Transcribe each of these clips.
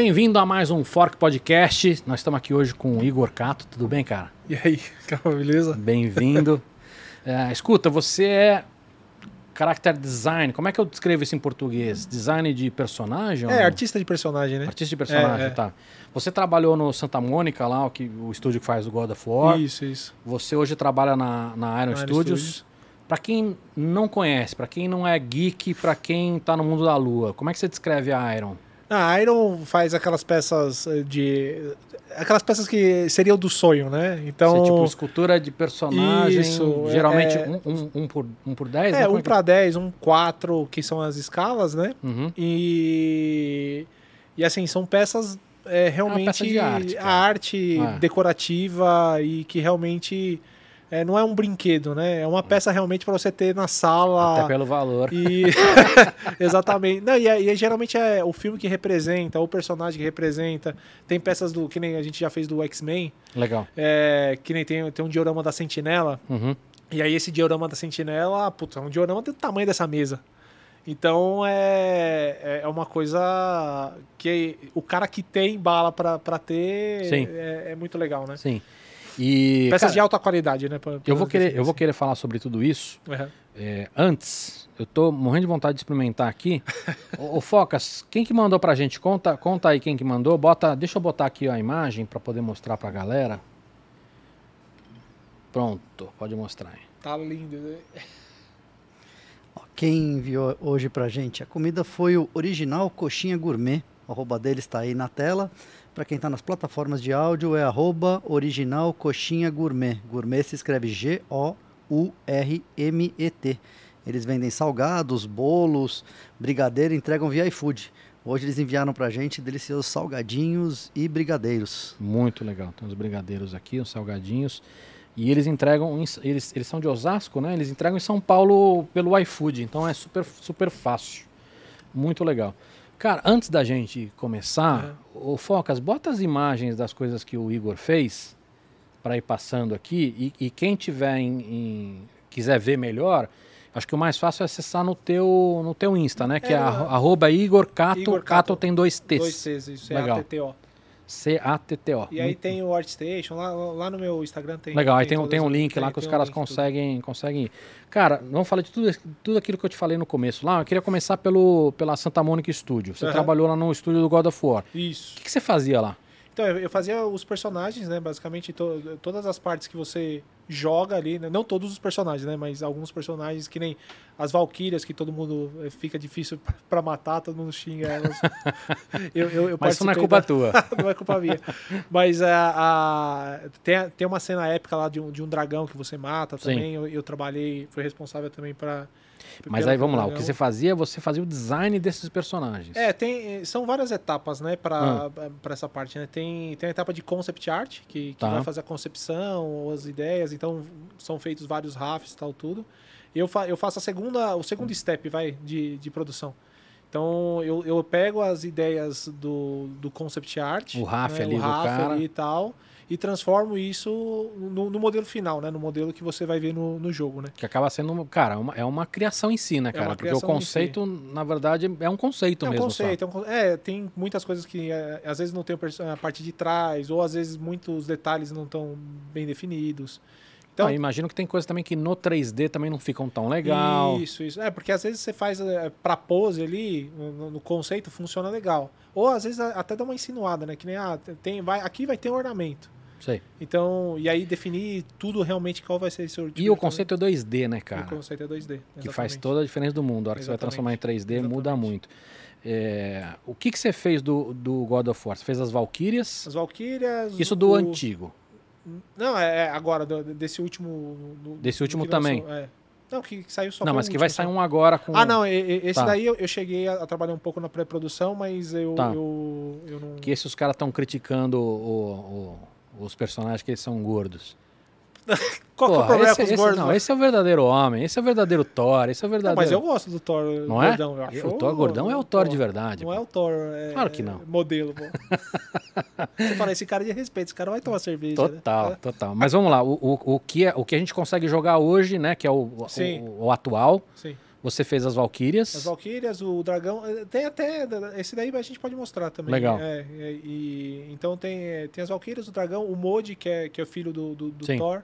Bem-vindo a mais um Fork Podcast. Nós estamos aqui hoje com o Igor Cato. Tudo bem, cara? E aí, calma, beleza? Bem-vindo. É, escuta, você é character design. Como é que eu descrevo isso em português? Design de personagem? É, artista de personagem, né? Artista de personagem, É, é. tá. Você trabalhou no Santa Mônica, lá, o, que, o estúdio que faz o God of War. Isso, isso. Você hoje trabalha na, na Iron Studios. Studios. Para quem não conhece, para quem não é geek, para quem tá no mundo da lua, como é que você descreve a Iron? A Iron faz aquelas peças eh, de. Aquelas peças que seriam do sonho, né? Então. Você, tipo, escultura de personagem, Isso, é- geralmente é- um, um, um por, um por 10? é, né? Um que- pra 10, um 4, que são as escalas, né? Uhum. E. E assim, são peças é, realmente. peça de arte, a cara. arte É. decorativa e que realmente. É, não é um brinquedo, né? É uma peça realmente para você ter na sala. Até pelo valor. E exatamente. Não, e, é, e é- geralmente é o filme que representa, o personagem que representa. Tem peças do que nem a gente já fez do X-Men, Legal. é, que nem tem, tem um diorama da Sentinela. Uhum. E aí esse diorama da Sentinela, putz, é um diorama do tamanho dessa mesa. Então é, é- é uma coisa que o cara que tem bala pra, pra ter é, é muito legal, né? Sim. E, Peças cara, de alta qualidade, né? pra- eu vou pra querer, eu vou assim. querer falar sobre tudo isso. Uhum. É, antes, eu tô morrendo de vontade de experimentar aqui. ô, ô, Focas, quem que mandou pra gente? Conta, conta aí quem que mandou. Bota, deixa eu botar aqui ó, a imagem pra poder mostrar pra galera. Pronto, pode mostrar aí. Tá lindo. né? Quem enviou hoje pra gente a comida foi o Original Coxinha Gourmet. O arroba dele está aí na tela. Para quem está nas plataformas de áudio é arroba Original Coxinha Gourmet. Gourmet se escreve G-O-U-R-M-E-T. Eles vendem salgados, bolos, brigadeiro, entregam via iFood. Hoje eles enviaram pra gente deliciosos salgadinhos e brigadeiros. Muito legal. Tem os brigadeiros aqui, os salgadinhos. E eles entregam, em- eles, eles são de Osasco, né? Eles entregam em São Paulo pelo iFood, então é super, super fácil. Muito legal. Cara, antes da gente começar, ô Focas, bota as imagens das coisas que o Igor fez para ir passando aqui. E, e quem tiver em, em- quiser ver melhor, acho que o mais fácil é acessar no teu, no teu Insta, né? Que é, É, arro- arroba Igor Cato. Igor Cato Cato. tem dois T's. Dois Cs, isso Legal. é ATTO. C-A-T-T-O. E aí tem o ArtStation, lá, lá no meu Instagram tem. Legal, aí tem, um- todas tem um link tem- lá que os tem um caras tudo. conseguem, conseguem ir. Cara, vamos falar de tudo, tudo aquilo que eu te falei no começo lá. Eu queria começar pelo, pela Santa Mônica Studio. Você Aham. trabalhou lá no estúdio do God of War. O Isso. que, que você fazia lá? Então, eu eu fazia os personagens, né? Basicamente, to- todas as partes que você joga ali, né? Não todos os personagens, né? Mas alguns personagens, que nem as Valkyrias, que todo mundo eh, fica difícil pra matar, todo mundo xinga elas. eu, eu, eu Mas isso não é culpa da- tua. não é culpa minha. Mas a, a- tem, tem uma cena épica lá de um, de um dragão que você mata também. Eu, eu trabalhei, fui responsável também pra. Mas aí vamos lá, o que você fazia, você fazia o design desses personagens. É, tem, são várias etapas, né, Ah. para para essa parte, né? Tem, tem a etapa de concept art, que, que Tá. vai fazer a concepção, as ideias, então são feitos vários rafts e tal, tudo. Eu, fa eu faço a segunda, o segundo step, vai, de, de produção. Então, eu, eu pego as ideias do, do concept art, O RAF né, ali o do cara. ali e tal, e transformo isso no, no modelo final, né? No modelo que você vai ver no, no jogo, né? Que acaba sendo, cara, uma- é uma criação em si, né, É cara? uma Porque o em si. conceito, na verdade, é um conceito É um mesmo. conceito, é, um é, tem muitas coisas que é, às vezes não tem a parte de trás, ou às vezes muitos detalhes não estão bem definidos. Então, Então, imagino que tem coisas também que no 3D também não ficam tão legal. Isso, isso. É, porque às vezes você faz é, pra pose ali, no, no conceito, funciona legal. Ou às vezes até dá uma insinuada, né? Que nem, ah, tem, vai, aqui vai ter um ornamento. Sei. Então, e aí definir tudo realmente qual vai ser esse tipo E de o conceito é 2D, né, cara? O conceito é 2D. Que faz exatamente. toda a diferença do mundo. A hora que você vai Exatamente. transformar em 3D, muda Exatamente. muito. É, o que, que você fez do, do God of War? Você fez as Valkyrias? As Valkyrias. Isso do o- antigo. Não, é é agora, desse último. do- Desse último que lançou, também? é. Não, que, que saiu só não, mas o que vai último, sair um agora com. Ah, não, e- e- esse Tá. daí eu, eu cheguei a, trabalhar um pouco na pré-produção, mas eu, Tá. eu, eu não. Que esses caras estão criticando o- o- os personagens que eles são gordos. Qual que é o problema esse, com os esse- gordos? Não, mano? esse é o verdadeiro homem, esse é o verdadeiro Thor, esse é o Não, verdadeiro. mas eu gosto do Thor Não é? gordão, eu acho. O Thor gordão é o Thor de verdade. Não pô. é o Thor. É, Claro que não. Modelo, pô. Você fala, esse cara é de respeito, esse cara vai tomar cerveja. Total, Né? total. Mas vamos lá, o, o, o que é, o que a gente consegue jogar hoje, né, que é o, o- o atual, Sim. Você fez as Valkyrias. As Valkyrias, o dragão. eh, Tem até. Esse daí a gente pode mostrar também. Legal. É, é, e, então tem, eh, tem as Valkyrias, o dragão, o Modi, que é, que é o filho do, do, do. Thor.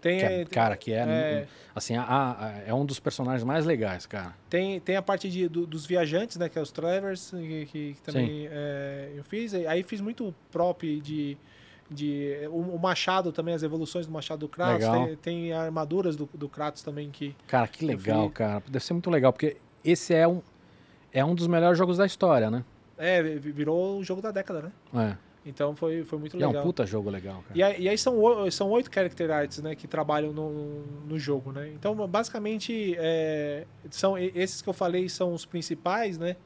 Tem, que é- eh, cara, que é, é. assim, a- a- é um dos personagens mais legais, cara. Tem, tem a parte de, do- dos viajantes, né? Que é os Travers, que, que também é, eu fiz. Aí fiz muito prop de. De o, Machado também, as evoluções do Machado do Kratos. Tem, tem armaduras do, do Kratos também que. Cara, que legal, cara. Deve ser muito legal, porque esse é um, é um dos melhores jogos da história, né? É, vi- virou o jogo da década, né? É. Então foi, foi muito E é legal. um puta jogo legal, cara. E aí, e aí são, são oito character arts né, que trabalham no, no jogo, né? Então, basicamente, é, são esses que eu falei são os principais, né?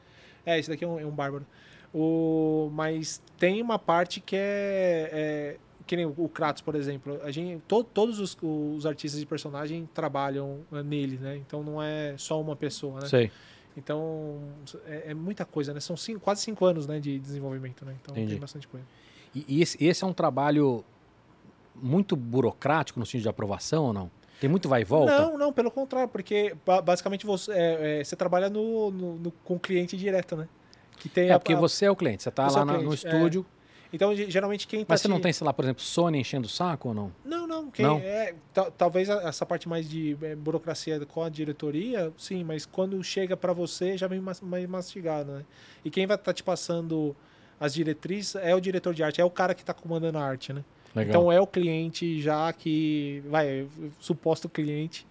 É, esse daqui é um, é um bárbaro. O, mas tem uma parte que é, é que nem o Kratos, por exemplo. A gente, to- todos os, os artistas de personagem trabalham eh, nele, né? Então não é só uma pessoa, né? Sei. Então é, é muita coisa, né? São cinco- quase cinco anos né, de desenvolvimento, né? Então Entendi. tem bastante coisa. E, e esse, esse é um trabalho muito burocrático no sentido de aprovação ou não? Tem muito vai e volta? Não, não, pelo contrário, porque ba- basicamente você, é, é, você trabalha no, no- no- com o cliente direto, né? Que tem É, a- porque a- você é o cliente, você tá Você é lá o na- no cliente, é. estúdio, Então, ge- geralmente quem tá mas você não te- tem, sei lá, por exemplo, Sony enchendo o saco ou não? Não, não. Quem Não? É, ta- talvez essa parte mais de é, burocracia com a diretoria, sim, mas quando chega para você já vem mais mastigado, né? E quem vai estar te passando as diretrizes é o diretor de arte, é o cara que está comandando a arte, né? Legal. Então é o cliente já que vai, suposto cliente,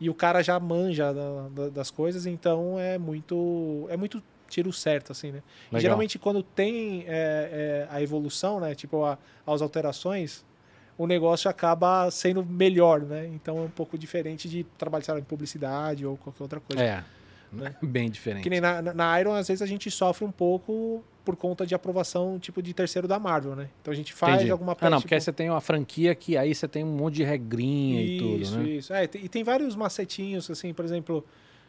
e o cara já manja da- da- das coisas, então é muito é muito tiro certo assim, né? Geralmente quando tem é, é, a evolução, né, tipo a- as alterações, o negócio acaba sendo melhor, né? Então é um pouco diferente de trabalhar em publicidade ou qualquer outra coisa. É, né? bem diferente. Que nem na, na- Iron, às vezes a gente sofre um pouco por conta de aprovação tipo de terceiro da Marvel, né? Então a gente faz Entendi. alguma Ah, peça. não, porque aí tipo, você tem uma franquia que aí você tem um monte de regrinha e tudo, Isso, né? isso. É, tem- e tem vários macetinhos, assim, por exemplo,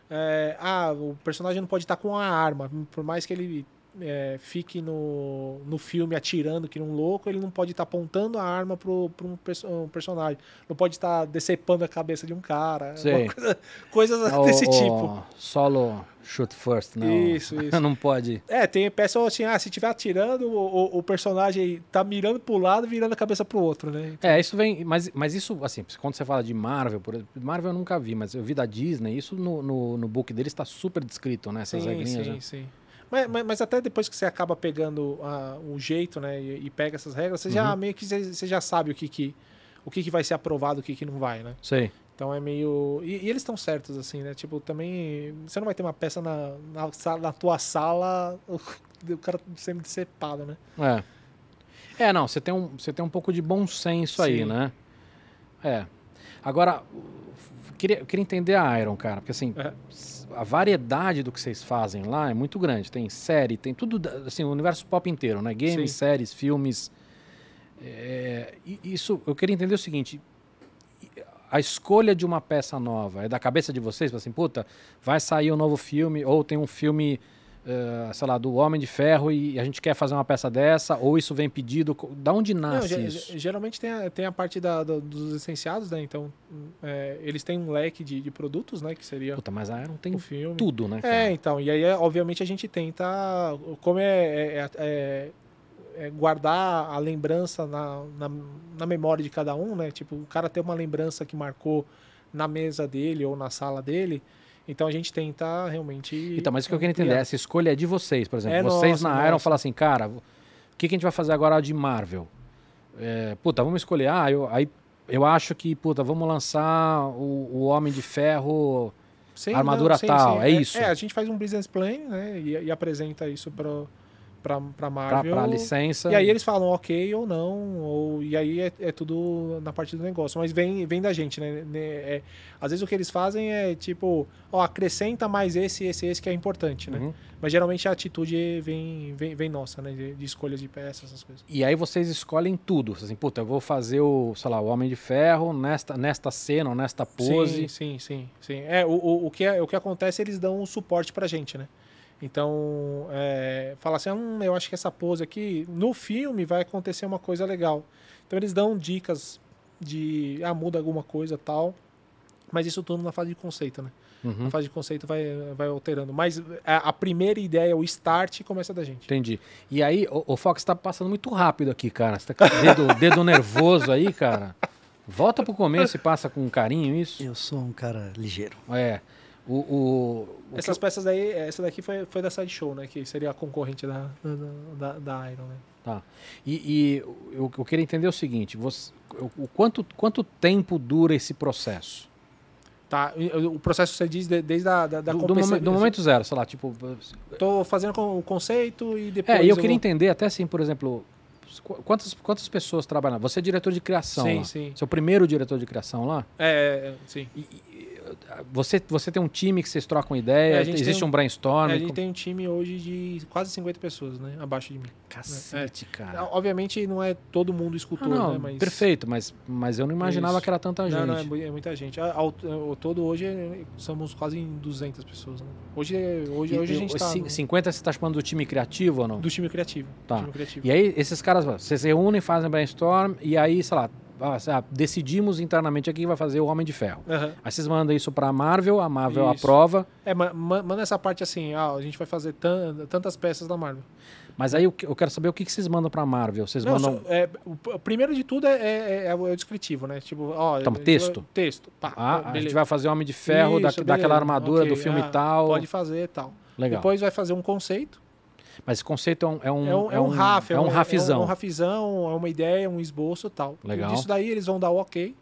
é, ah, o personagem não pode estar com a arma, por mais que ele é, fique no, no filme atirando que um louco, ele não pode estar apontando a arma para um, perso- um personagem, não pode estar decepando a cabeça de um cara, coisa- coisas Ah, o- desse o tipo. Solo shoot first, não. Isso, isso. não pode. É, tem pessoas assim, ah, se estiver atirando, o, o- personagem tá mirando pro lado e virando a cabeça pro outro, né? É, isso vem. Mas, mas isso, assim, quando você fala de Marvel, por exemplo, Marvel eu nunca vi, mas eu vi da Disney, isso no, no, no book deles está super descrito, né? Essas sim, regrinhas. sim, né? sim. Mas, mas, mas até depois que você acaba pegando ah, o jeito, né, e, e pega essas regras, você já Uhum. meio que você, você já sabe o que que o que, que vai ser aprovado, o que, que não vai, né? Sei. Então é meio e, e eles estão certos assim, né? Tipo também você não vai ter uma peça na, na, sala- na tua sala o, cara sendo decepado, né? É. É, não, você tem um, você tem um pouco de bom senso aí, Sim. né? É. Agora, queria, eu queria entender a Iron, cara, porque assim, É. a variedade do que vocês fazem lá é muito grande. Tem série, tem tudo, assim, o universo pop inteiro, né? Games, Sim. séries, filmes. É, isso, eu queria entender o seguinte: a escolha de uma peça nova é da cabeça de vocês? Assim, puta, vai sair um novo filme, ou tem um filme, eh, sei lá, do Homem de Ferro e a gente quer fazer uma peça dessa, ou isso vem pedido. Da onde Não, nasce ge- isso? ge- geralmente tem a, tem a parte da, da- dos licenciados, né? Então é, eles têm um leque de, de produtos, né? Que seria Puta, mas a Iron tem filme. tudo, né? Cara? É, então, e aí, é, obviamente, a gente tenta, como é, é- é- é guardar a lembrança na, na, na memória de cada um, né? Tipo, o cara ter uma lembrança que marcou na mesa dele ou na sala dele, então a gente tenta realmente... Então, mas o que eu queria entender, essa escolha é de vocês, por exemplo. É vocês nossa, na Iron nossa. falam assim, cara, o que, que a gente vai fazer agora de Marvel? É, puta, vamos escolher. Ah, eu, aí eu acho que, puta, vamos lançar o, o Homem de Ferro. Sim, armadura tal, é isso. É, a gente faz um business plan, né? E, e apresenta isso para para Pra, Marvel. pra licença. E aí eles falam ok ou não, ou, e aí é, é tudo na parte do negócio. Mas vem, vem da gente, né? É- às vezes o que eles fazem é tipo, ó, acrescenta mais esse, esse, esse que é importante, né? Uhum. Mas geralmente a atitude vem, vem, vem nossa, né? De, de escolha de peças, essas coisas. E aí vocês escolhem tudo. Assim, puta, eu vou fazer o, sei lá, o Homem de Ferro nesta, nesta cena, ou nesta pose. Sim, sim, sim, sim. É, o, o, o, que é, o que acontece, eles dão um suporte pra gente, né? Então, é, fala assim, hum, eu acho que essa pose aqui, no filme vai acontecer uma coisa legal. Então eles dão dicas de, ah, muda alguma coisa tal. Mas isso tudo na fase de conceito, né? Uhum. Na fase de conceito vai, vai alterando. Mas a, a primeira ideia, o start, começa da gente. Entendi. E aí, o, o Fox tá passando muito rápido aqui, cara. Você tá com o dedo, dedo nervoso aí, cara. Volta pro começo e passa com carinho isso. Eu sou um cara ligeiro. É. O, o, o Essas que- peças daí, essa daqui foi, foi da Sideshow, né? Que seria a concorrente da, da, da, Iron, né? Tá. E, e eu, eu queria entender o seguinte: você, o, quanto, quanto tempo dura esse processo? Tá, o processo você diz de- desde a da, da Do, do, momento zero, sei lá, tipo. Tô fazendo com o conceito e depois. É, e eu queria vou- entender até assim, por exemplo, qu- quantas, quantas pessoas trabalham? Você é diretor de criação Sim, lá. sim. É o primeiro diretor de criação lá? É, é, sim. E- e- você, você tem um time que vocês trocam ideia? É, existe tem um brainstorm? É, a gente como- tem um time hoje de quase 50 pessoas, né? Abaixo de mim. Cacete, cara. Obviamente não é todo mundo escultor, Ah, não, né? Mas... Perfeito, mas, mas eu não imaginava Isso. que era tanta gente. Não, não, é, é muita gente. Ao, ao todo hoje é- somos quase em 200 pessoas, né? Hoje, é- hoje, E- hoje a gente tá no- 50 você está chamando do time criativo ou não? do time criativo. Tá. Time criativo. E aí, esses caras, vocês reúnem, fazem brainstorm, e aí, sei lá, ah, sei lá, decidimos internamente aqui que vai fazer o Homem de Ferro. Aham. Aí vocês mandam isso pra Marvel, a Marvel Isso. aprova, É, ma- ma- manda essa parte assim, ah, a gente vai fazer tan- tantas peças da Marvel. mas aí eu, que- eu quero saber o que, vocês mandam pra Marvel. Vocês Não, mandam. só- é, o, primeiro de tudo é, é- é o descritivo, né? Tipo, ó, Então, texto? texto. Pá, Ah, a gente vai fazer o Homem de Ferro, da, Isso, daquela beleza, armadura ok, do filme ah, tal. Pode fazer e tal. Legal. Depois vai fazer um conceito. Mas esse conceito é um. É um, É um, é um RAF, É um rafizão. É um, rafizão, é uma ideia, um esboço e tal. Legal. Disso daí eles vão dar o ok.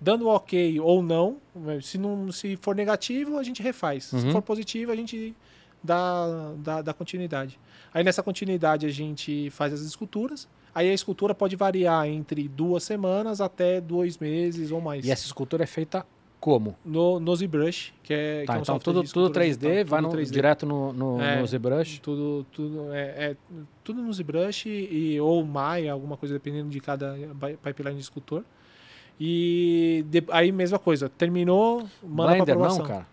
Dando o ok ou não, se, não, se for negativo, a gente refaz. Uhum. Se for positivo, a gente dá, dá, dá continuidade. Aí nessa continuidade a gente faz as esculturas. Aí a escultura pode variar entre duas semanas até dois meses ou mais. E essa escultura é feita como? No, no ZBrush, que é, que Tá, é um então software tudo, tudo escultura 3D, digital, vai tudo no- 3D. direto no, no, É. no ZBrush. Tudo, tudo, é, é tudo no ZBrush e, ou Maya, alguma coisa, dependendo de cada pipeline de escultor. E de- aí, mesma coisa, terminou, manda Blender não, cara.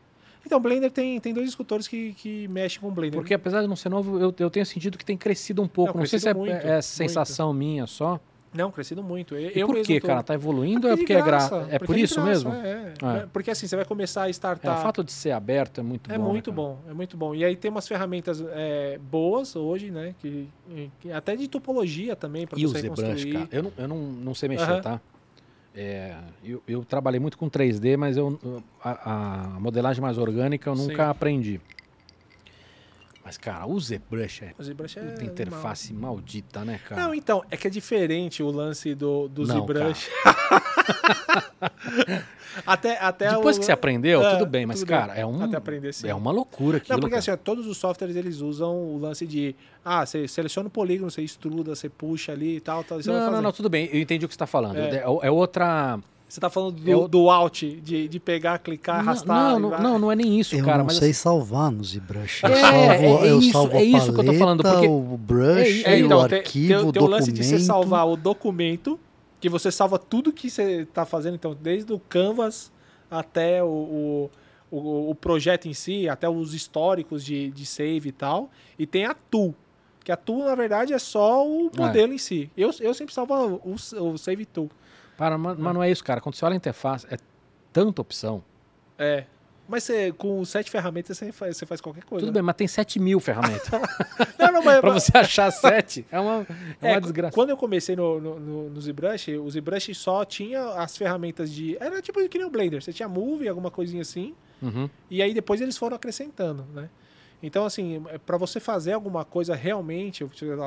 Então, Blender tem, tem dois escultores que, que mexem com Blender. Porque apesar de não ser novo, eu, eu tenho sentido que tem crescido um pouco. Não, Não, sei se é, muito, é sensação minha só. Não, crescido muito. Eu, E por quê, tô- cara? Tá evoluindo ou é porque é gra... graça, É porque por isso graça, mesmo? É, É. é. Porque assim, você vai começar a É, startar... o fato de ser aberto é muito É bom. né, muito cara? bom, é muito bom. E aí tem umas ferramentas é, boas hoje, né? Que, que- até de topologia também, para você construir. cara? Eu não, eu não, não sei mexer, tá? É, eu, eu trabalhei muito com 3D, mas eu- a, a modelagem mais orgânica eu nunca Sim. aprendi. Mas, cara, o ZBrush é O ZBrush é puta interface maldita, né, cara? Não, então, é que é diferente o lance do, do Não, ZBrush. até, até Depois o- que você aprendeu, É, tudo bem, mas, tudo cara, bem. é, um, Até aprender, sim. é uma loucura aquilo, Não, porque assim, todos os softwares eles usam o lance de ah, você seleciona o polígono, você extruda, você puxa ali e tal, tal, Não, não, não, tudo bem, eu entendi o que você está falando. É. É, é outra... Você tá falando do, É o- do alt, de, de pegar, clicar, Não, arrastar. não, não, não, não é nem isso, Eu cara. não mas sei assim, salvar no ZBrush. Eu É, salvo, é eu isso- salvo a é isso que eu tô falando, paleta, porque- o brush, É, então, o tem, arquivo, tem, o tem o lance documento. de você salvar o documento, que você salva tudo que você tá fazendo, então, desde o Canvas até o, o, o, o projeto em si, até os históricos de, de save e tal. E tem a tool, que a tool, na verdade, é só o É. modelo em si. Eu, eu sempre salvo o, o save tool. Para, mas, mas não é isso, cara. Quando você olha a interface, é tanta opção. É. Mas você, com sete ferramentas você faz, você faz qualquer coisa. Tudo bem, mas tem 7 mil ferramentas. Não, não, mas, pra você achar 7, é uma, é É, uma qu- desgraça. Quando eu comecei no, no, no, no ZBrush, o ZBrush só tinha as ferramentas de. Era tipo que nem o Blender. Você tinha Move, alguma coisinha assim. Uhum. E aí depois eles foram acrescentando, né? Então, assim, para você fazer alguma coisa realmente,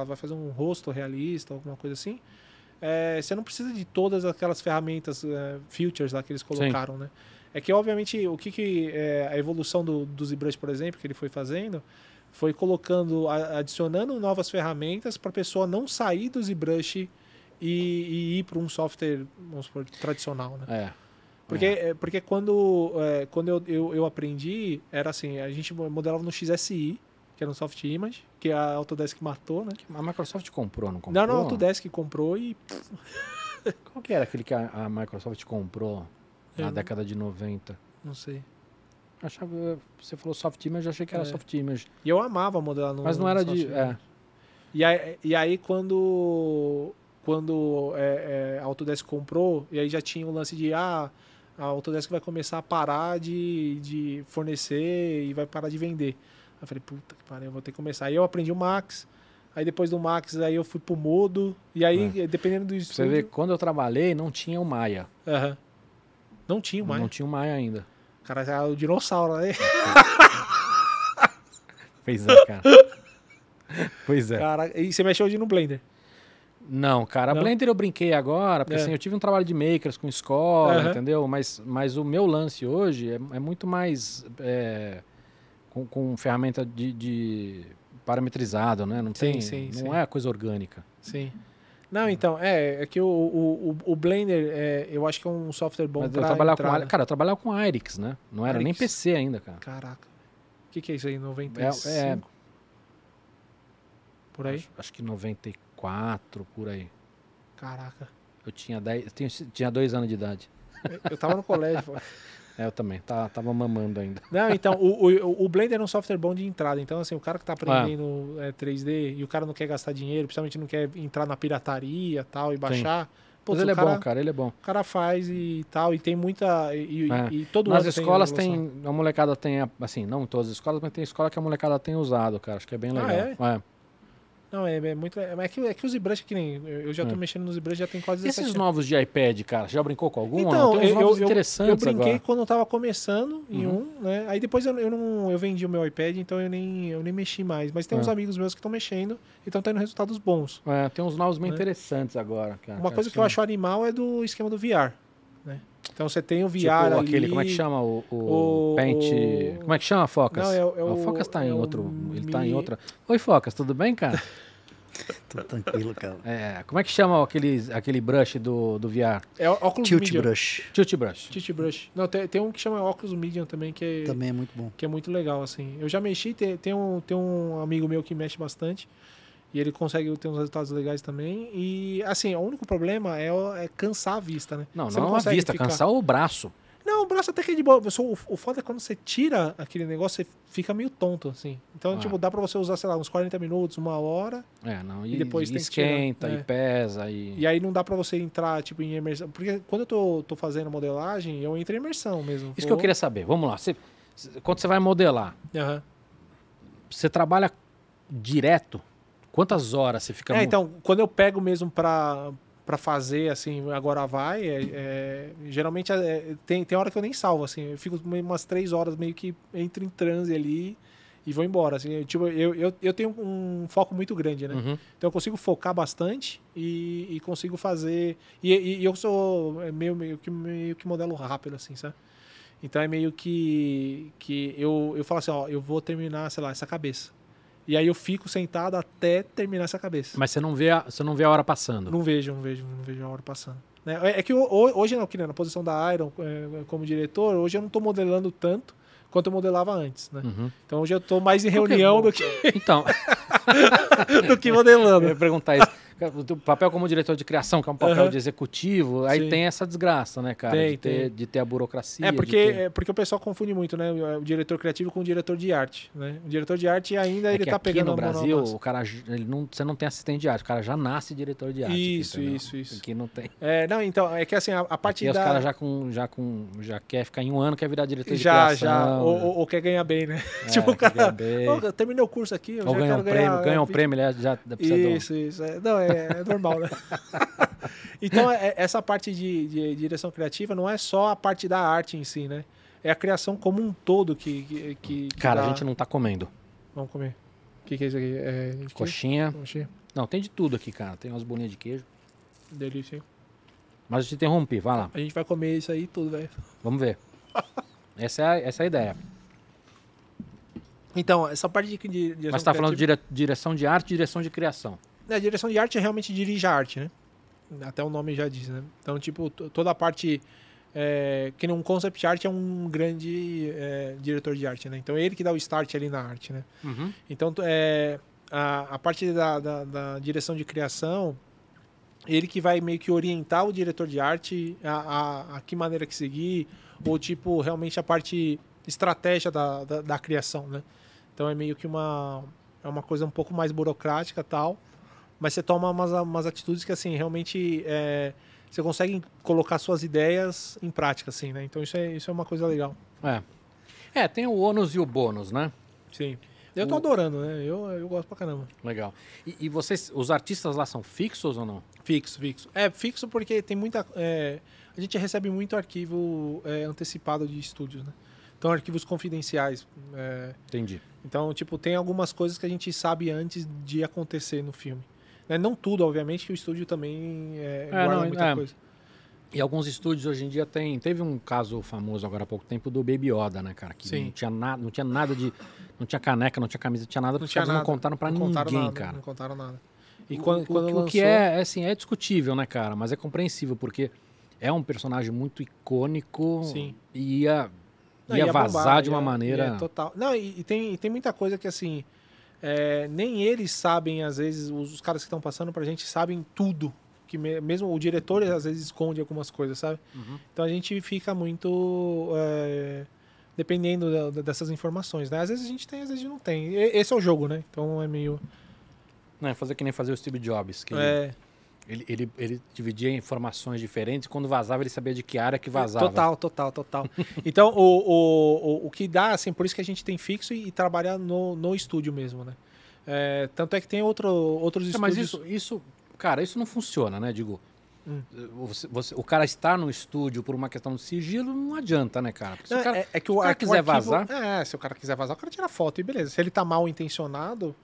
vai fazer um rosto realista, alguma coisa assim, é, você não precisa de todas aquelas ferramentas, é, features lá que eles colocaram, né? É que, obviamente, o que, que é, a evolução do, do ZBrush, por exemplo, que ele foi fazendo, foi colocando, adicionando novas ferramentas para a pessoa não sair do ZBrush e, e ir para um software, vamos supor, tradicional, né? É. Porque, é, porque quando, é, quando eu, eu, eu aprendi, era assim, a gente modelava no XSI, que era um soft image, que a Autodesk matou, né? A Microsoft comprou, não comprou? Não, não, a Autodesk comprou e Qual que era aquele que a, a Microsoft comprou na Eu- década de 90? não sei. Achava, você falou soft image, eu achei que era É. soft image. E eu amava modelar no Mas não era de... É. E aí, e aí quando, quando é, é, a Autodesk comprou, e aí já tinha o lance de, ah, a Autodesk vai começar a parar de, de fornecer e vai parar de vender. Eu falei, puta que pariu, eu vou ter que começar. Aí eu aprendi o Max, aí depois do Max, aí eu fui pro Modo, e aí, dependendo do Pra Você vê, estúdio... quando eu trabalhei, não tinha o Maia. Aham. Não tinha mais. Não tinha o Maia ainda. Cara, é o dinossauro, né? Pois é, cara. pois é. Cara, e você mexeu hoje no Blender. Não, cara, Não? Blender eu brinquei agora, porque É. assim, eu tive um trabalho de makers com escola, Aham. entendeu? Mas, mas o meu lance hoje é, é muito mais é, com, com ferramenta de, de parametrizado, né? Não Sim, tem, sim, não sim. é coisa orgânica. Sim. Não, então, é, é que o, o, o- Blender, é, eu acho que é um software bom pra trabalhava com, entrada. cara, eu trabalhava com Irix, né? Não era nem. PC ainda, cara. Caraca. O que, que é isso aí? 95? É- é- Por aí? Acho, acho que 94 por aí. Caraca. Eu tinha 10, eu tinha, tinha dois anos de idade. Eu tava no colégio. É, eu também, tá, tava mamando ainda. Não, então, o, o, o Blender é um software bom de entrada. Então, assim, o cara que tá aprendendo é, 3D e o cara não quer gastar dinheiro, principalmente não quer entrar na pirataria e tal e baixar. Putz, Mas ele o é cara, bom, cara, ele é bom. O cara faz e tal, e tem muita. E, É. e todo Nas escolas tem. tem, a molecada tem, assim, não em todas as escolas, mas tem escola que a molecada tem usado, cara. Acho que é bem Ah, legal. É. Não, é, é muito. É, é que, é que o ZBrush, que nem. Eu já tô É. mexendo no ZBrush já tem quase E 17 esses novos de iPad, cara? Você já brincou com algum? Então, uns eu, eu, interessantes eu brinquei agora. quando eu tava começando em Uhum. um, né? Aí depois eu, eu não eu vendi o meu iPad, então eu nem, eu nem mexi mais. Mas tem uns É. amigos meus que estão mexendo e estão tendo resultados bons. É, tem uns novos bem Né? interessantes agora, cara. Uma coisa que eu acho animal é do esquema do VR. Então você tem o VR Tipo ali. aquele, como é que chama? O, o, o- Paint. o- Como é que chama, Focas? Não, é o- é o o- Focas tá é em o outro. Ele tá em outra. Oi, Focas, tudo bem, cara? Tô tranquilo, cara. É, como é que chama aquele, aquele brush do, do VR? É o óculos Tilt Medium. Brush Tilt Brush. Tilt Brush. Não, tem, tem um que chama óculos Medium também, que é, também é muito bom. que é muito legal, assim. Eu já mexi, tem, tem, um, tem um amigo meu que mexe bastante. E ele consegue ter uns resultados legais também. E, assim, o único problema é, é cansar a vista, né? Não, Você não, é a vista, ficar- cansar o braço. Não, o braço até que é de boa. O, foda é quando você tira aquele negócio, você fica meio tonto, assim. Então, Ah. tipo, dá pra você usar, sei lá, uns 40 minutos, uma hora. É, não. E, E depois e tem que tirar, esquenta, é. e pesa, e. E aí não dá pra você entrar, tipo, em imersão. Porque quando eu tô, tô fazendo modelagem, eu entro em imersão mesmo. Isso que eu queria saber. Vamos lá. Você- quando você vai modelar, Aham. você trabalha direto? Quantas horas você fica É, então, quando eu pego mesmo pra, pra fazer, assim, agora vai, é, é, geralmente é, tem, tem hora que eu nem salvo, assim, eu fico umas três horas meio que entro em transe ali e vou embora, assim, eu, tipo, eu, eu, eu tenho um foco muito grande, né? Uhum. Então eu consigo focar bastante e, e consigo fazer. E, e- e eu sou é, meio, meio, que, meio que modelo rápido, assim, sabe? Então é meio que. que eu, eu falo assim, ó, eu vou terminar, sei lá, essa cabeça. E aí eu fico sentado até terminar essa cabeça. Mas você não vê a, você não vê a hora passando. Não vejo, não vejo, não vejo a hora passando. Né? É é que ho- ho- hoje, não, que na posição da Iron é, como diretor, hoje eu não tô modelando tanto quanto eu modelava antes, né? Uhum. Então hoje eu tô mais em é reunião do que, Então, do que eu modelando. ia perguntar isso. O papel como diretor de criação, que é um papel Aham. de executivo, aí Sim. tem essa desgraça, né, cara? Tem, de, ter, tem. de ter a burocracia. É de porque, ter- é porque o pessoal confunde muito, né? O diretor criativo com o diretor de arte, né? O diretor de arte ainda É ele tá aqui pegando no Brasil, o cara, ele não, você não tem assistente de arte, o cara já nasce diretor de arte. aqui, Isso, entendeu? isso, isso. Aqui não tem. É, não, então, é que assim, a, a parte Aqui os da... caras já com, já com, já quer ficar em um ano, quer virar diretor de já, criação. já, ou, né? ou- ou quer ganhar bem, né? É, tipo, o cara... ganhar bem. "Ô, eu terminei o curso aqui, eu Ou já ganha um quero prêmio, ganhar... ganha um prêmio, ele já já precisa de um- Isso, isso. É, não, é, é normal, né? então, é- essa parte de, de direção criativa não é só a parte da arte em si, né? É a criação como um todo que. que, que- que Cara, dá- a gente não tá comendo. Vamos comer. O que, que é isso aqui? É? Coxinha. Coxinha. Não, tem de tudo aqui, cara. Tem umas bolinhas de queijo. Delícia, hein? Mas eu te interrompi, vai lá. A gente vai comer isso aí tudo, velho. Vamos ver. Essa é a, essa é a ideia. Então, essa parte de, de direção Mas você tá falando de criativa- dire- direção de arte e direção de criação. É, a direção de arte realmente dirige a arte, né? Até o nome já diz, né? Então, tipo, to- toda a parte. É, que um concept art é um grande é, diretor de arte, né? Então, ele que dá o start ali na arte, né? Então, t- é, a, a parte da, da, da direção de criação, ele que vai meio que orientar o diretor de arte a, a, a que maneira que seguir, ou tipo, realmente a parte estratégia da, da, da criação, né? Então é meio que uma, é uma coisa um pouco mais burocrática tal, mas você toma umas, umas atitudes que assim, realmente é, você consegue colocar suas ideias em prática, assim, né? Então isso é, isso é uma coisa legal. É. É, tem o ônus e o bônus, né? Sim. Eu tô O- adorando, né? Eu, eu gosto pra caramba. Legal. E, e vocês, os artistas lá são fixos ou não? Fixo, fixo. É, fixo porque tem muita. é, a gente recebe muito arquivo é, antecipado de estúdios, né? Então, arquivos confidenciais. é, Entendi. então, tipo, tem algumas coisas que a gente sabe antes de acontecer no filme. Né? Não tudo, obviamente, que o estúdio também é, guarda não, muita é. coisa. E alguns estúdios hoje em dia tem. Teve um caso famoso agora há pouco tempo do Baby Yoda, né, cara? Que Sim. não tinha nada, não tinha nada de. Não tinha caneca, não tinha camisa, não tinha nada, Não tinha caras não nada. contaram pra não contaram ninguém, nada, cara. Não contaram nada. E O- quando, o, quando o lançou, que é, é, assim, é discutível, né, cara? Mas é compreensível, porque é um personagem muito icônico Sim. e ia, Não, ia ia vazar bombar, de uma ia- maneira. ia total. Não, e, e tem, e tem muita coisa que assim. É, nem eles sabem, às vezes, os, os caras que estão passando pra gente sabem tudo. Que me- mesmo o diretor às vezes esconde algumas coisas, sabe? Uhum. Então a gente fica muito. é, dependendo da- da- dessas informações, né? Às vezes a gente tem, às vezes não tem. E- Esse é o jogo, né? Então é meio. Né, fazer que nem fazer o Steve Jobs, que É, ele, ele, ele dividia informações diferentes quando vazava ele sabia de que área que vazava. Total, total, total. então, o, o, o, o que dá, assim, por isso que a gente tem fixo e, e trabalha no, no estúdio mesmo, né? É, tanto é que tem outro, outros É, estúdios. mas isso, isso, cara, isso não funciona, né? Digo, Hum. você- você- o cara estar no estúdio por uma questão de sigilo não adianta, né, cara? Porque se Não, o cara- é, é que o, o cara é que o quiser arquivo- vazar- É, se o cara quiser vazar, o cara tira foto e beleza. Se ele tá mal intencionado,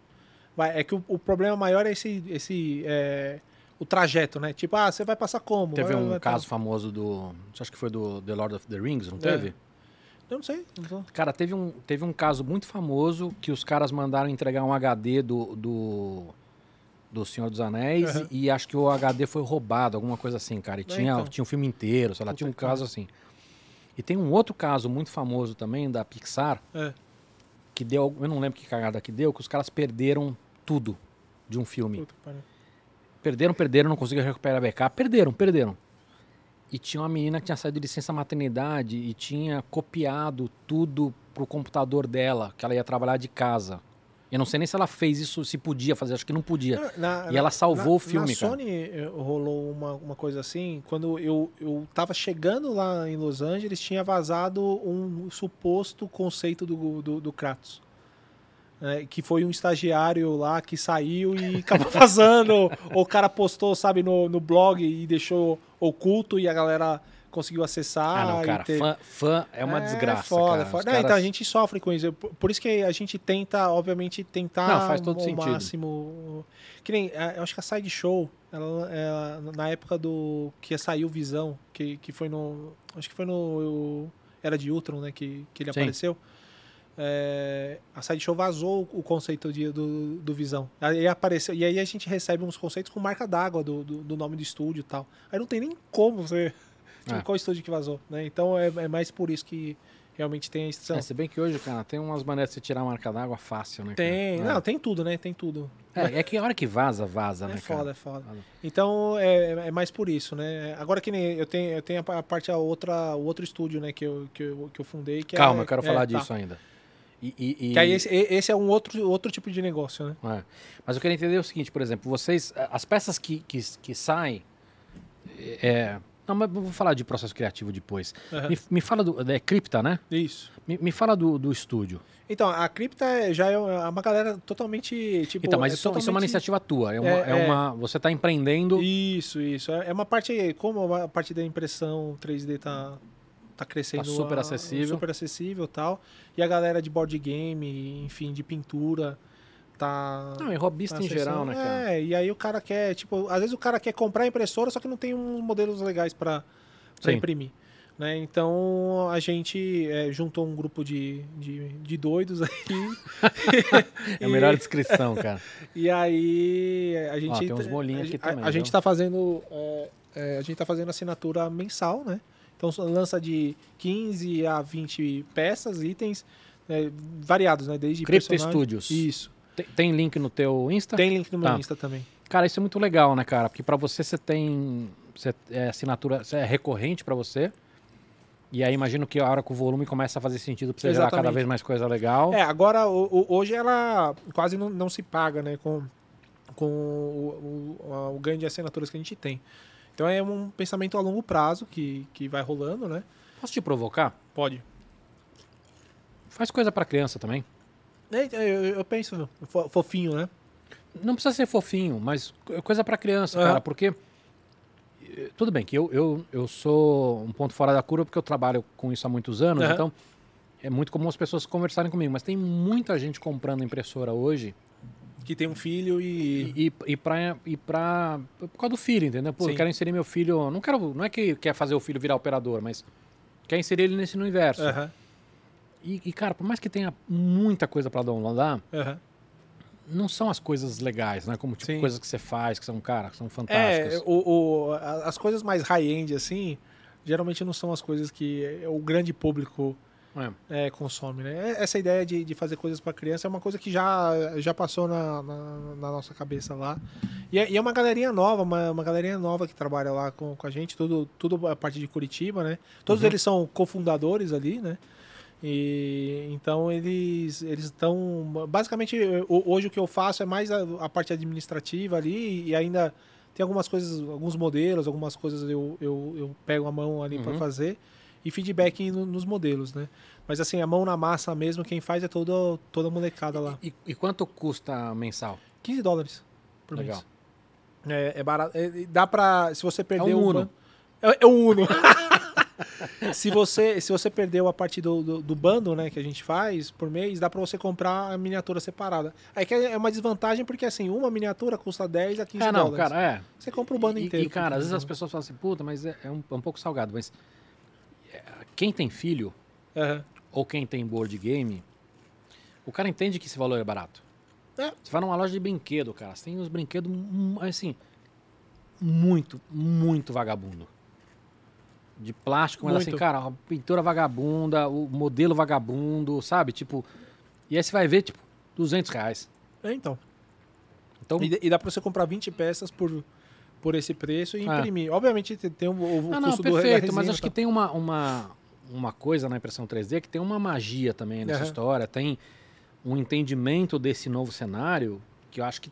vai, é que o, o problema maior é esse. esse é, o trajeto, né? Tipo, ah, você vai passar como? Teve um vai- caso famoso do. Acho que foi do The Lord of the Rings, não É. teve? Eu não sei. Não tô- Cara, teve um, teve um caso muito famoso que os caras mandaram entregar um HD do. do, do Senhor dos Anéis Aham. e acho que o HD foi roubado, alguma coisa assim, cara. E É, tinha, então. tinha um filme inteiro, sei lá, Puta tinha um caso assim. E tem um outro caso muito famoso também da Pixar, É. que deu. Eu não lembro que cagada que deu, que os caras perderam tudo de um filme. Puta. Perderam, perderam, não conseguiram recuperar a backup. Perderam, perderam. E tinha uma menina que tinha saído de licença maternidade e tinha copiado tudo pro computador dela, que ela ia trabalhar de casa. Eu não sei nem se ela fez isso, se podia fazer, acho que não podia. Na- E ela salvou na- o filme, Na. Sony eh, rolou uma, uma coisa assim, quando eu, eu tava chegando lá em Los Angeles, tinha vazado um suposto conceito do, do, do Kratos. Né, que foi um estagiário lá que saiu e acabou vazando. ou o cara postou, sabe, no, no blog e deixou oculto e a galera conseguiu acessar. Ah, não, cara, ter- fã, fã é uma desgraça, foda, cara. foda. Não, caras- Então a gente sofre com isso. Por, isso que a gente tenta, obviamente, tentar Não, faz todo o sentido. máximo. Que nem, eh, eu acho que a Side Show, ela, ela- na época do que saiu Visão, que, que foi no. Acho que foi no. Era de Ultron, né? Que, que ele Sim. apareceu. É, a Sideshow vazou o conceito de, do, do Visão. Aí apareceu, e aí a gente recebe uns conceitos com marca d'água do, do, do nome do estúdio e tal. Aí não tem nem como você. Tipo, É. qual estúdio que vazou, né? Então é, é mais por isso que realmente tem a exceção. É, se bem que hoje, cara, tem umas maneiras de você tirar a marca d'água fácil, né? cara? tem, É. não, tem tudo, né? Tem tudo. É, é que a hora que vaza, vaza, É né, foda, cara? é foda. Então é, é mais por isso, né? Agora que nem eu tenho, eu tenho a pa- a parte a outra, o outro estúdio, né, que eu, que eu, que eu fundei. Que Calma, é, eu quero é, falar tá. disso ainda. E, e- e- Que aí esse, esse é um outro, outro tipo de negócio, né? É. Mas eu queria entender o seguinte, por exemplo, vocês, as peças que, que, que saem, é, não, mas vou falar de processo criativo depois. Aham. Me, me fala do, é cripta, né? Isso. Me, me fala do, do estúdio. Então, a cripta é- já é uma galera totalmente, tipo... então, mas é isso, isso é uma totalmente- iniciativa tua, é uma, É, é é. uma você está empreendendo. Isso, isso. É é uma parte, como a parte da impressão 3D tá, tá crescendo. Tá super a- acessível. Super acessível e tal. E a galera de board game, enfim, de pintura, tá... Não, e robista tá em geral, né, cara? É, e aí o cara quer, tipo, às vezes o cara quer comprar impressora, só que não tem uns modelos legais para imprimir. Né? Então a gente é, juntou um grupo de, de, de doidos aí. É a melhor descrição, cara. E aí a gente. tem uns molinhos a, aqui a- também, A, gente tá fazendo. é, é, a gente tá fazendo assinatura mensal, né? Então lança de 15 a 20 peças, itens né, variados, né? Desde Crypto Studios. Isso. Tem, tem link no teu Insta? Tem link no meu Tá. Insta também. Cara, isso é muito legal, né, cara? Porque pra você você tem você, é assinatura, é recorrente pra você. E aí imagino que a hora que o volume começa a fazer sentido pra você gerar cada Exatamente. vez mais coisa legal. É, agora o- o- hoje ela quase não, não se paga, né? Com, com o, o- a- o ganho de assinaturas que a gente tem. Então é um pensamento a longo prazo que, que vai rolando, né? Posso te provocar? Pode. Faz coisa pra criança também. É, Eu, eu penso, fo- fofinho, né? Não precisa ser fofinho, mas é coisa pra criança, Aham. cara, porque. eh, Tudo bem que eu, eu, eu sou um ponto fora da curva porque eu trabalho com isso há muitos anos, Aham. então é muito comum as pessoas conversarem comigo, mas tem muita gente comprando impressora hoje Que tem um filho e. e, e, pra, e pra. Por causa do filho, entendeu? Pô, eu quero inserir meu filho. Não quero. Não é que quer fazer o filho virar operador, mas quer inserir ele nesse universo. Aham, E, e, cara, por mais que tenha muita coisa pra downloadar, aham. não são as coisas legais, né? Como tipo, Sim. coisas que você faz, que são, cara, que são fantásticas. É, o, o- as coisas mais high-end, assim, geralmente não são as coisas que o grande público É. é, consome, né? Essa ideia de, de fazer coisas para criança é uma coisa que já, já passou na, na, na nossa cabeça lá. E é, e é uma galerinha nova, uma, uma galerinha nova que trabalha lá com, com a gente, tudo, tudo a parte de Curitiba, né? Todos Uhum. eles são cofundadores ali, né? E então eles eles estão basicamente hoje o que eu faço é mais a, a parte administrativa ali e ainda tem algumas coisas, alguns modelos, algumas coisas eu, eu, eu pego a mão ali para Uhum. fazer e feedback no- nos modelos, né? Mas assim, a mão na massa mesmo, quem faz é toda, toda a molecada lá. E, e quanto custa mensal? 15 dólares por Legal. mês. É, é barato. É, dá pra. Se você perder um o Uno. ban- É, é um Uno. se, você, se você perdeu a parte do, do, do bundle, né, que a gente faz por mês, dá pra você comprar a miniatura separada. Aí que é uma desvantagem porque, assim, uma miniatura custa 10 a 15 É, não, dólares. cara, é. Você compra o bundle E- inteiro. E, cara, às vezes as 15 pessoas falam assim, puta, mas é, é um, é um pouco salgado. Mas é, quem tem filho. Aham. ou quem tem board game, o cara entende que esse valor é barato. É. Você vai numa loja de brinquedo, cara, você tem uns brinquedos, hum, assim, muito, muito vagabundo. De plástico, mas assim, Muito. cara, a pintura vagabunda, o modelo vagabundo, sabe? Tipo, e aí você vai ver, tipo, 200 reais. É, então. Então, E, e dá pra você comprar 20 peças por, por esse preço e É. imprimir. Obviamente tem- tem o, o não, não, custo do perfeito, mas acho que tem uma, uma, uma coisa na impressão 3D que tem uma magia também nessa Aham. história, tem um entendimento desse novo cenário que eu acho que,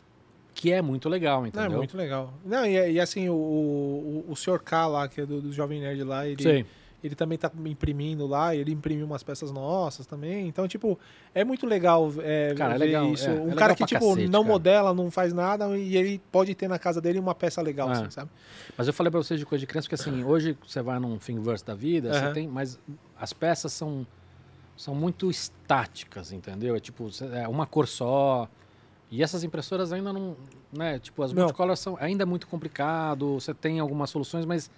que é muito legal, Não, é entendeu? muito legal. Não, e, e assim, o, o, o Sr. K lá, que é do, do Jovem Nerd lá, ele, Sei. Ele também tá imprimindo lá, ele imprimiu umas peças nossas também. Então, tipo, é muito legal é, Cara, é ver legal, isso. é, é um legal cara que, tipo, cacete, não cara. modela, não faz nada, e ele pode ter na casa dele uma peça legal, É. assim, sabe? Mas eu falei pra vocês de coisa de criança, porque assim, hoje você vai num Thingiverse da vida, você Aham. tem, mas as peças são, são muito estáticas, entendeu? É tipo, é uma cor só. E essas impressoras ainda não, né, tipo, as multicolors são ainda é muito complicado, você tem algumas soluções, mas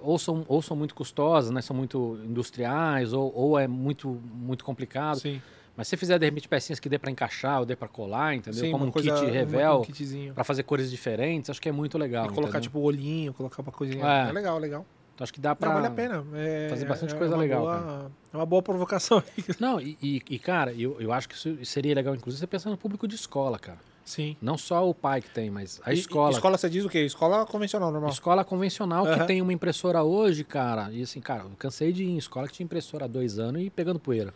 ou são, ou são muito custosas, né, são muito industriais, ou, ou é muito muito complicado. Sim, Mas se você fizer de repente pecinhas que dê pra encaixar ou dê pra colar, entendeu? sim Como um coisa, kit revel, um pra fazer cores diferentes, acho que é muito legal, E colocar, entendeu? tipo, o olhinho, colocar uma coisinha. É. É, legal, legal. Então acho que dá pra Não, vale a pena. É, fazer bastante é coisa uma legal, boa- É uma boa provocação. Não, e, e- e, cara, eu, eu acho que isso seria legal, inclusive, você pensar no público de escola, cara. Sim. Não só o pai que tem, mas a E- escola. Escola você diz o quê? Escola convencional, normal. Escola convencional que Aham. tem uma impressora hoje, cara. E assim, cara, eu cansei de ir em escola que tinha impressora há dois anos e pegando poeira.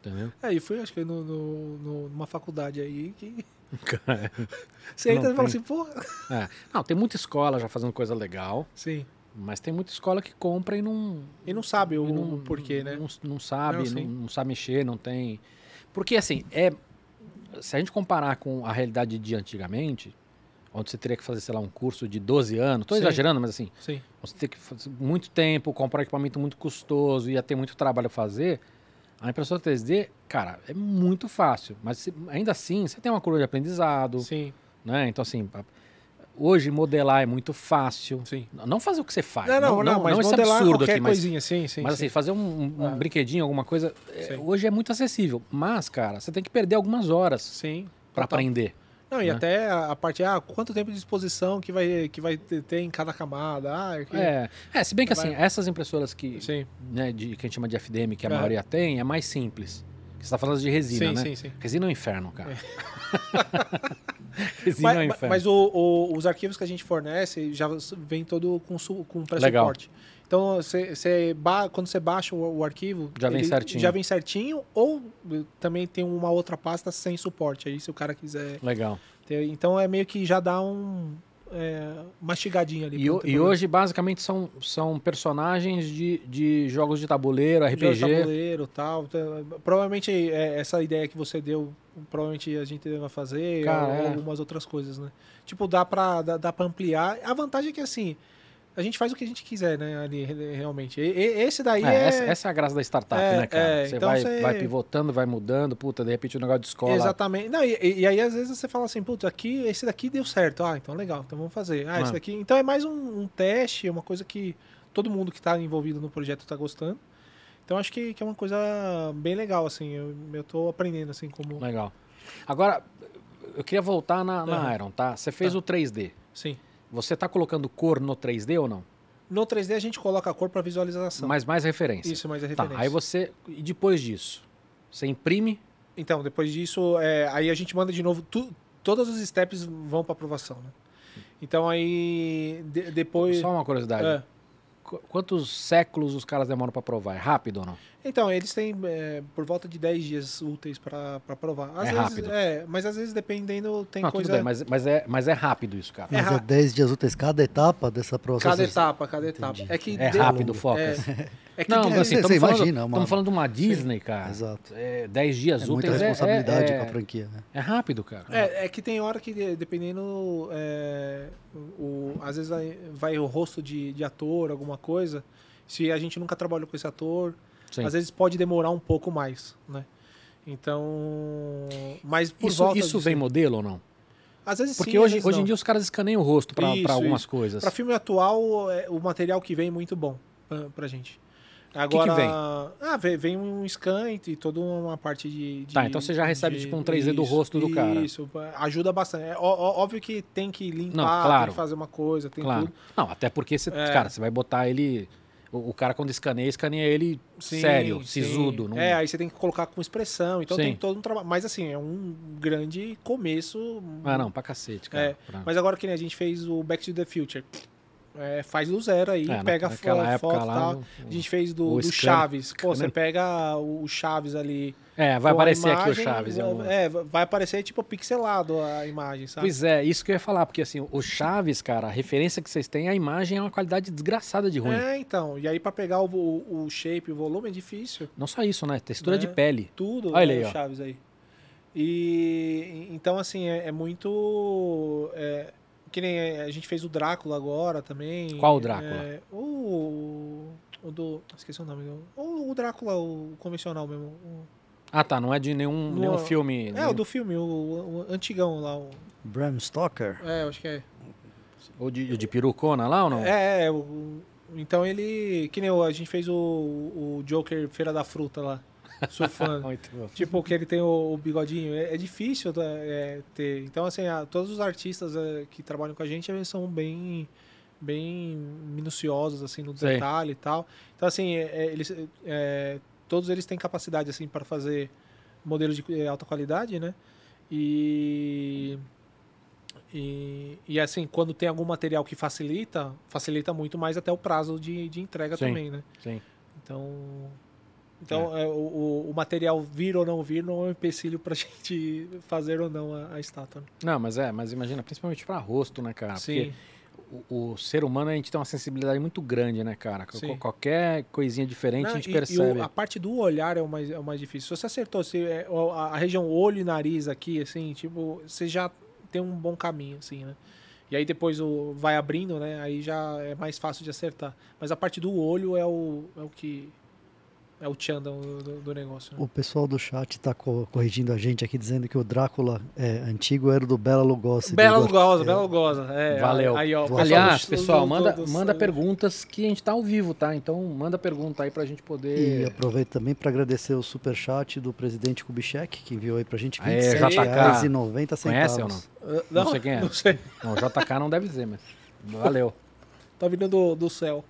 Entendeu? É, e fui, acho que no, no- no- numa faculdade aí que. Cara, Você entra Não e fala tem. assim, porra. é. Não, tem muita escola já fazendo coisa legal, Sim. mas tem muita escola que compra e não. E não sabe o, não o porquê, né? Não, não sabe, Não, não, não sabe mexer, não tem. Porque assim, é. Se a gente comparar com a realidade de antigamente, onde você teria que fazer, sei lá, um curso de 12 anos, Sim. exagerando, mas assim, Sim. você tem que fazer muito tempo, comprar equipamento muito custoso, ia ter muito trabalho a fazer. A impressora 3D, cara, é muito fácil, mas ainda assim, você tem uma curva de aprendizado, Sim, né? Então assim, hoje modelar é muito fácil. sim. Não fazer o que você faz, Não, não, não, mas esse modelar absurdo qualquer aqui, mas coisinha, sim, sim. mas sim. assim, fazer um, um Ah. brinquedinho, alguma coisa, é, hoje é muito acessível. Mas, cara, você tem que perder algumas horas Sim. total. aprender. Não, e né? até a, parte, ah, quanto tempo de exposição que vai, que vai ter em cada camada. Ah, que... É, é, se bem que assim, Vai- essas impressoras que, né, de, que a gente chama de FDM, que a É. maioria tem, é mais simples. Você tá falando de resina, sim, né? sim, sim. Resina é um inferno, cara. resina é um Mas, inferno. mas o- o- os arquivos que a gente fornece já vem todo com, com Legal. pré-suporte. Então, você ba- quando você baixa o, o arquivo, Já vem certinho. Já vem certinho, ou também tem uma outra pasta sem suporte. Aí, se o cara quiser Legal. ter. Então, é meio que já dá um. É, mastigadinho ali. E, e hoje, basicamente, são, são personagens de, de jogos de tabuleiro, Jogos de RPG. tabuleiro tal. Então, Provavelmente é, essa ideia que você deu, provavelmente a gente vai fazer, Cara, ou é. algumas outras coisas, né? Tipo, dá pra, dá, dá pra ampliar. A vantagem é que assim, a gente faz o que a gente quiser, né? Ali, re- realmente. E- esse daí É, é. essa, essa é a graça da startup, É, né, cara? é, você, então vai, você- vai pivotando, vai mudando, puta, de repente o negócio de escola. Exatamente. Não, e, e- aí, às vezes, você fala assim, putz, aqui, esse daqui deu certo. Ah, então legal, então vamos fazer. Ah, esse Ah. daqui. Então é mais um, um teste, é uma coisa que todo mundo que está envolvido no projeto está gostando. Então acho que, que é uma coisa bem legal, assim. Eu, eu tô aprendendo, assim, como. Legal. Agora, eu queria voltar na, na. Iron, tá? Você fez Tá. o 3D. Sim. Você tá colocando cor no 3D ou não? No 3D a gente coloca a cor para visualização. Mas mais referência. Isso, mais a Tá, referência. aí você. E depois disso? Você imprime. Então, depois disso, é, aí a gente manda de novo. Tu, todos os steps vão para aprovação, né? Então aí. de- depois. Só uma curiosidade. É. Qu- Quantos séculos os caras demoram pra provar? É rápido ou não? Então, eles têm é, por volta de 10 dias úteis para provar. Às É vezes, rápido. É, mas às vezes dependendo, tem não, coisa. tudo bem, mas, mas, é, mas é rápido isso, cara. É Mas é ra- 10 dias úteis cada etapa dessa aprovação. Cada etapa, cada etapa. Entendi. É que É de- rápido, Focas. É que Não, mas assim, você estamos falando, imagina, é uma- falando de uma Disney, cara. Exato. É, 10 dias É muita úteis é- responsabilidade é, com a franquia. né? é rápido, cara. É, é que tem hora que, de- dependendo, é, o, às vezes vai, vai o rosto de, de ator, alguma coisa. Se a gente nunca trabalhou com esse ator, Sim. às vezes pode demorar um pouco mais, né? Então, mas por Isso, isso disso- vem modelo ou não? Às vezes Porque sim, hoje, hoje em dia os caras escaneiam o rosto Isso, pra algumas isso. coisas. Pra filme atual, é, o material que vem é muito bom pra, pra gente. Agora, vem? Ah, vem, vem um scan e toda uma parte de, de- Tá, então você já recebe, de- tipo, um 3D do rosto do cara. Isso, ajuda bastante. É ó- óbvio que tem que limpar, Não, claro. tem que fazer uma coisa, tem Claro. tudo. Não, até porque você, É. cara, você vai botar ele. O, o cara, quando escaneia, escaneia ele Sim, sério, sim. sisudo. Não... É, aí você tem que colocar com expressão, então Sim. tem todo um trabalho. Mas assim, é um grande começo. Ah, não, pra cacete, cara. É, Pra- Mas agora que nem a gente fez o Back to the Future. É, faz do zero aí, É, pega naquela foto e tal. o- A gente fez do, do Chaves. Pô, você pega o Chaves ali. É, vai aparecer aqui o imagem, Chaves. É, um- É, vai aparecer tipo pixelado a imagem, sabe? Pois é, isso que eu ia falar, porque assim, o Chaves, cara, a referência que vocês têm, a imagem é uma qualidade desgraçada de ruim. É, então. E aí pra pegar o, o, shape, o volume é difícil. Não só isso, né? Textura Né? de pele. Tudo Olha né, aí, o. Chaves aí. E então, assim, é, é muito. É, que nem a gente fez o Drácula agora também. Qual o Drácula? É, o. O do. Esqueci o nome. O, o Drácula, o convencional mesmo. o- Ah, tá, não é de nenhum, Não- nenhum filme. é, nenhum- o do filme, o, o antigão lá. O, Bram Stoker. é, eu acho que é. Ou de, de perucona lá ou não? É, é, o- então ele. Que nem o- a gente fez o, o Joker Feira da Fruta lá. Muito bom. Tipo, que ele tem o, o bigodinho. É, é difícil tá, é, ter. Então, assim, a- todos os artistas é, que trabalham com a gente eles são bem bem minuciosos, assim, no detalhe e tal. Então, assim, é, é, eles, é, todos eles têm capacidade, assim, para fazer modelos de alta qualidade, né? E, e, e, assim, quando tem algum material que facilita, facilita muito mais até o prazo de, de entrega Sim. também, né? Sim. Então, então é, o, o- o material vir ou não vir não é um empecilho pra gente fazer ou não a, a estátua. né? Não, mas é, mas imagina, principalmente pra rosto, né, cara? Sim, Porque o, o ser humano, a gente tem uma sensibilidade muito grande, né, cara? Sim. Qualquer coisinha diferente Não, a gente e- e percebe. o- a parte do olhar é o mais, é o mais difícil. Se você acertou se, é, a, a região olho e nariz aqui, assim, tipo, você já tem um bom caminho, assim, né? E aí depois o, vai abrindo, né? Aí já é mais fácil de acertar. Mas a parte do olho é o, é o que. É o tchan do, do- do negócio. né? O pessoal do chat está corrigindo a gente aqui, dizendo que o Drácula é, antigo era do Bela Lugosi. Bela Lugosa, é, Bela Lugosa. É, Valeu. Aí, ó, Aliás, do- pessoal, do- manda, manda perguntas que a gente tá ao vivo, tá? Então manda pergunta aí pra gente E poder. aproveito também para agradecer o superchat do presidente Kubitschek, que enviou aí pra gente Aê, 27 JK. reais e 90 Conhece centavos. ou não? Ah, Não sei quem é. Não sei. Não, JK não deve ser, mas. Valeu. Tá vindo do, do céu.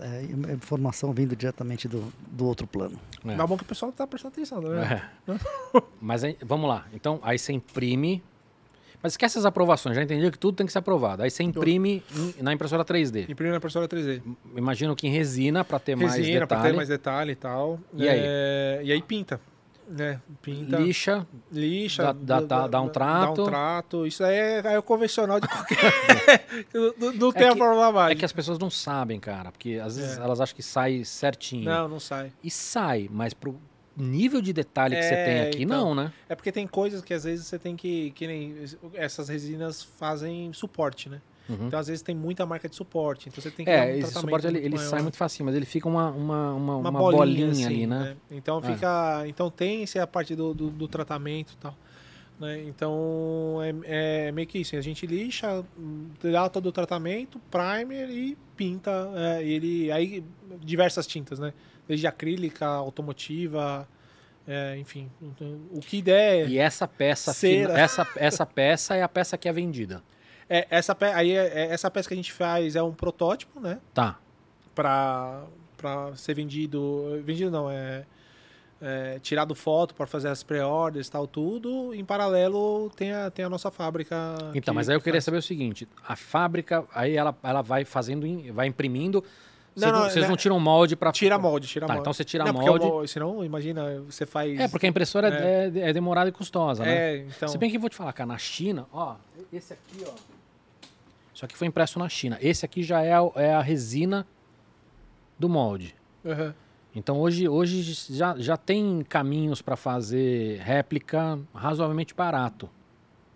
É, é informação vindo diretamente do, do outro plano. É. Mas é bom que o pessoal tá prestando atenção, né? É. Mas aí, vamos lá. Então, aí você imprime. Mas esquece as aprovações, já entendi que tudo tem que ser aprovado. Aí você imprime em- na impressora 3D. Imprime na impressora 3D. Imagino que em resina para ter mais Resina, pra detalhe. ter mais detalhe e tal. E aí? É, e aí pinta. Né? Pinta, lixa, lixa, dá- dá- dá um Dá trato. um trato. Isso aí é, é o convencional de qualquer. não não- não tem É a que- fórmula É que as pessoas não sabem, cara, porque às vezes É. elas acham que sai certinho. Não, não sai. E sai, mas pro nível de detalhe que você É, tem aqui, então. não, né? É porque tem coisas que às vezes você tem que. Que nem essas resinas fazem suporte, né? Uhum. Então às vezes tem muita marca de suporte. Então você tem que dar um É, esse suporte ele, ele sai muito facinho, mas ele fica uma, uma, uma, uma, uma bolinha, bolinha, assim, ali, né? Então É. fica. Então tem essa parte do, do, do tratamento e tal. Né? Então é, é meio que isso. A gente lixa, dá todo o tratamento, primer e pinta. é, ele, aí diversas tintas, né? Desde acrílica, automotiva, é, enfim. o que der. E essa peça, Cera. fina- essa, essa peça é a peça que é vendida. É, essa, aí é- é- essa peça que a gente faz é um protótipo, né? Tá. Pra, pra ser vendido. Vendido não, é. é tirado foto para fazer as pré-orders e tal, tudo. Em paralelo tem a, tem a nossa fábrica. Então, mas aí eu que queria saber o seguinte: a fábrica, aí ela, ela vai fazendo, vai imprimindo. Vocês Não, não, não, vocês né, não tiram molde para Tira molde, tira Tá, molde. então você tira não, molde. Senão, imagina, você faz. É, porque a impressora é, é, é demorada e custosa, né? É, então. Se bem que eu vou te falar, cara, na China, ó, esse aqui, ó. Isso aqui foi impresso na China. Esse aqui já é, a- é a resina do molde. Aham. Então hoje, hoje já, já tem caminhos para fazer réplica razoavelmente barato.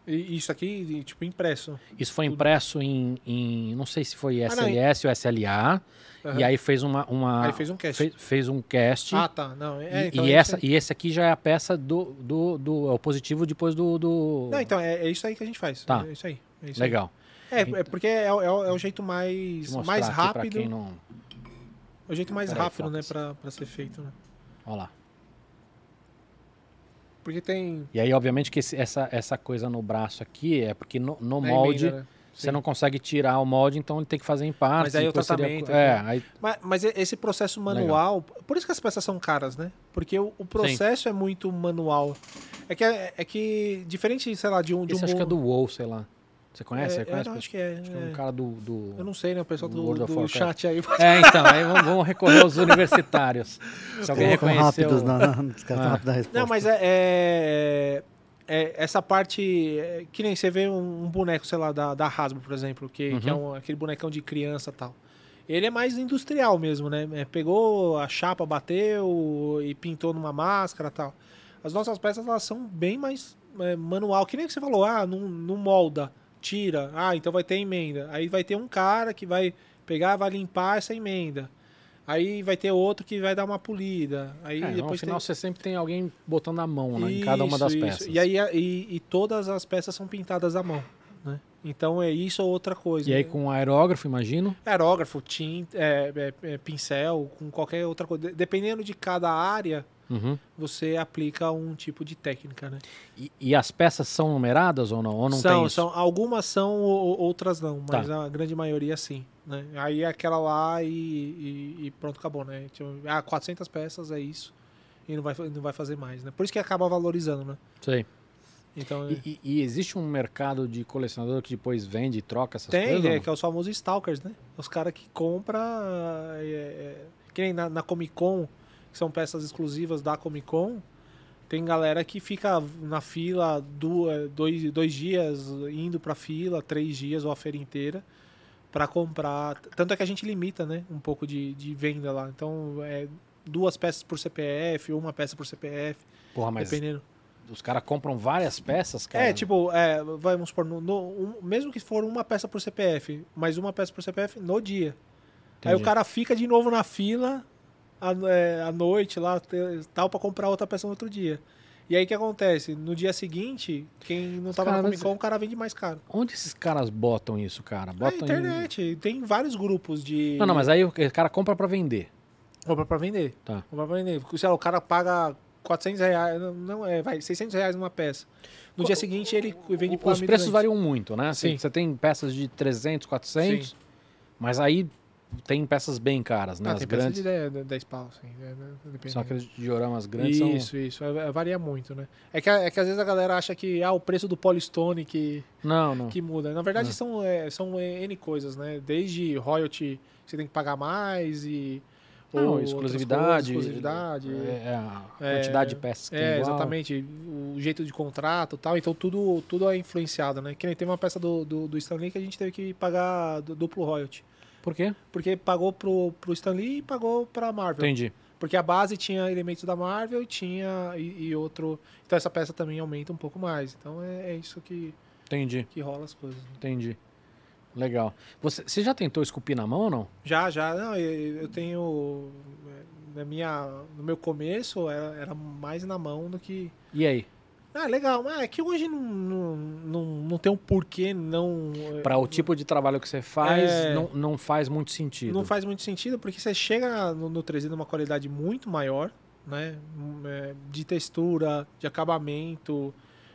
E isso aqui, tipo, impresso. Isso foi impresso em, em- não sei se foi Ah, SLS ou SLA, Aham. e aí fez uma, uma Aí fez um cast. fez, fez um cast. Ah, tá. Não, é, e, então e é essa, aí. e esse aqui já é a peça do, do, do é o positivo depois do, do... Não, então é, é isso aí que a gente faz. Tá. É isso aí. é isso aí. Legal. É, é porque é, o- é o- é o jeito mais, mais rápido. não... É o jeito mais Peraí, rápido, né, pra, pra ser feito, né? Olha lá. Porque tem. E aí, obviamente, que esse- essa, essa coisa no braço aqui é porque no, no molde emenda, né? você Sim. não consegue tirar o molde, então ele tem que fazer em partes. Mas aí o depois seria- tratamento, É, né? aí Mas, mas esse processo manual, por isso que as peças são caras, né? Porque o, o processo é muito manual. É que, é, é que diferente, sei lá, de um. De esse um acho que é do WoW, sei lá. Você conhece? É, Você conhece? eu acho que é. Acho que é um é. cara do... do... Eu não sei, né? O pessoal do do, do chat aí. É, então, aí vamos, vamos recorrer aos universitários. Se alguém reconheceu... rápidos, na, na, os caras Ah. rápidos na resposta. Não, mas é, é- é- essa parte. é, que nem você vê um, um boneco, sei lá, da, da Hasbro, por exemplo, que, que é Uhum. um- aquele bonecão de criança e tal. Ele é mais industrial mesmo, né? É, pegou a chapa, bateu e pintou numa máscara e tal. As nossas peças, elas são bem mais é, manual. Que nem que você falou, ah, não, não molda, tira. Ah, então vai ter emenda. Aí vai ter um cara que vai pegar, vai limpar essa emenda. Aí vai ter outro que vai dar uma polida. Aí É, no depois final tem... você sempre tem alguém botando a mão né, em cada uma das Isso, peças. isso. E aí e, e todas as peças são pintadas à mão, né? Então é isso ou outra coisa. E aí com aerógrafo, imagino. aerógrafo, tinta, é, é, é, pincel, com qualquer outra coisa. De- Dependendo de cada área, Uhum. você aplica um tipo de técnica, né? E, e as peças são numeradas ou não? Ou não são, tem são, algumas são, outras não, mas Tá. a grande maioria sim. Né? Aí é aquela lá e, e- e pronto, acabou, né? Tipo, ah, 400 peças é isso. E não vai, não vai fazer mais, né? Por isso que acaba valorizando, né? Sei. Então, E, e- e existe um mercado de colecionador que depois vende e troca essas Tem, coisas? ou é, que é os famosos stalkers, né? Os caras que compram. É, é, que nem na, na Comic Con, que são peças exclusivas da Comic Con. Tem galera que fica na fila du- é, dois, dois dias, indo pra fila, três dias ou a feira inteira, pra comprar. Tanto é que a gente limita, né? Um pouco de, de venda lá. Então, é duas peças por CPF, uma peça por CPF, Porra, mas dependendo. os caras compram várias peças, cara? É, tipo, é, vamos supor, no, no- um- mesmo que for uma peça por CPF, mais uma peça por CPF no dia. Aí o Entendi. cara fica de novo na fila à, é, à noite lá, tal, pra comprar outra peça no outro dia. E aí o que acontece? No dia seguinte, quem não tava Cara, na Comic Con, o cara vende mais caro. Onde esses caras botam isso, cara? Na Botam em- internet, tem vários grupos de. Não, não, mas aí o cara compra pra vender. Compra pra vender. Tá. Compra pra vender. Sei lá, o cara paga 400 reais, não, é, vai, 600 reais numa peça. No dia seguinte ele vende por Os preços variam muito, né? Sim. Você tem peças de 300, 400, mas aí tem peças bem caras, né? Ah, As tem grandes. de 10, 10 pau, sim. é, né. São aqueles dioramas grandes. são- Isso, isso. é- é- varia muito, né? É que, é que às vezes a galera acha que ah, o preço do Polystone que, Não, não. que muda. Na verdade, são, é, são N coisas, né? Desde royalty que você tem que pagar mais e Não, outras exclusividade. coisas, exclusividade. É, é a É, quantidade de peças que tem É, igual. exatamente. O jeito de contrato e tal. Então tudo, tudo é influenciado, né? Que nem teve uma peça do, do, do Stanley que a gente teve que pagar du- duplo royalty. Por quê? Porque pagou pro, pro Stanley e pagou pra Marvel. Entendi. Porque a base tinha elementos da Marvel e tinha. E, e outro. Então essa peça também aumenta um pouco mais. Então é, é isso que, Entendi. que rola as coisas. né? Entendi. Legal. Você, você já tentou esculpir na mão ou não? Já, já. Não, eu, eu tenho. é, Na minha, no meu começo era, era mais na mão do que. E aí? Ah, legal. Mas é que hoje não, não, não, não tem um porquê não. Para o tipo de trabalho que você faz, É. não, não faz muito sentido. Não faz muito sentido, porque você chega no, no 3D numa qualidade muito maior, né? Hum, é, De textura, de acabamento,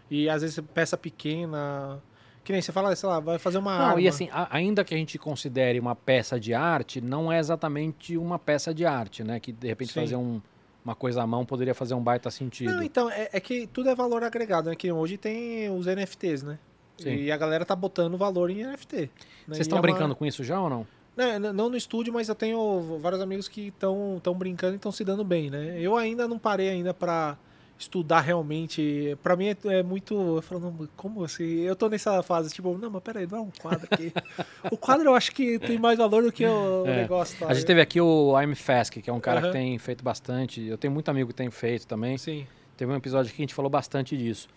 e às vezes peça pequena. Que nem você fala, sei lá, vai fazer uma Não, arma. e assim, a- ainda que a gente considere uma peça de arte, não é exatamente uma peça de arte, né? Que de repente Sim. fazer um- uma coisa à mão poderia fazer um baita sentido. Não, então, é, é que tudo é valor agregado, né? Que hoje tem os NFTs, né? Sim. E a galera tá botando valor em NFT. né? Vocês estão é uma- brincando com isso já ou não? Não, n- não no estúdio, mas eu tenho vários amigos que estão tão brincando e estão se dando bem, né? Eu ainda não parei ainda pra estudar realmente. Pra mim é, é muito. Eu falo, não, como assim? Eu tô nessa fase, tipo, não, mas peraí, não é um quadro aqui. o quadro eu acho que tem mais valor do que o, É. negócio. Tá? A gente teve aqui o I'm Fask, que é um cara Aham. que tem feito bastante. Eu tenho muito amigo que tem feito também. Sim. Teve um episódio que a gente falou bastante disso.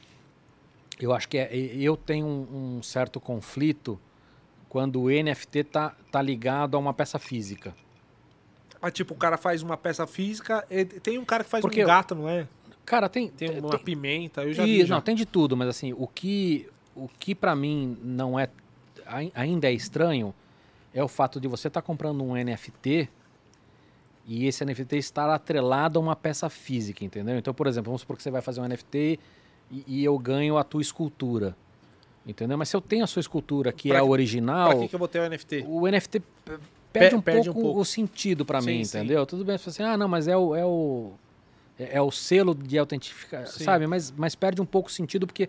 Eu acho que é, eu tenho um, um certo conflito quando o NFT tá, tá ligado a uma peça física. Ah, tipo, o cara faz uma peça física. Tem um cara que faz Porque um gato, não é? Cara, tem. Tem tem- uma pimenta, eu já Ih, vi. Já. Não, tem de tudo, mas assim, o que, o que para mim não é. ai- ainda é estranho é o fato de você estar comprando um NFT e esse NFT estar atrelado a uma peça física, entendeu? Então, por exemplo, vamos supor que você vai fazer um NFT e, e eu ganho a tua escultura. Entendeu? Mas se eu tenho a sua escultura, que Pra é a original, Pra que, que eu botei o NFT? o NFT perde, um, perde um pouco pouco. o sentido para Sim, mim, sim. entendeu? Tudo bem, você fala assim, ah, não, mas é o, é o, é, é o selo de autentificar, sabe? Mas, mas perde um pouco o sentido porque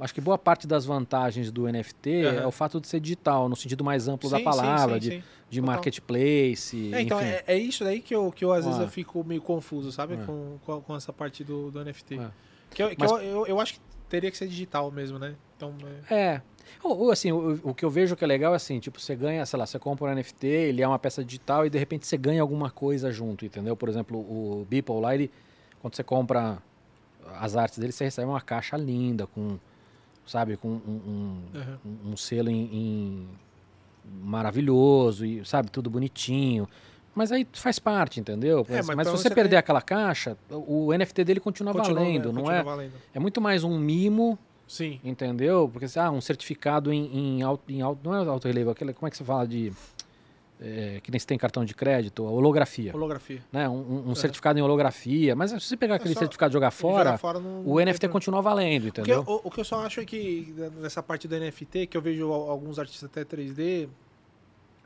acho que boa parte das vantagens do NFT Aham. é o fato de ser digital, no sentido mais amplo da Sim, sim, sim, sim, de, sim. de Total. marketplace, É, então, é, é isso daí que eu, que eu às vezes Ah. eu fico meio confuso, sabe? É. Com, com, com essa parte do, do NFT. É. Que, eu, que Mas- eu, eu, eu acho que teria que ser digital mesmo, né? Então, é, É. Ou, ou, assim, o, o que eu vejo que é legal é assim, tipo, você ganha, sei lá, você compra um NFT, ele é uma peça digital e de repente você ganha alguma coisa junto, entendeu? Por exemplo, o Beeple lá, ele, quando você compra as artes dele, você recebe uma caixa linda, com, sabe, com um, um, Aham. um- um selo em, em- maravilhoso e, sabe, tudo bonitinho. Mas aí faz parte, entendeu? É, mas mas mas se você perder ter- aquela caixa, o o NFT dele continua, continua, valendo, né, não continua é? valendo. É muito mais um mimo Sim. Entendeu? Porque ah, um certificado em, em, alto, em alto. Não é alto relevo, aquele, como é que você fala de. É, que nem se tem cartão de crédito, a holografia. Holografia. Né? Um, um- um certificado em holografia. Mas se você pegar aquele só- certificado e jogar fora, Jogar fora não- o não NFT continua valendo, entendeu? o, o que eu só acho é que nessa parte do NFT, que eu vejo al- alguns artistas até 3D,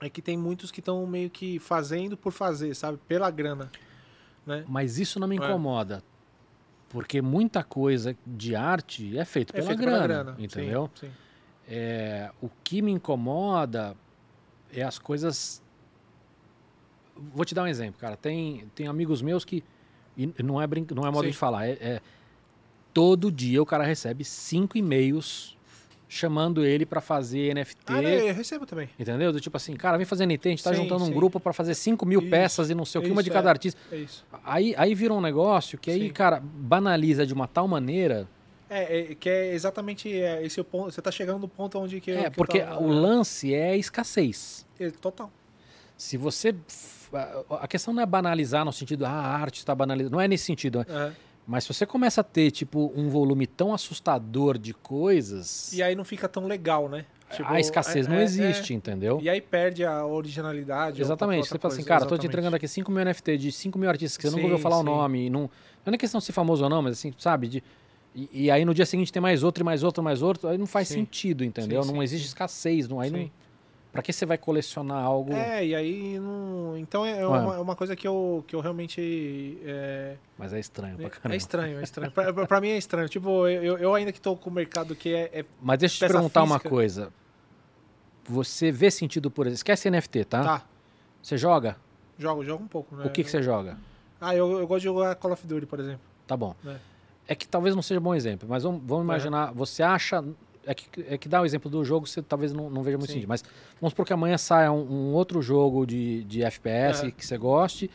é que tem muitos que estão meio que fazendo por fazer, sabe? Pela grana. Né? Mas isso não me É. incomoda. Porque muita coisa de arte é feito É pela, grana, pela grana. Entendeu? Sim, sim. É, o que me incomoda é as coisas. Vou te dar um exemplo, cara. Tem, tem amigos meus que. não é, brin... não é modo Sim. de falar. É, é- todo dia o cara recebe cinco e-mails chamando ele pra fazer NFT. Ah, eu recebo também. Entendeu? Do tipo assim, cara, vem fazer NFT, a gente tá Sim, juntando um sim. grupo pra fazer 5 mil Isso, peças e não sei o que, uma de cada é. artista. É isso. Aí, aí vira um negócio que aí, Sim. cara, banaliza de uma tal maneira. É, é, que é exatamente é, esse o ponto. Você tá chegando no ponto onde que eu- é, que eu porque tava- o lance é a escassez. É, Total. Se você. a- questão não é banalizar no sentido, ah, a arte está banalizada. Não é nesse sentido. né? É. Mas se você começa a ter, tipo, um volume tão assustador de coisas, E aí não fica tão legal, né? Tipo, a escassez é- não é- existe, é. entendeu? E aí perde a originalidade. Exatamente. Você fala assim, cara, tô te entregando aqui 5 mil NFT de 5 mil artistas que você nunca Sim, ouviu falar o sim. nome. E não, não é questão de ser famoso ou não, mas assim, sabe? De, e, e aí no dia seguinte tem mais outro, e mais outro, mais outro. Aí não faz Sim. sentido, entendeu? Sim, não sim, existe escassez. Não, aí não, pra que você vai colecionar algo? É, e aí não. Então é uma, é uma coisa que eu, que eu realmente. É, Mas é estranho pra caramba. é estranho, é estranho. pra, pra- mim é estranho. Tipo, eu, eu ainda que tô com o mercado que é. é- Mas deixa eu te perguntar uma física. coisa. Você vê sentido por? Esquece NFT, tá? tá. Você joga? Jogo, jogo um pouco, né? O que, que você joga? Ah, eu, eu gosto de jogar Call of Duty, por exemplo. Tá bom. É. É que talvez não seja bom exemplo, mas vamos, vamos imaginar, você acha. É que, é que dá o exemplo do jogo, você talvez não, não veja muito Sim. sentido. Mas vamos supor que amanhã saia um, um outro jogo de, de FPS que você goste,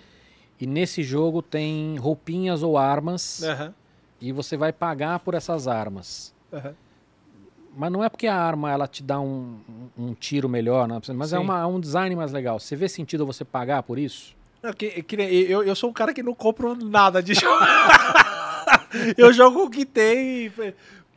e nesse jogo tem roupinhas ou armas, e você vai pagar por essas armas. aham. Mas não é porque a arma ela te dá um, um um tiro melhor, né? mas é, uma, é um design mais legal. Você vê sentido você pagar por isso? Não, que- que eu, eu sou um cara que não compro nada de jogo. eu jogo o que tem.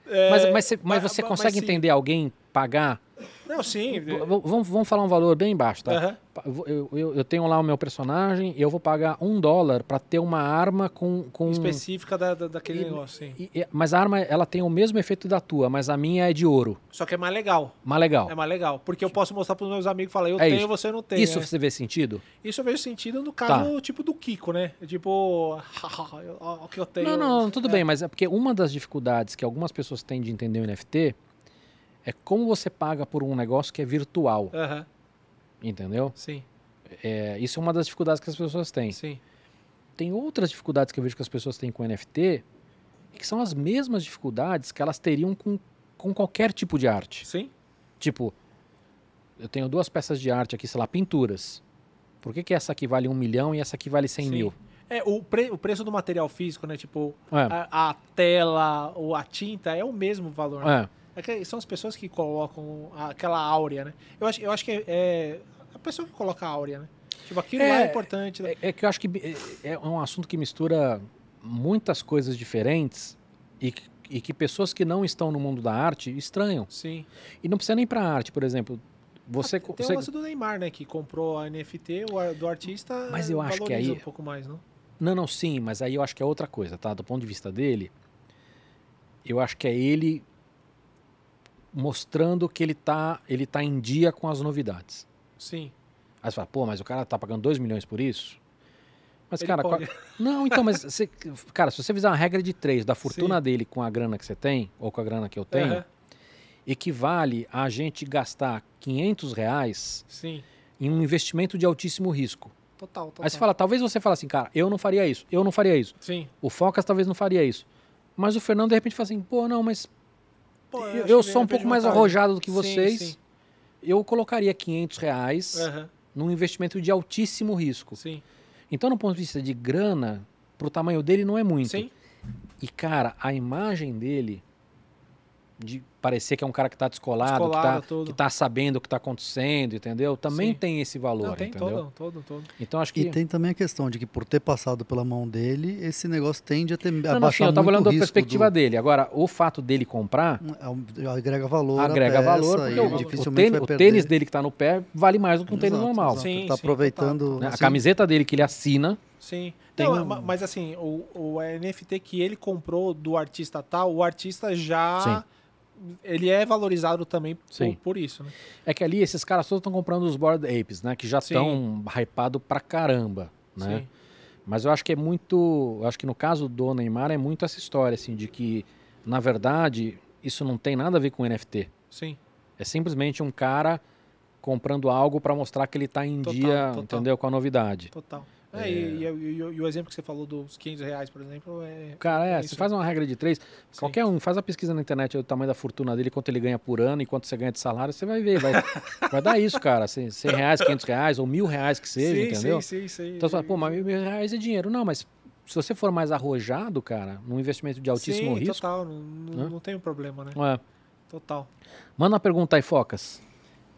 é, mas, mas, você, mas você mas consegue entender alguém pagar? Não, sim. V- Vamos, vamos falar um valor bem baixo, tá? Pa- Eu, eu, eu tenho lá o meu personagem eu vou pagar um dólar pra ter uma arma com. com Específica da, da- daquele E- negócio, sim. e- e- mas a arma ela tem o mesmo efeito da tua, mas a minha é de ouro. Só que é mais legal. Mas legal. É mais legal. Porque eu posso mostrar pros meus amigos e falar, eu É tenho, isso. você não tem. Isso né? você vê sentido? Isso eu vejo sentido no caso, Tá. tipo do Kiko, né? Tipo, o que eu tenho. Não, não, não, tudo É. bem, mas é porque uma das dificuldades que algumas pessoas têm de entender o NFT é como você paga por um negócio que é virtual, Aham, entendeu? sim, É, isso é uma das dificuldades que as pessoas têm. sim. Tem outras dificuldades que eu vejo que as pessoas têm com NFT que são as mesmas dificuldades que elas teriam com, com qualquer tipo de arte. Sim, Tipo, eu tenho duas peças de arte aqui, sei lá, pinturas. Por que, que essa aqui vale um milhão e essa aqui vale 100 Sim. mil? É, o, pre- o preço do material físico, né? Tipo, É, a, a tela ou a tinta é o mesmo valor. né? é. É que são as pessoas que colocam aquela áurea, né? Eu acho, eu acho que é, é a pessoa que coloca a áurea, né? Tipo, aquilo É, lá é importante. né? É, é que eu acho que é, é um assunto que mistura muitas coisas diferentes e, que- e que pessoas que não estão no mundo da arte estranham. Sim. E não precisa nem pra arte, por exemplo. Você, Ah, tem você- o lance do Neymar, né? Que comprou a NFT o do artista. Mas eu acho que aí- um pouco mais, não? Não, não, sim, mas aí eu acho que é outra coisa, tá? Do ponto de vista dele, eu acho que é ele mostrando que ele tá, ele tá em dia com as novidades. Sim. Aí você fala, pô, mas o cara tá pagando 2 milhões por isso? Mas, Ele cara, qual- não, então, mas você, cara, se você fizer uma regra de três da fortuna Sim. dele com a grana que você tem, ou com a grana que eu tenho, Aham, equivale a gente gastar 500 reais Sim. em um investimento de altíssimo risco. Total, total. Aí você fala, talvez você fale assim, cara, eu não faria isso, eu não faria isso. Sim. O Focas talvez não faria isso. Mas o Fernando, de repente, fala assim, pô, não, mas Pô, eu, eu sou um pouco mais arrojado do que Sim, vocês. Sim. Eu colocaria 500 reais Aham, num investimento de altíssimo risco. Sim. Então, no ponto de vista de grana, pro tamanho dele não é muito. Sim. E, cara, a imagem dele, de parecer que é um cara que tá descolado, Descolado, que, tá, que tá sabendo o que tá acontecendo, entendeu? Também Sim. tem esse valor, Não, tem entendeu? todo, todo, todo. Então, acho que... E tem também a questão de que por ter passado pela mão dele, esse negócio tende a ter Não, a não, sim, baixar eu tava muito olhando o da perspectiva do- dele. Agora, o fato dele comprar É um- Agrega valor. agrega peça valor, porque o, o tênis, o tênis dele que tá no pé vale mais do que um tênis Exato, normal. exato. Sim, Ele tá sim, aproveitando. né? A camiseta dele que ele assina, Sim. Tem Não, um- ma- Mas assim, o, o NFT que ele comprou do artista tal, o artista já. Sim. Ele é valorizado também por, por isso, né? é que ali esses caras todos estão comprando os Bored Apes, né? Que já estão hypado pra caramba, né? Sim. Mas eu acho que é muito. Eu acho que no caso do Neymar é muito essa história, assim, de que, na verdade, isso não tem nada a ver com NFT. Sim. É simplesmente um cara comprando algo pra mostrar que ele tá em Total, dia, total. entendeu? Com a novidade. Total. É, E, e- e- e o exemplo que você falou dos 500 reais, por exemplo, é. Cara, é, você faz uma regra de três, Sim. qualquer um, faz a pesquisa na internet aí, o tamanho da fortuna dele, quanto ele ganha por ano e quanto você ganha de salário, você vai ver, vai, vai dar isso, cara, 100 100 reais, 500 reais ou mil reais que seja, sim, entendeu? Sim, sim, sim. Então você fala, pô, mas mil reais é dinheiro. Não, mas se você for mais arrojado, cara, num investimento de altíssimo sim, risco, total. Não, não, né? não tem um problema, né? é. Total. manda uma pergunta aí, Focas.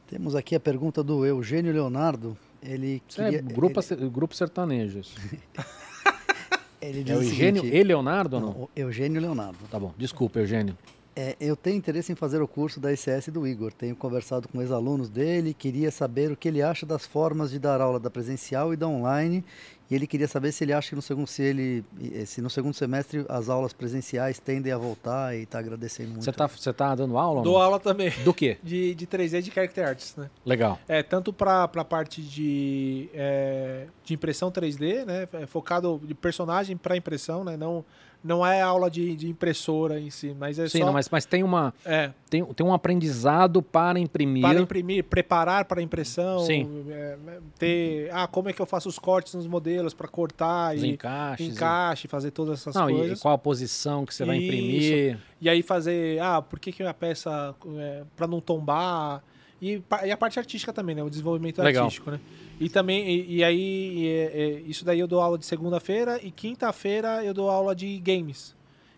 Temos aqui a pergunta do Eugênio Leonardo. Ele é queria, grupo, ele, grupo sertanejo. ele É o Eugênio seguinte- e Leonardo ou Não, não? Eugênio Leonardo. Tá bom, desculpa, Eugênio. É, eu tenho interesse em fazer o curso da ICS do Igor. Tenho conversado com ex-alunos dele, queria saber o que ele acha das formas de dar aula da presencial e da online E ele queria saber se ele acha que no segundo, se ele, eh, se no segundo semestre as aulas presenciais tendem a voltar e está agradecendo muito. Você tá, você tá dando aula? ou Dou aula também Do quê? de, de 3D e de Character Arts, né? Legal. É, tanto para a parte de, é, de impressão 3D, né? é Focado de personagem para impressão, né? Não, não é aula de, de impressora em si, mas é Sim, só não, mas, mas tem, uma, é, tem, tem um aprendizado para imprimir. para imprimir, preparar para impressão, Sim. é, ter, ah, como é que eu faço os cortes nos modelos para cortar os e encaixes. e- encaixe, fazer todas essas Não, e- e coisas. qual a posição que você vai Isso. imprimir. E aí fazer, ah, por que, que a peça, é, para não tombar. E, e a parte artística também, né? O desenvolvimento Legal. artístico, né? E também, e, e aí, e, é, é, isso daí eu dou aula de segunda-feira e quinta-feira eu dou aula de games.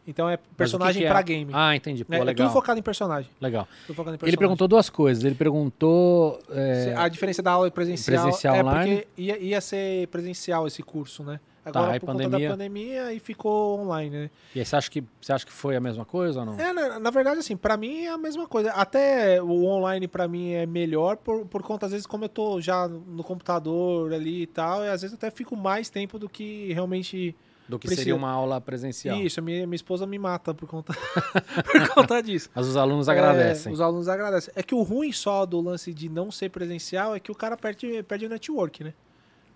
Então é personagem que é? pra game. Ah, entendi. Pô, né? É legal. tudo focado em personagem. Legal. Tudo focado em Ele personagem. perguntou duas coisas. Ele perguntou. é, A diferença da aula presencial, Presencial é online? porque ia, ia ser presencial esse curso, né? Agora, aí por pandemia. conta da pandemia, aí ficou online, né? E aí, você acha, que, você acha que foi a mesma coisa ou não? É, na, na verdade, assim, pra mim é a mesma coisa. Até o online pra mim é melhor por, por conta, às vezes, como eu tô já no computador ali e tal, e às vezes até fico mais tempo do que realmente. Do que precisa- seria uma aula presencial. Isso, minha, minha esposa me mata por conta, por conta disso. Mas os alunos É, agradecem. os alunos agradecem. É que o ruim só do lance de não ser presencial é que o cara perde, perde o network, né?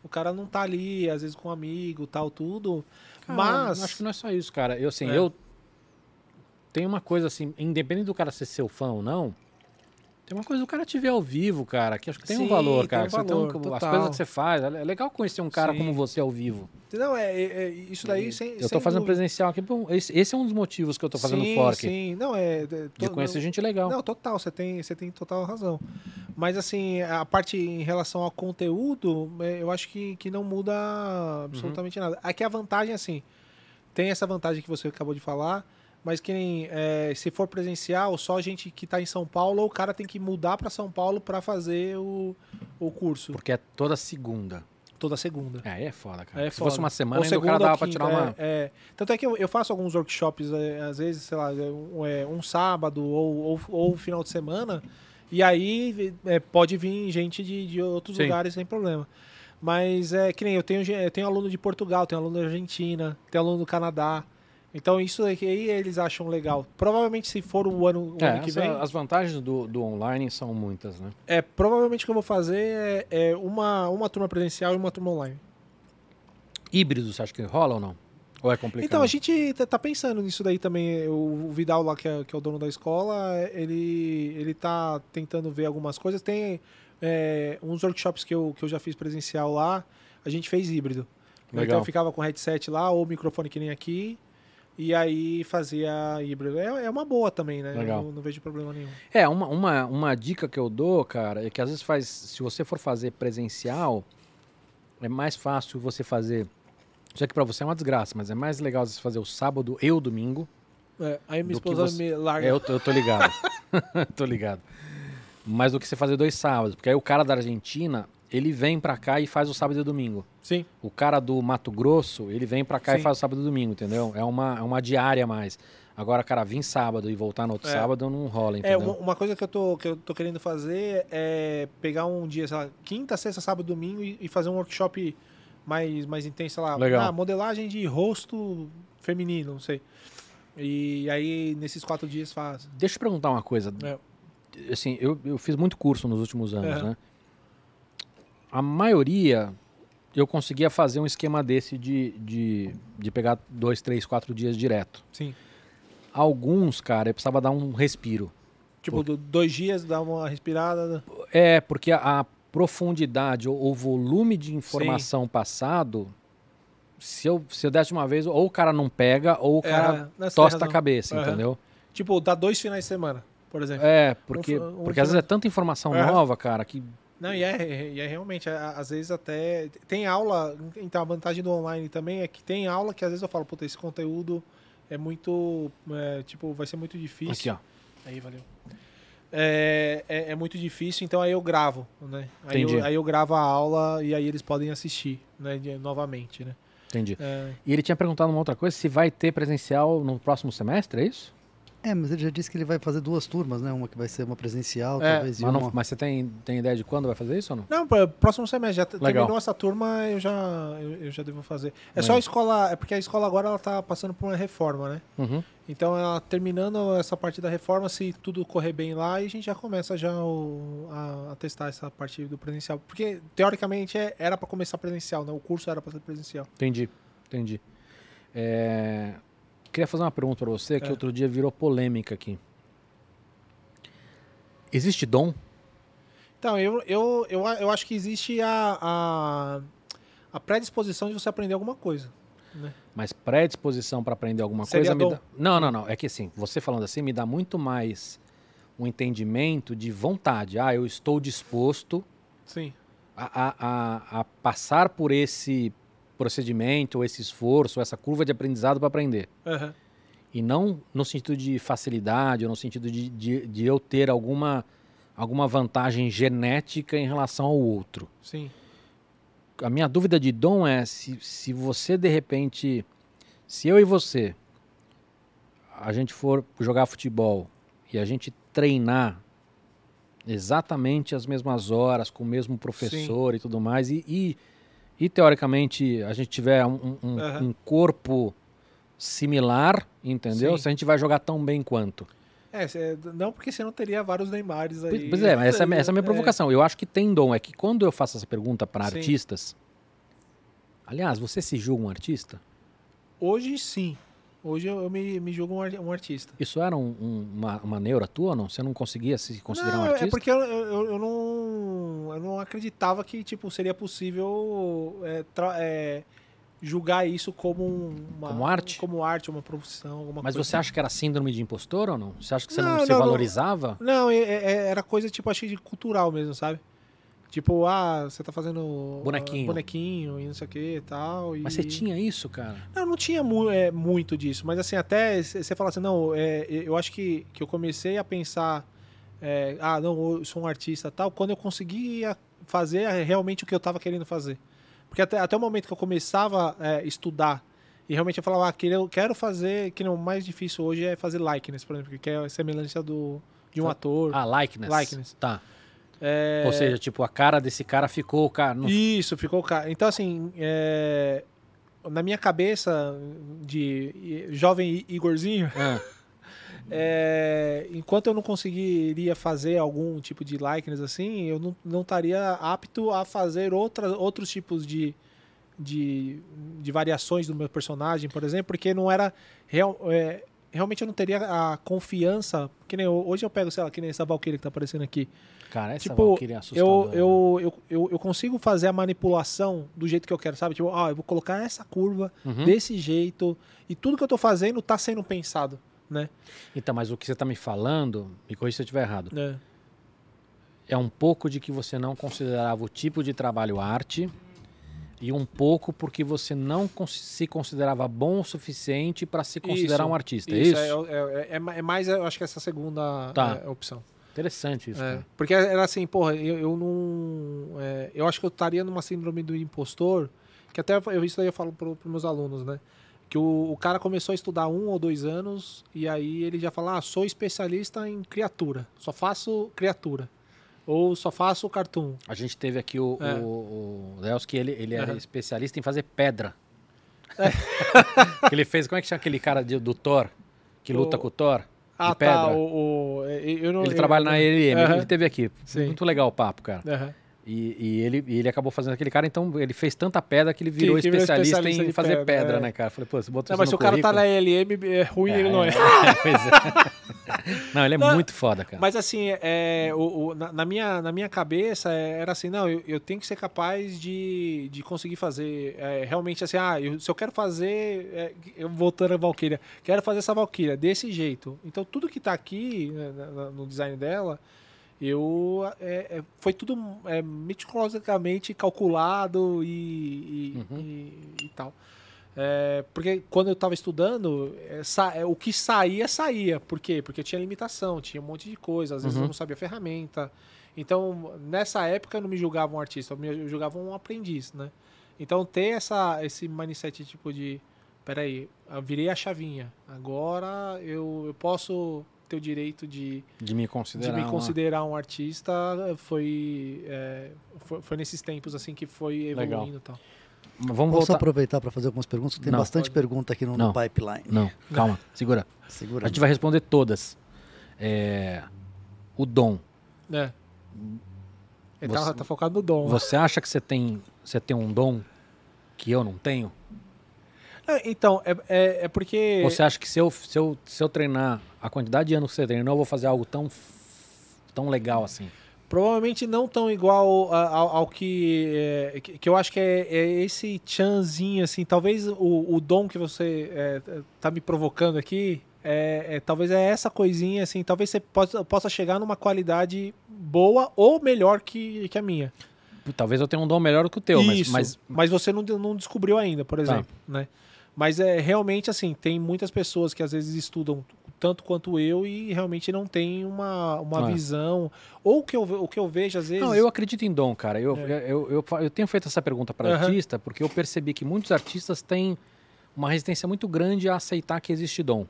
O cara não tá ali, às vezes com um amigo, tal, tudo. Cara, mas. Acho que não é só isso, cara. Eu, assim, É. eu. Tem uma coisa assim, independente do cara ser seu fã ou não, tem uma coisa do cara te ver ao vivo, cara, que acho que tem um Sim, valor, tem cara. um que você valor, tem um- as coisas que você faz. É legal conhecer um cara Sim. como você ao vivo. Não, é, é- é isso daí sem. Eu tô sem fazendo dúvida. presencial aqui. bom, Esse, esse é um dos motivos que eu tô fazendo sim, fork. Sim, não, é. é De to- conhecer não- gente legal. Não, total, você tem, você tem total razão. Mas assim, a parte em relação ao conteúdo, é, eu acho que, que não muda absolutamente Uhum. nada. Aqui a vantagem, assim, tem essa vantagem que você acabou de falar, mas que nem é, se for presencial, só gente que está em São Paulo, o cara tem que mudar para São Paulo para fazer o, o curso Porque é toda segunda. toda segunda. É, aí é foda, cara. É Se foda. fosse uma semana, Ou ainda o cara segunda ou dava pra quinta, tirar uma. é, é. Tanto é que eu, eu faço alguns workshops, é, às vezes, sei lá, é, um, é, um sábado ou, ou, ou final de semana, e aí é, pode vir gente de, de outros Sim. lugares sem problema. Mas é que nem eu tenho, eu tenho aluno de Portugal, tenho aluno da Argentina, tenho aluno do Canadá. Então isso aí eles acham legal. Provavelmente se for o ano, o É, ano que as, vem, as vantagens do, do online são muitas, né? é provavelmente o que eu vou fazer é, é uma, uma turma presencial e uma turma online. Híbrido, você acha que rola ou não? Ou é complicado? Então, a gente tá- tá pensando nisso daí também. O o Vidal lá, que é, que é o dono da escola, ele, ele tá tentando ver algumas coisas. Tem é, uns workshops que eu, que eu já fiz presencial lá, a gente fez híbrido. Legal. Então eu ficava com headset lá, ou microfone que nem aqui, e aí fazia híbrido. É, é uma boa também, né? Legal. Eu não vejo problema nenhum. É, uma, uma, uma dica que eu dou, cara, é que às vezes faz. Se você for fazer presencial, é mais fácil você fazer. Já que pra você é uma desgraça, mas é mais legal você fazer o sábado e o domingo. É, aí minha esposa você- me larga. É, eu, tô- eu tô ligado. tô ligado. Mais do que você fazer dois sábados. Porque aí o cara da Argentina, ele vem pra cá e faz o sábado e domingo. Sim, O cara do Mato Grosso, ele vem pra cá e Sim. faz o sábado e domingo, entendeu? É uma, é uma diária a mais. Agora, cara, vir sábado e voltar no outro É. sábado não rola, É, entendeu? uma, uma coisa que eu, tô, que eu tô querendo fazer é pegar um dia, sei lá, quinta, sexta, sábado, domingo e, e fazer um workshop mais, mais intenso, sei lá. Legal. Ah, modelagem de rosto feminino, não sei. E aí, nesses quatro dias faz. Deixa eu perguntar uma coisa. É. Assim, eu, eu fiz muito curso nos últimos anos, É. né? A maioria, eu conseguia fazer um esquema desse de, de, de pegar dois, três, quatro dias direto. Sim. Alguns, cara, eu precisava dar um respiro. Tipo, do- dois dias, dá uma respirada. É, porque a, a profundidade ou o volume de informação passado, se eu, se eu desse de uma vez, ou o cara não pega, ou o cara É, tosta a cabeça, Aham. entendeu? Tipo, dá dois finais de semana, por exemplo. É, porque, Um- um porque às vezes é tanta informação Aham. nova, cara, que Não, e é, e é realmente, às vezes até. Tem aula, então a vantagem do online também é que tem aula que às vezes eu falo, puta, esse conteúdo é muito. é, tipo, vai ser muito difícil. Aqui, ó. Aí, valeu. É, é, é muito difícil, então aí eu gravo, né? Aí eu, aí eu gravo a aula e aí eles podem assistir, né? novamente, né? Entendi. É, E ele tinha perguntado uma outra coisa, se vai ter presencial no próximo semestre, é isso? É, mas ele já disse que ele vai fazer duas turmas, né? Uma que vai ser uma presencial, É, talvez. Mas, não- uma... mas você tem, tem ideia de quando vai fazer isso ou não? Não, próximo semestre. Já Legal. terminou essa turma, eu já, eu, eu já devo fazer. É só Legal. a escola. É porque a escola agora ela tá passando por uma reforma, né? Uhum. Então, ela terminando essa parte da reforma, se tudo correr bem lá, a gente já começa já o- a, a testar essa parte do presencial. Porque, teoricamente, é- era para começar presencial, né? O curso era para ser presencial. Entendi, entendi. É, Queria fazer uma pergunta para você que É. outro dia virou polêmica aqui. Existe dom? Então, eu, eu, eu, eu acho que existe a, a, a predisposição de você aprender alguma coisa. Né? Mas predisposição para aprender alguma Seria coisa dá... Não, não, não. É que assim, você falando assim me dá muito mais um entendimento de vontade. Ah, eu estou disposto Sim. a, a, a, a passar por esse procedimento, ou esse esforço, essa curva de aprendizado para aprender. Aham. E não no sentido de facilidade, ou no sentido de, de, de eu ter alguma, alguma vantagem genética em relação ao outro. Sim. A minha dúvida de dom é se, se você, de repente, se eu e você, a gente for jogar futebol e a gente treinar exatamente as mesmas horas, com o mesmo professor e tudo mais, e, e, e, teoricamente a gente tiver um, um- Aham. um corpo similar, entendeu? Sim. Se a gente vai jogar tão bem quanto. É, não porque você não teria vários Neymares aí. Pois é, mas essa, é a minha- essa é a minha É. provocação. Eu acho que tem dom. É que quando eu faço essa pergunta para artistas. Aliás, você se julga um artista? Hoje sim. Hoje eu, eu me, me julgo um, ar- um artista. Isso era um- um- uma, uma neura tua ou não? Você não conseguia se considerar não, um artista? é porque eu, eu, eu não, eu não acreditava que tipo, seria possível é, tra- é, julgar isso como uma, Como arte? Como arte, uma profissão, alguma Mas você acha que era síndrome de impostor ou não? Você acha que você não, Não, se não, valorizava? Não, é- é- era coisa tipo, achei de cultural mesmo, sabe? Tipo, ah, você tá fazendo Bonequinho. ah, bonequinho e não sei o que e tal. Mas você tinha isso, cara? Não, não tinha mu- é, muito disso, mas assim, até você fala assim, não, é, eu acho que, que eu comecei a pensar, é, ah, não, eu sou um artista e tal, quando eu conseguia fazer realmente o que eu tava querendo fazer. Porque até, até o momento que eu começava a estudar e realmente eu falava, ah, que eu quero fazer, que não, o mais difícil hoje é fazer likeness, por exemplo, que é a semelhança do, de um Tá. ator. Ah, likeness. Likeness. Tá. É, Ou seja, tipo, a cara desse cara ficou, cara. Não... Isso, ficou cara. Então, assim, é, na minha cabeça de jovem Igorzinho, Ah, é, enquanto eu não conseguiria fazer algum tipo de likeness assim, eu não, não estaria apto a fazer outra, outros tipos de, de, de variações do meu personagem, por exemplo, porque não era real, é, realmente eu não teria a confiança, que nem eu- hoje eu pego, sei lá, que nem essa Valkyrie que tá aparecendo aqui. cara, essa Tipo, Valkyrie é assustadora. Eu, eu, eu, eu, eu consigo fazer a manipulação do jeito que eu quero, sabe? Tipo, ah, eu vou colocar essa curva Uhum. desse jeito e tudo que eu tô fazendo tá sendo pensado, né? Então, mas o que você tá me falando, me corrija se eu estiver errado, É. é um pouco de que você não considerava o tipo de trabalho arte e um pouco porque você não se considerava bom o suficiente para se considerar Isso, um artista. é isso? é, é, é, é mais, eu acho que essa segunda Tá. é, opção. Interessante isso. É, cara. porque era assim, porra, eu, eu não. é, eu acho que eu estaria numa síndrome do impostor, que até eu, isso aí eu falo para os meus alunos, né? Que o, o cara começou a estudar um ou dois anos e aí ele já fala: ah, sou especialista em criatura, só faço criatura. Ou só faço cartoon. A gente teve aqui o, É. o, o que ele, ele é especialista em fazer pedra. que ele fez, como é que chama aquele cara de- do Thor? Que luta O- com o Thor? de Ah, pedra. tá. O, o- eu não, Ele eu- trabalha na ELM, Aham. ele teve aqui. Sim. Muito legal o papo, cara. Aham. E, e ele, e ele acabou fazendo aquele cara, então ele fez tanta pedra que ele virou Que- que virou especialista, especialista em fazer pedra, pedra, é. né, cara? Falei, pô, você botou Não, mas se o cara tá na LM, é ruim, ele não é. pois é. Não, ele é Não, muito foda, cara. Mas assim, é, o, o- na, na minha, na minha cabeça é, era assim, não, eu, eu tenho que ser capaz de, de conseguir fazer. é, realmente assim, ah, eu- se eu quero fazer. é, eu voltando a Valkyria, quero fazer essa Valkyria desse jeito. Então tudo que tá aqui né, no design dela, eu. é, é, foi tudo é, meticulosamente calculado e, e, Uhum. e- e tal. É, porque quando eu estava estudando, é, é, o que saía, saía. Por quê? Porque tinha limitação, tinha um monte de coisa. Às vezes Uhum. eu não sabia ferramenta. Então, nessa época, eu não me julgava um artista, eu me julgava um aprendiz, né? Então, ter essa, esse mindset tipo de, peraí, eu virei a chavinha. Agora eu, eu posso ter o direito de, De me de considerar. me uma- considerar um artista. Foi, é, foi, foi nesses tempos assim que foi evoluindo e tal. Vamos Posso voltar. aproveitar para fazer algumas perguntas? Tem Não. bastante pergunta aqui no, no Não. pipeline. Não, calma, segura. Segura. A gente vai responder todas. É, O dom. É. Ele Você- tá, tá focado no dom. Você acha que você tem, você tem um dom que eu não tenho? É, Então, é, é, é porque. Você acha que se eu, se, eu, se eu treinar a quantidade de anos que você treinou, eu vou fazer algo tão, tão legal assim? Provavelmente não tão igual a- ao, ao que, é, que. que eu acho que é, é esse chanzinho, assim. Talvez o, o dom que você é, tá me provocando aqui. É, é- talvez é essa coisinha, assim. Talvez você possa, possa chegar numa qualidade boa ou melhor que, que a minha. Talvez eu tenha um dom melhor do que o teu, mas, Isso, mas mas você não, não descobriu ainda, por Tá. exemplo, né? Mas é realmente assim, tem muitas pessoas que às vezes estudam tanto quanto eu e realmente não tem uma, uma É. visão. Ou o que, eu, o que eu vejo às vezes. Não, eu acredito em dom, cara. Eu, É. eu, eu, fa- eu tenho feito essa pergunta para Aham. artista porque eu percebi que muitos artistas têm uma resistência muito grande a aceitar que existe dom.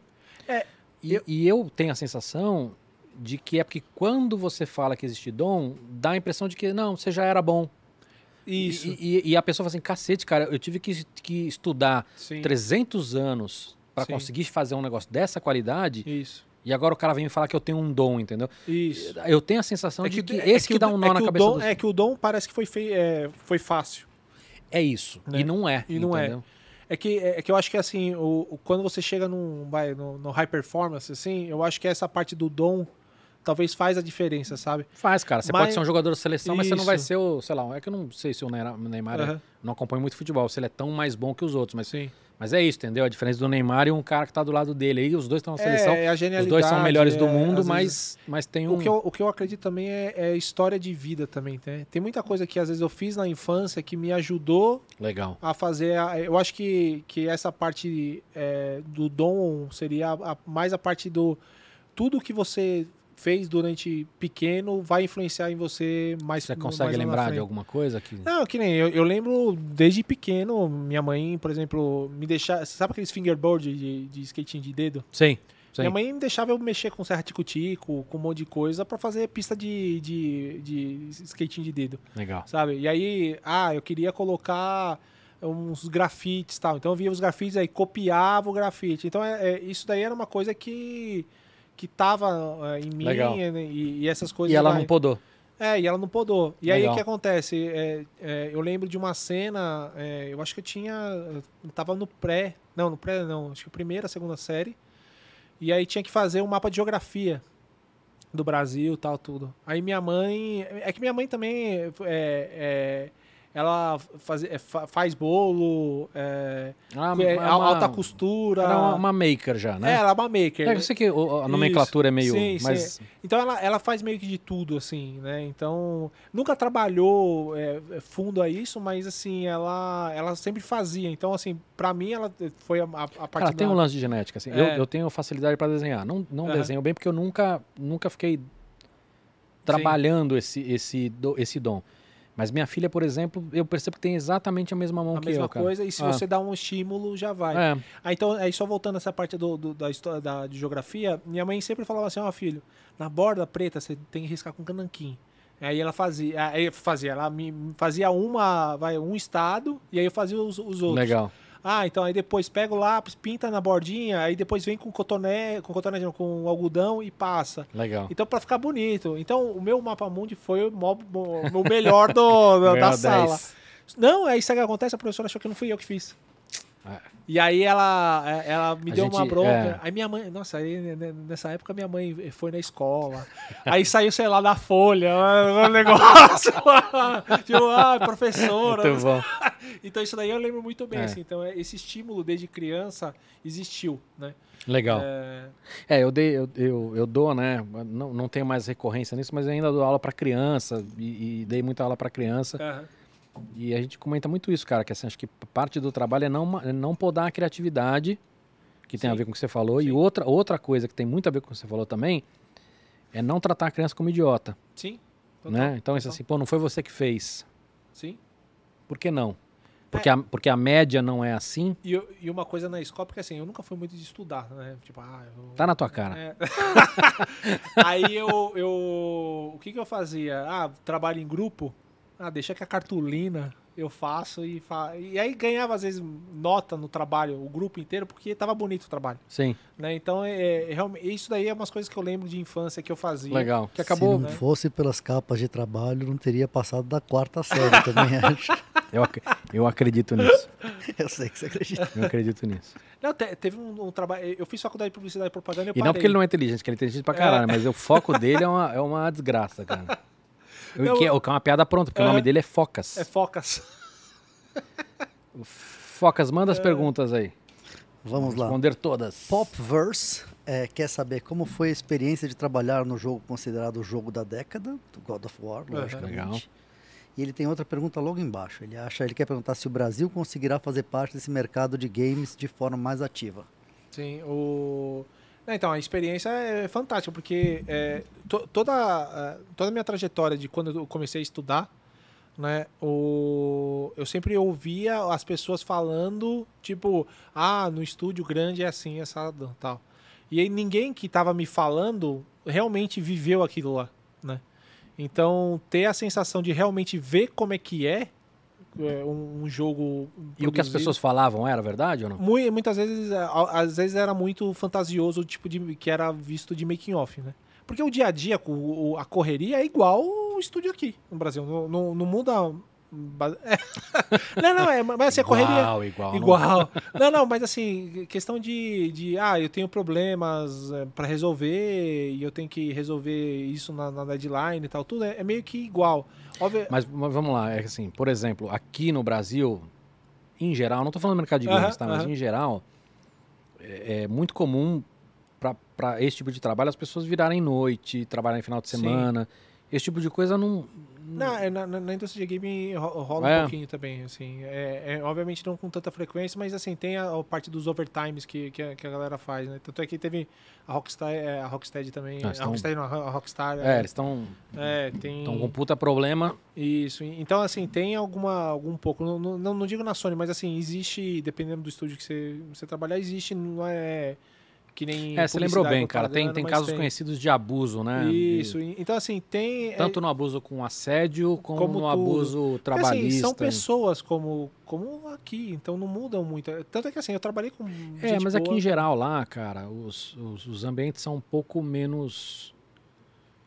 É, e, e eu tenho a sensação de que é porque quando você fala que existe dom, dá a impressão de que não, você já era bom. Isso. E, e- e a pessoa fala assim, cacete, cara, eu tive que, que estudar sim. 300 anos para conseguir fazer um negócio dessa qualidade Isso. e agora o cara vem me falar que eu tenho um dom, entendeu? Isso. Eu tenho a sensação de que, é esse que, dá um nó é na que o cabeça dom. É que o dom parece que foi, fei, é, foi fácil. É isso. Né? E não é. E não é. entendeu? É que, é que eu acho que assim, o, o- quando você chega num, vai, no, no high performance, assim, eu acho que essa parte do dom talvez faz a diferença, sabe? Faz, cara. Você Mas- pode ser um jogador de seleção, mas você não vai ser o, sei lá, é que eu não sei se o Neymar, Neymar é- não acompanha muito futebol, se ele é tão mais bom que os outros, mas, Sim. mas é isso, entendeu? A diferença do Neymar e um cara que tá do lado dele aí, os dois estão na seleção. É, a os dois são melhores do é, mundo, às mas, vezes- mas tem um. O que, eu, o que eu acredito também é, é história de vida também, né? Tem muita coisa que às vezes eu fiz na infância que me ajudou Legal. a fazer. a- eu acho que, que essa parte é, do dom seria a- a- mais a parte do. Tudo que você fez durante pequeno vai influenciar em você mais Você mais consegue na lembrar de alguma coisa que. Não, que nem eu, eu lembro desde pequeno, minha mãe, por exemplo, me deixar. Sabe aqueles fingerboard de, de skating de dedo? Sim. sim. Minha mãe me deixava eu mexer com serra tico-tico, com um monte de coisa pra fazer pista de, de, de skating de dedo, Legal. sabe? E aí, ah, eu queria colocar uns grafites e tal. Então eu via os grafites aí, copiava o grafite. Então é, é- isso daí era uma coisa que que tava é, em mim né, e, e essas coisas. E ela vai- não podou. é, e ela não podou. E aí Legal. o que acontece? É, é, eu lembro de uma cena, é, eu acho que eu tinha. Eu tava no pré. Não, no pré não, acho que primeira, segunda série. E aí tinha que fazer um mapa de geografia do Brasil tal, tudo. Aí minha mãe. É que minha mãe também. É, é, ela faz, é, fa- faz bolo, é, Ah, é, é uma- alta costura. Era uma, uma maker já, É, né? ela é uma maker. É, eu sei que a nomenclatura é meio. Sim, mas Então ela, ela faz meio que de tudo, assim, né? Então, nunca trabalhou é, é, fundo a isso, mas assim, ela, ela sempre fazia. Então, assim, pra mim ela foi a, a, a parte Cara, tem da- um lance de genética. Assim. É. Eu, eu tenho facilidade para desenhar. Não, não Aham. desenho bem porque eu nunca, nunca fiquei trabalhando esse, esse, esse dom. Mas minha filha, por exemplo, eu percebo que tem exatamente a mesma mão a que mesma eu, cara. coisa, e se Ah. você dá um estímulo, já vai. É, Aí, então, aí só voltando essa parte do, do- da história da, de geografia, minha mãe sempre falava assim, ó filho, na borda preta você tem que riscar com cananquim. Aí ela fazia, aí fazia, ela me me fazia uma, vai, um estado, e aí eu fazia os, os outros. legal. Ah, então aí depois pega o lápis, pinta na bordinha, aí depois vem com cotoné, com cotoné, não, com algodão e passa. Legal. Então, pra ficar bonito. Então, o meu mapa mundi foi o, o melhor do, da, sala. 10. Não, aí sabe o que acontece? A professora achou que não fui eu que fiz. É. E aí ela, é, ela me A deu uma gente- bronca. é. Aí minha mãe, nossa, aí nessa época minha mãe foi na escola. aí saiu, sei lá, da folha, um negócio. tipo, ah, professora. Então isso daí eu lembro muito bem, É. assim. Então é, esse estímulo desde criança existiu, né? Legal. É, É, eu, dei, eu, eu, eu dou, né? Não, não tenho mais recorrência nisso, mas ainda dou aula para criança e, e dei muita aula para criança. aham. E a gente comenta muito isso, cara, que assim, acho que parte do trabalho é não, é não podar a criatividade, que tem a Sim. ver com o que você falou. E Sim. outra, outra coisa que tem muito a ver com o que você falou também é não tratar a criança como idiota, Sim. total, né? Então, isso assim, pô, não foi você que fez. Sim. Por que não? Porque, a, porque a média não é assim. E, eu- e uma coisa na escola, porque assim, eu nunca fui muito de estudar, né? Tipo, ah, eu... Tá na tua cara. É. aí eu, eu. O que, que eu fazia? Ah, trabalho em grupo. Ah, deixa que a cartolina eu faço e fa... E aí ganhava, às vezes, nota no trabalho, o grupo inteiro, porque tava bonito o trabalho. Sim, Né? Então, é, é, realmente, isso daí é umas coisas que eu lembro de infância que eu fazia. legal. Que Se acabou. não né? fosse pelas capas de trabalho, não teria passado da quarta série, também acho. Eu, ac- eu acredito nisso. Eu sei que você acredita. Eu acredito nisso. Não, te- teve um, um trabalho. Eu fiz faculdade de publicidade e propaganda e eu E não porque ele não é inteligente, que ele é inteligente pra caralho, mas o foco dele é uma, é uma desgraça, cara. O Não, que é, o que é uma piada pronta, porque o nome dele é Focas. É focas. Focas, manda as perguntas aí. Vamos lá. Responder todas. Popverse é, quer saber como foi a experiência de trabalhar no jogo considerado o jogo da década, do God of War, logicamente. Legal. E ele tem outra pergunta logo embaixo. Ele acha, ele quer perguntar se o Brasil conseguirá fazer parte desse mercado de games de forma mais ativa. Sim, o. Então, a experiência é fantástica, porque é, to- toda, a- toda a minha trajetória de quando eu comecei a estudar, né, o, eu sempre ouvia as pessoas falando, tipo, ah, no estúdio grande é assim, assado, tal. E aí ninguém que estava me falando realmente viveu aquilo lá, né? Então, ter a sensação de realmente ver como é que é, é, um, um jogo E o que as produzido- pessoas falavam era verdade ou não? Mui- muitas vezes, a- às vezes era muito fantasioso o tipo de que era visto de making off, né? Porque o dia a dia, a correria é igual o estúdio aqui no Brasil. Não, não, não muda. É. Não, não, é, mas assim, a correria. Igual, igual. não- Igual. Não, não, mas assim, questão de, de ah, eu tenho problemas é, para resolver e eu tenho que resolver isso na, na deadline e tal, tudo é, é meio que igual. Óbvio, Mas, mas vamos lá, é assim, por exemplo, aqui no Brasil, em geral, não tô falando do mercado de games, tá? Mas aham. em geral, é, é muito comum para esse tipo de trabalho as pessoas virarem noite, trabalharem final de Sim. semana. Esse tipo de coisa não. Não, é, na, na- na indústria de game ro- rola É. um pouquinho também, assim. É, é, obviamente não com tanta frequência, mas assim, tem a, a parte dos overtimes que, que, a, que a galera faz, né? Tanto é que teve a Rockstar, é, a Rocksteady também. Ah, a estão- Rocksteady não, a Rockstar. É, eles estão é, tem. com puta problema. Isso. Então, assim, tem alguma, algum pouco. Não, não, não digo na Sony, mas assim, existe, dependendo do estúdio que você, você trabalhar, existe, não é que nem. É, você lembrou bem, cara. Tem, tem casos tem. conhecidos de abuso, né? Isso. De- Então, assim, tem. é- tanto no abuso com assédio, como, Como no tudo. abuso Porque, assim, trabalhista. são pessoas como, como aqui, então não mudam muito. Tanto é que assim, eu trabalhei com. É, mas aqui boa. em geral lá, cara, os, os, os ambientes são um pouco menos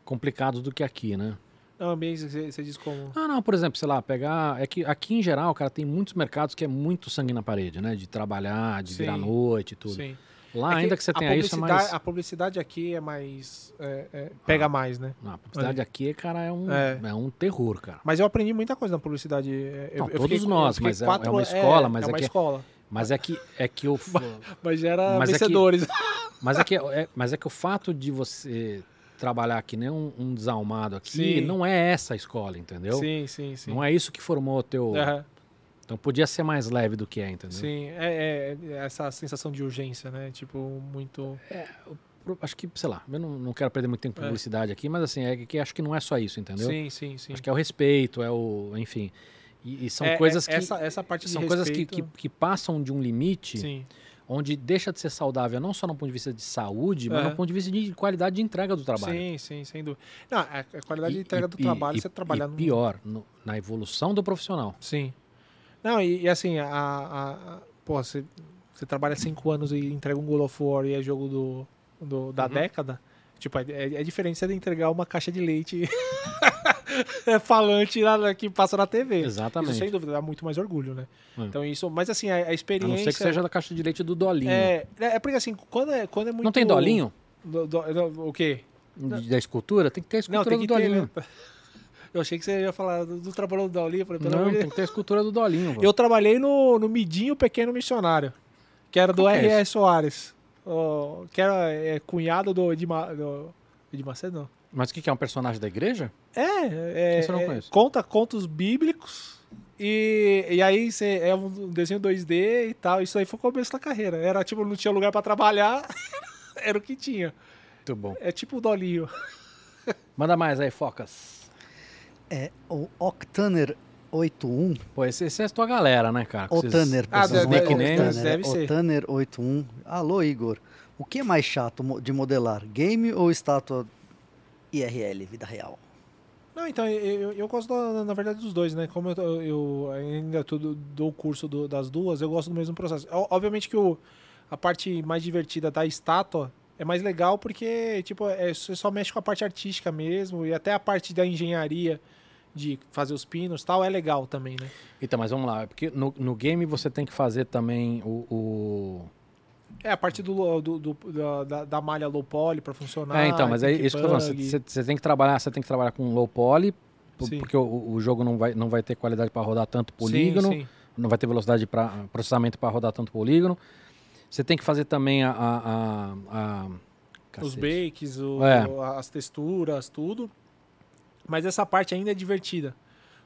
complicados do que aqui, né? Não, ambiente, você, você diz como. Ah, não, por exemplo, sei lá, pegar. É que aqui em geral, cara, tem muitos mercados que é muito sangue na parede, né? De trabalhar, de virar Sim. noite e tudo. Sim. Lá, É ainda que você a tenha isso, é mais. A publicidade aqui é mais. é, é, pega Ah. mais, né? Não, a publicidade aqui, cara, é um, É. é. um terror, cara. Mas eu aprendi muita coisa na publicidade. é, Eu, Não, eu todos fiquei- eu nós, mas é- quatro é uma escola, mas é é uma que- escola. Mas é que, é que o. Mas era Mas é que- vencedores. Mas é que, mas é que o fato de você trabalhar que nem um, um desalmado aqui, Sim. não é essa a escola, entendeu? Sim, sim, sim. Não é isso que formou o teu. Aham, Então podia ser mais leve do que é, entendeu? Sim, é, é essa sensação de urgência, né? Tipo, muito. Pro- Acho que, sei lá, eu não, não quero perder muito tempo com É. publicidade aqui, mas assim, é que acho que não é só isso, entendeu? Sim, sim, sim. Acho que é o respeito, é o. Enfim. E, e são É, coisas é, que. Essa, essa parte de São coisas que, respeito, que, que passam de um limite Sim. onde deixa de ser saudável, não só no ponto de vista de saúde, mas Aham. no ponto de vista de qualidade de entrega do trabalho. Sim, sim, sem dúvida. Não, a qualidade de E- entrega e- do trabalho, e- você trabalhar e no. pior, no- na evolução do profissional. Sim. Não, e, e assim, a, a, a- pô, você, você trabalha cinco anos e entrega um God of War e é jogo do, do- da Uhum. década. Tipo, é, é diferente você entregar uma caixa de leite falante lá, que passa na TV. Exatamente. Isso sem dúvida dá muito mais orgulho, né? É. Então isso, mas assim, a, a A experiência. não ser que seja da caixa de leite do Dolinho. é, é porque assim, quando é, quando é muito. não tem Dolinho? Do- do- do- o quê? Da escultura? Tem que ter a Não, escultura tem do que ter. Dolinho. né? Eu achei que você ia falar do, do trabalho do Dolinho. Falei, pelo Não, de tem que ter a escultura do Dolinho. Eu trabalhei no, no Midinho Pequeno Missionário, que era do Qual que é R.R. Soares, ó, que era é, cunhado do Edmar, do não. Mas o que, que é um personagem da igreja? É, é, é, conta contos bíblicos e, e aí você é um desenho 2D e tal. Isso aí foi o começo da carreira. Era tipo, não tinha lugar pra trabalhar, era o que tinha. Muito bom. É tipo o Dolinho. Manda mais aí, Focas. É, o Octaner 81. Pô, esse, esse é a tua galera, né, cara? O Vocês- Tanner. Ah, pessoas deve- né? ser. O Tanner 81. Alô, Igor. O que é mais chato de modelar? Game ou estátua IRL, vida real? Não, então, eu, eu- gosto, da- na verdade, dos dois, né? Como eu, eu ainda tudo, dou o curso do- das duas, eu gosto do mesmo processo. Obviamente que o, a parte mais divertida da estátua é mais legal porque, tipo, é, você só mexe com a parte artística mesmo e até a parte da engenharia de fazer os pinos tal é legal também, né? Então, mas vamos lá, porque no, no game você tem que fazer também o. o- É, a parte do, do- do- da, da- malha low poly pra funcionar. É, então, mas é isso que eu tô falando. Você, você tem que trabalhar, você tem que trabalhar com low poly, por- Sim. porque o, o jogo não vai, não vai ter qualidade para rodar tanto Sim, polígono, sim. não vai ter velocidade para processamento para rodar tanto polígono. Você tem que fazer também a. a, a- a- Os bakes, o- É. as texturas, tudo. Mas essa parte ainda é divertida.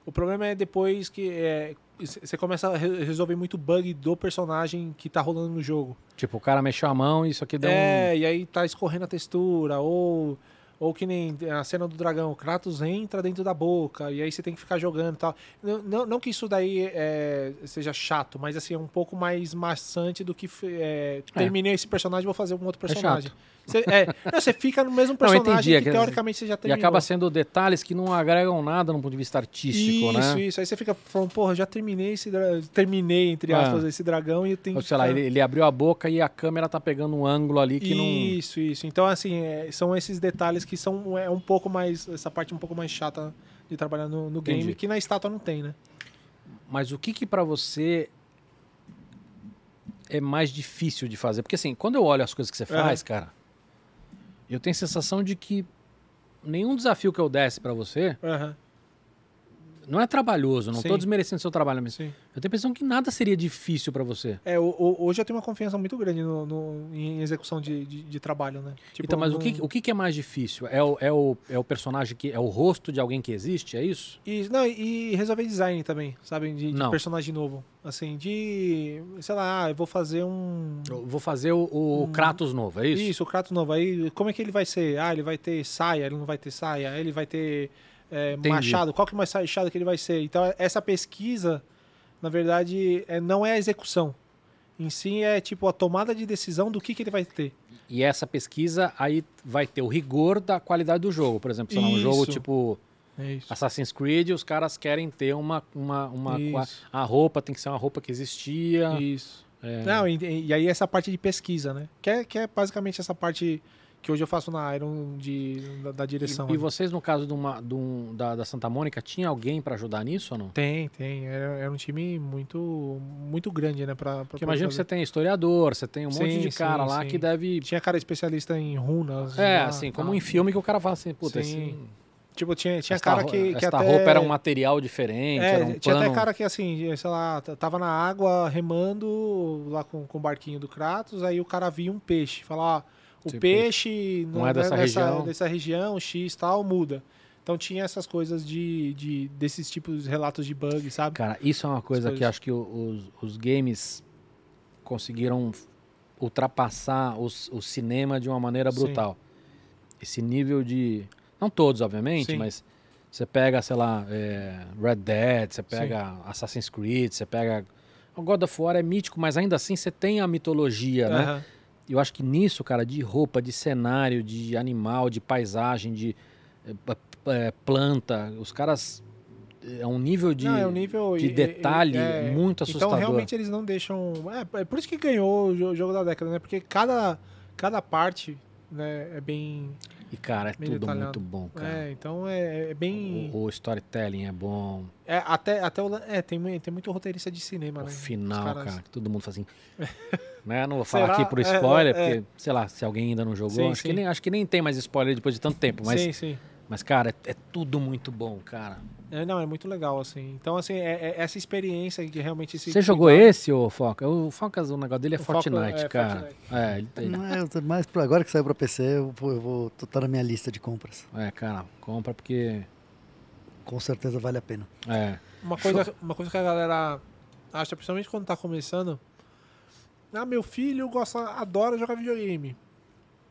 O problema é depois que é, você começa a re- resolver muito bug do personagem que tá rolando no jogo. Tipo, o cara mexeu a mão e isso aqui deu um. é, e aí tá escorrendo a textura, ou, ou que nem a cena do dragão, o Kratos entra dentro da boca, e aí você tem que ficar jogando e tal. Não, não, não que isso daí é, seja chato, mas assim, é um pouco mais maçante do que é, terminei esse personagem, vou fazer um outro personagem. Você, é, não, você fica no mesmo Não, personagem entendi, é que, que- teoricamente você já E terminou. acaba sendo detalhes que não agregam nada no ponto de vista artístico, isso, né? isso. Aí você fica falando, porra, já terminei esse terminei, entre Ah. aspas, esse dragão e eu tenho Ou que sei lá, ele, ele abriu a boca e a câmera tá pegando um ângulo ali que não. Isso, isso. Então, assim, é, são esses detalhes que são é um pouco mais. Essa parte um pouco mais chata de trabalhar no, no game, Entendi. que na estátua não tem, né? Mas o que que para você é mais difícil de fazer? Porque assim, quando eu olho as coisas que você faz, cara, eu tenho a sensação de que nenhum desafio que eu desse para você Aham, não é trabalhoso, não tô desmerecendo seu trabalho, mas sim. eu tenho a impressão que nada seria difícil para você. É, hoje eu tenho uma confiança muito grande no, no- em execução de, de, de trabalho, né? Tipo, então, mas o que, o que é mais difícil? É o, é, o, é o personagem que é o rosto de alguém que existe, é isso? E, não, e resolver design também, sabe? De, de personagem novo. Assim, de. Sei lá, ah, eu vou fazer um. Eu vou fazer o, o Kratos novo, é isso? Isso, o Kratos novo. Aí, como é que ele vai ser? Ah, ele vai ter saia, ele não vai ter saia, ele vai ter é, machado. Qual que é o mais machado que ele vai ser? Então, essa pesquisa, na verdade, é, não é a execução. Em si, é tipo a tomada de decisão do que, que ele vai ter. E essa pesquisa aí vai ter o rigor da qualidade do jogo. Por exemplo, sei lá, um jogo tipo É isso. Assassin's Creed, os caras querem ter uma. uma, uma Isso. a roupa tem que ser uma roupa que existia. Isso. É. Não, e, e aí essa parte de pesquisa, né? Que é, que é basicamente essa parte que hoje eu faço na Iron de, da, da direção. E, e vocês, no caso de uma, de um- da, da Santa Mônica, tinha alguém pra ajudar nisso ou não? Tem, tem. Era, era um time muito, muito grande, né? Pra, pra Porque poder imagina que você tem historiador, você tem um monte Sim, de cara sim, lá sim. que deve. Tinha cara especialista em runas. É, lá, assim, como tal. em filme que o cara fala assim, puta, Sim. esse, Tipo, tinha, tinha esta, cara que, que esta até... roupa era um material diferente, É, era um tinha até cara que, assim, sei lá, tava na água remando lá com, com o barquinho do Kratos, aí o cara via um peixe. Fala, ó, o Tipo, peixe não é dessa região. dessa região, X tal, muda. Então tinha essas coisas de, de desses tipos de relatos de bug, sabe? Cara, isso é uma coisa que coisas. acho que os, os games conseguiram ultrapassar os- o cinema de uma maneira Sim. brutal. Esse nível de. Não todos, obviamente, Sim. mas você pega, sei lá, é, Red Dead, você pega Assassin's Creed, você pega. O God of War é mítico, mas ainda assim você tem a mitologia, né? Aham. E eu acho que nisso, cara, de roupa, de cenário, de animal, de paisagem, de eh, planta, os caras. É um nível de. Não, é um nível de detalhe é, muito Então assustador. realmente eles não deixam. É, é por isso que ganhou o jo- jogo da década, né? Porque cada, cada parte né, é bem. E, cara, é tudo detalhado. muito bom, cara. É, então é, é bem. O, o storytelling é bom. É, até, até o, é, tem, tem muito roteirista de cinema, o né? final, caras- cara, que todo mundo faz assim. né? Não vou falar Será? aqui pro É, spoiler, é, é. porque, sei lá, se alguém ainda não jogou, Sim, acho, que sim. nem, acho que nem tem mais spoiler depois de tanto tempo. Mas, Sim, sim. mas cara, é, é tudo muito bom, cara. É, não, é muito legal, assim. Então, assim, é, é essa experiência de realmente esse. Você jogou esse, ô Foca? O Focas, o negócio dele é O Foca, Fortnite, é, cara. Fortnite. É, ele tem. Não, é, tô- mas agora que saiu pra PC, eu vou, eu vou tô- tá na minha lista de compras. É, cara, compra porque. Com certeza vale a pena. É. Uma coisa, uma coisa que a galera acha, principalmente quando tá começando. Ah, meu filho gosta, adora jogar videogame.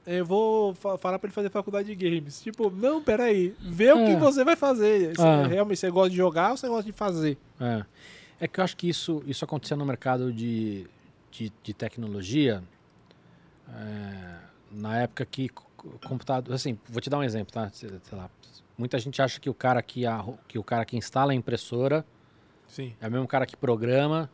Eu vou fa- falar pra ele fazer faculdade de games. Tipo, não, peraí, vê o que É. você vai fazer. Você, Ah. Realmente, você gosta de jogar ou você gosta de fazer? É. É que eu acho que isso, isso acontecia no mercado de, de, de tecnologia é, na época que computador. Assim, vou te dar um exemplo, tá? Sei lá, muita gente acha que o cara que, arru- que o cara que instala a impressora Sim. é o mesmo cara que programa,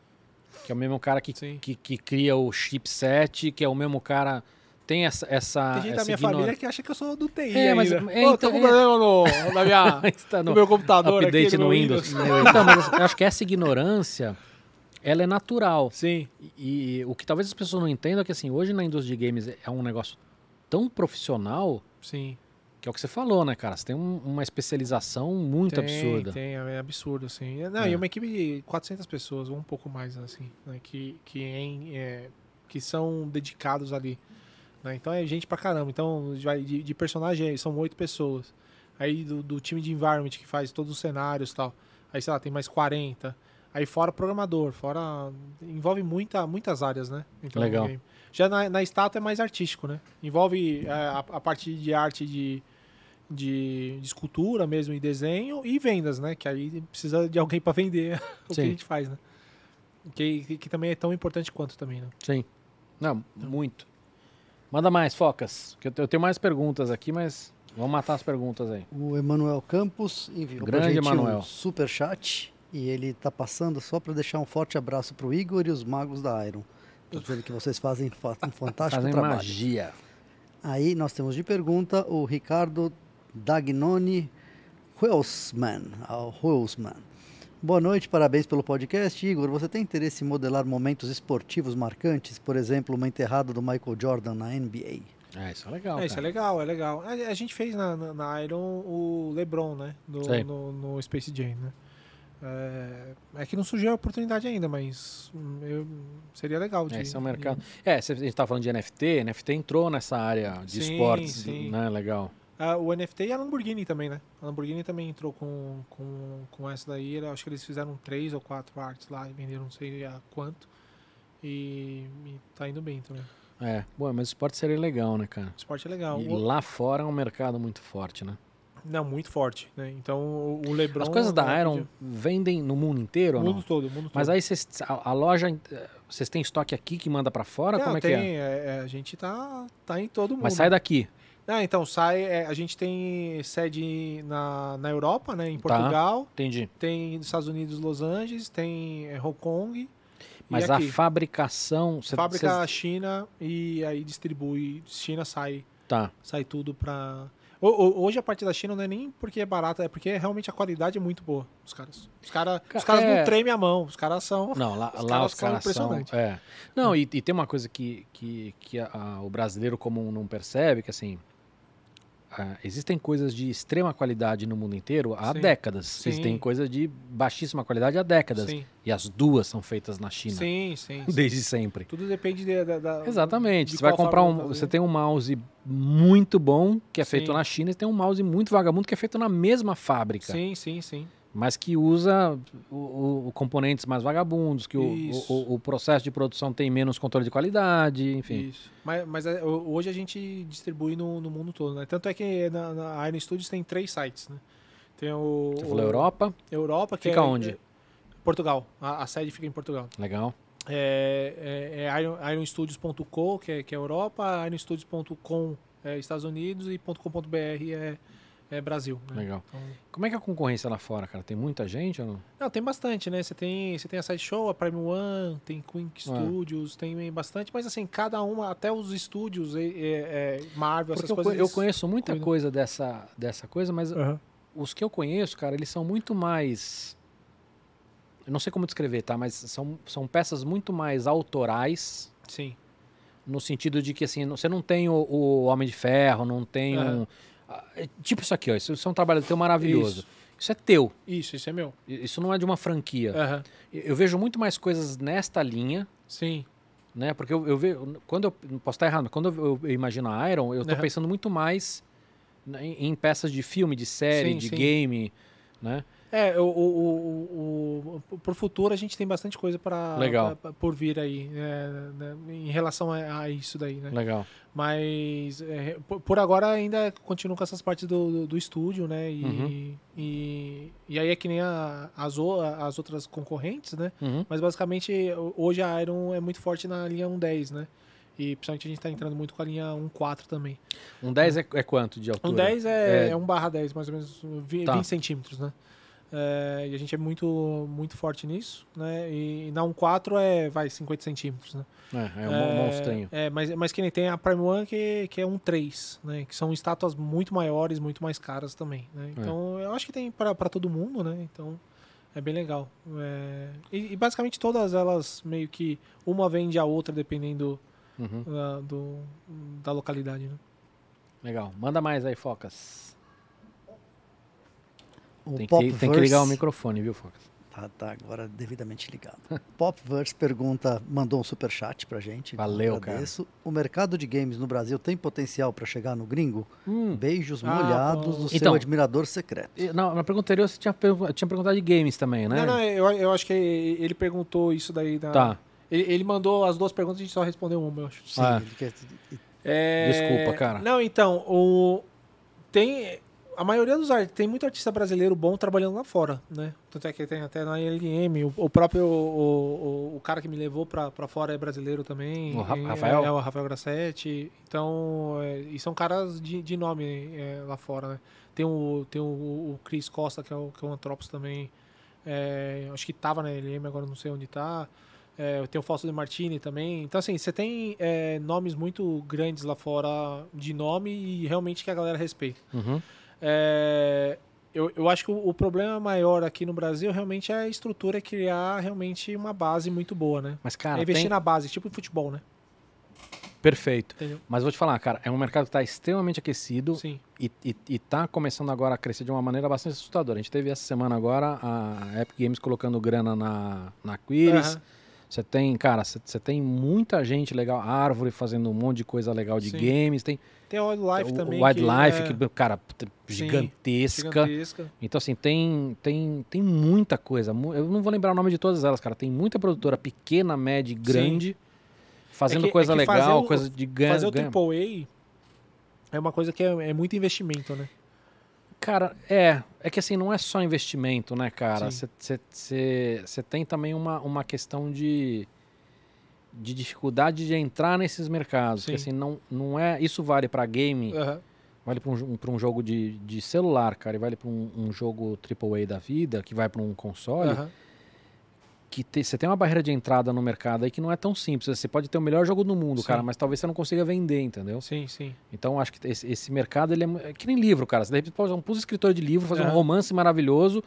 que é o mesmo cara que, que, que cria o chipset, que é o mesmo cara. Tem essa. essa Tem gente essa da minha ignor- família que acha que eu sou do TI É, mas- é, Pô, então, tô com é. problema no, na minha, Está no no meu computador update aqui, no, meu Windows. então, mas eu acho que essa ignorância, ela é natural. Sim, E, e o que talvez as pessoas não entendam é que assim, hoje na indústria de games é um negócio tão profissional sim. que é o que você falou, né, cara? Você tem um- uma especialização muito tem, absurda. Tem, é absurdo, assim. Não, É. E uma equipe de 400 pessoas, ou um pouco mais, assim, né, que, que, em, é, que são dedicados ali. Né? Então é gente pra caramba. Então, de, de personagem são oito pessoas. Aí do, do time de environment que faz todos os cenários e tal. Aí, sei lá, tem mais 40. Aí fora programador, fora. Envolve muita, muitas áreas, né? Então, Legal. Já na, na estátua é mais artístico, né? Envolve é, a, a parte de arte de, de, de escultura mesmo e desenho e vendas, né? Que aí precisa de alguém para vender o que Sim. a gente faz, né? Que, que, que também é tão importante quanto também, né? Sim. Não, muito. Manda mais, Focas. Que eu te- eu tenho mais perguntas aqui, mas vamos matar as perguntas aí. O Emanuel Campos enviou pra Grande gente Emanuel. um super chat e ele tá passando só para deixar um forte abraço pro Igor e os magos da Iron. Tô dizendo que vocês fazem fa- um fantástico Fazem trabalho. magia. Aí nós temos de pergunta o Ricardo Dagnoni Huelsman. ah, Huelsman. Boa noite, parabéns pelo podcast. Igor, você tem interesse em modelar momentos esportivos marcantes? Por exemplo, uma enterrada do Michael Jordan na NBA? É, isso é legal. É, isso é legal, é legal. A, a gente fez na, na, na Iron o LeBron, né? No, Sei. no, no Space Jam, né? É, é que não surgiu a oportunidade ainda, mas hum, eu, seria legal. De, É, esse é um de- mercado. É, você- a gente tá falando de NFT, NFT entrou nessa área de Sim, esportes, sim. né? Legal. Ah, o NFT e a Lamborghini também, né? A Lamborghini também entrou com, com, com essa daí. Eu acho que eles fizeram três ou quatro artes lá e venderam não sei a quanto. E, e tá indo bem também. É, bom, mas esporte seria legal, né, cara? O esporte é legal. E O- lá fora é um mercado muito forte, né? Não, muito forte, né? Então o o LeBron... As coisas da né, Iron vendem no mundo inteiro O mundo todo, o mundo Mas todo. aí vocês, a, a loja, eh, vocês têm estoque aqui que manda pra fora? Não, Como é tem, que é? é, é, a gente tá, tá em todo mundo. Mas sai daqui. Ah, então sai. é, a gente tem sede na, na Europa, né? Em Tá. Portugal. Entendi. Tem nos Estados Unidos, Los Angeles. Tem é, Hong Kong. Mas a fabricação. cê- Fábrica cês- China e aí distribui. China sai, Tá. sai tudo ho- Hoje a parte da China não é nem porque é barata, é porque realmente a qualidade é muito boa. Os caras. Os, cara, Ca- os caras é- não tremem a mão. Os caras são. Não, lá, Os lá caras os são caras são. impressionantes. É. Não, e, e tem uma coisa que, que, que a- a- o brasileiro comum não percebe, que assim. Ah, existem coisas de extrema qualidade no mundo inteiro há Sim. décadas. Sim. Existem coisas de baixíssima qualidade há décadas. Sim, E as duas são feitas na China. sim, sim. Desde sempre. Tudo depende de- da. da- Exatamente. de Você vai comprar um. Você tem um mouse muito bom, que é feito na China, e tem um mouse muito vagabundo, que é feito na mesma fábrica. Sim, sim, sim. Mas que usa o, o- o componentes mais vagabundos, que o, o, processo de produção tem menos controle de qualidade, enfim. Isso. Mas, mas é, ho- hoje a gente distribui no, no mundo todo, né? Tanto é que na, na Iron Studios tem três sites, né? Tem o... Você falou Europa, Europa, que Fica é, onde? é Portugal. A, a sede fica em Portugal. legal. É, é, é Iron, ironstudios.co, que é, que é Europa, ironstudios.com é Estados Unidos e .com.br é, é Brasil. Né? Legal. Então, Como é que é a concorrência lá fora, cara? Tem muita gente ou não? não, tem bastante, né? Você tem, você tem a Sideshow, a Prime One, tem Queen Ah. Studios, tem bastante, mas assim, cada uma, até os estúdios, é, é, é, Marvel, Porque essas eu, coisas. co- eu conheço muita cuidam. coisa dessa, dessa coisa, mas Aham. os que eu conheço, cara, eles são muito mais. Eu não sei como descrever, tá? Mas são, são peças muito mais autorais, Sim. no sentido de que, assim, você não tem o, o Homem de Ferro, não tem um. Ah, é Tipo isso aqui, ó. Isso, isso é um trabalho teu maravilhoso. Isso. Isso, é teu. Isso, isso é meu. Isso não é de uma franquia. Aham. Eu vejo muito mais coisas nesta linha, Sim. né? Porque eu, eu vejo. Quando eu. Posso estar errado, mas quando eu, eu imagino a Iron, eu tô Aham. pensando muito mais né, em, em peças de filme, de série, Sim, de sim. game, né? É, o, o, o, o, pro futuro a gente tem bastante coisa para por vir aí, né, né, em relação a, isso daí, né? Legal. Mas é, por, agora ainda continuo com essas partes do, do, estúdio, né? E, Uhum. e, e aí é que nem as, as outras concorrentes, né? Uhum. Mas basicamente ho- hoje a Iron é muito forte na linha 1.10, né? E principalmente a gente tá entrando muito com a linha 1.4 também. Um 10 é, é quanto de altura? 1.10 é, É. é 1 barra 10, mais ou menos vi- 20, Tá. centímetros, né? É, e a gente é muito, muito forte nisso, né? E na 1.4 é, vai, 50 centímetros, né? É, é um mon- monstrinho. É, mas, mas que nem tem a Prime One que, que é um 3, né? Que são estátuas muito maiores, muito mais caras também, né? É. Então eu acho que tem para todo mundo, né? Então é bem legal. É, e, e basicamente todas elas meio que uma vende a outra dependendo Uhum. da, do, da localidade, né? Legal. Manda mais aí, Focas. O Tem que, tem que ligar o microfone, viu, Focas? Tá, tá, agora devidamente ligado. Popverse pergunta, mandou um superchat pra gente. Valeu, agradeço. O mercado de games no Brasil tem potencial para chegar no gringo? Hum. Beijos Ah, molhados do Então. seu admirador secreto. Não, na pergunta anterior você tinha, tinha perguntado de games também, né? Não, não, eu, eu acho que ele perguntou isso daí. Na, Tá. Ele, ele mandou as duas perguntas e a gente só respondeu uma, eu acho. Sim, Ah. ele quer- É, Desculpa, cara. Não, então, o tem a maioria dos artistas, tem muito artista brasileiro bom trabalhando lá fora, né? Tanto é que tem até na LM, o, o próprio o, o, o cara que me levou pra, pra fora é brasileiro também. O Ra- é, Rafael? É, o Rafael Grassetti. Então, é, e são caras de, de nome é, lá fora, né? Tem o tem o, o Chris Costa, que é o, que é o Antropos também. É, acho que tava na LM, agora não sei onde tá. É, tem o Fausto de Martini também. Então, assim, você tem é, nomes muito grandes lá fora de nome e realmente que a galera respeita. Uhum. É, eu, eu acho que o, o problema maior aqui no Brasil realmente é a estrutura, criar realmente uma base muito boa, né? Mas, cara, é investir tem... na base, tipo futebol, né? perfeito. Entendeu? Mas vou te falar, cara, é um mercado que está extremamente aquecido Sim. e, e, e tá começando agora a crescer de uma maneira bastante assustadora. A gente teve essa semana agora a Epic Games colocando grana na, na Quiris. Aham. Você tem, cara, você tem muita gente legal, Árvore fazendo um monte de coisa legal de Sim. games, tem Tem Wildlife o também. Wildlife, que, que, é cara, puta, gigantesca. gigantesca. Então, assim, tem, tem, tem muita coisa. Eu não vou lembrar o nome de todas elas, cara. Tem muita produtora pequena, média e grande fazendo É que- coisa é que legal, o- coisa de ganho. Fazer o. AAA é uma coisa que é, é muito investimento, né? Cara, é. É que assim, não é só investimento, né, cara? Você tem também uma, uma questão de, de dificuldade de entrar nesses mercados. Sim. assim, não, não é. Isso vale pra game, Aham. vale pra um, pra um jogo de, de celular, cara, e vale pra um, um jogo AAA da vida, que vai pra um console. Aham. Que você tem uma barreira de entrada no mercado aí que não é tão simples. Você pode ter o melhor jogo do mundo, Sim. cara, mas talvez você não consiga vender, entendeu? Sim, sim. Então acho que esse, esse mercado ele é, é que nem livro, cara. Você de repente pode ser um puto escritor de livro, fazer um Aham. romance maravilhoso,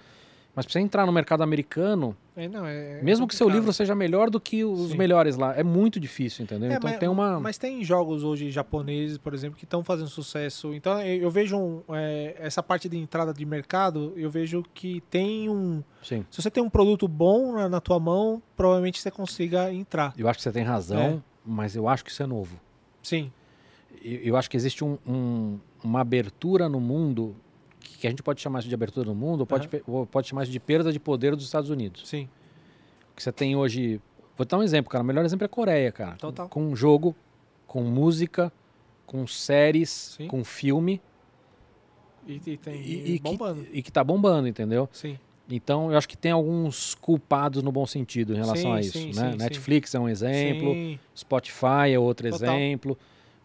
mas pra você entrar no mercado americano, É, não, é, é mesmo que seu livro seja melhor do que os Sim. melhores lá, é muito difícil, entendeu? É, então mas, tem uma. mas tem jogos hoje japoneses, por exemplo, que estão fazendo sucesso. Então eu, eu vejo um, é, essa parte de entrada de mercado, eu vejo que tem um. Sim, Se você tem um produto bom na, na tua mão, provavelmente você consiga entrar. eu acho que você tem razão, mas eu acho que isso é novo. Sim, Eu, eu acho que existe um- um- uma abertura no mundo que a gente pode chamar isso de abertura no mundo, ou pode, pe- ou pode chamar isso de perda de poder dos Estados Unidos. sim. que você tem hoje. Vou dar um exemplo, cara. O melhor exemplo é a Coreia, cara. Total. Com jogo, com música, com séries, Sim. com filme. E, e tem E, e bombando. Que, e que tá bombando, entendeu? Sim, Então eu acho que tem alguns culpados no bom sentido em relação Sim, a isso. sim, né? sim, Netflix é um exemplo, Spotify é outro Total. exemplo.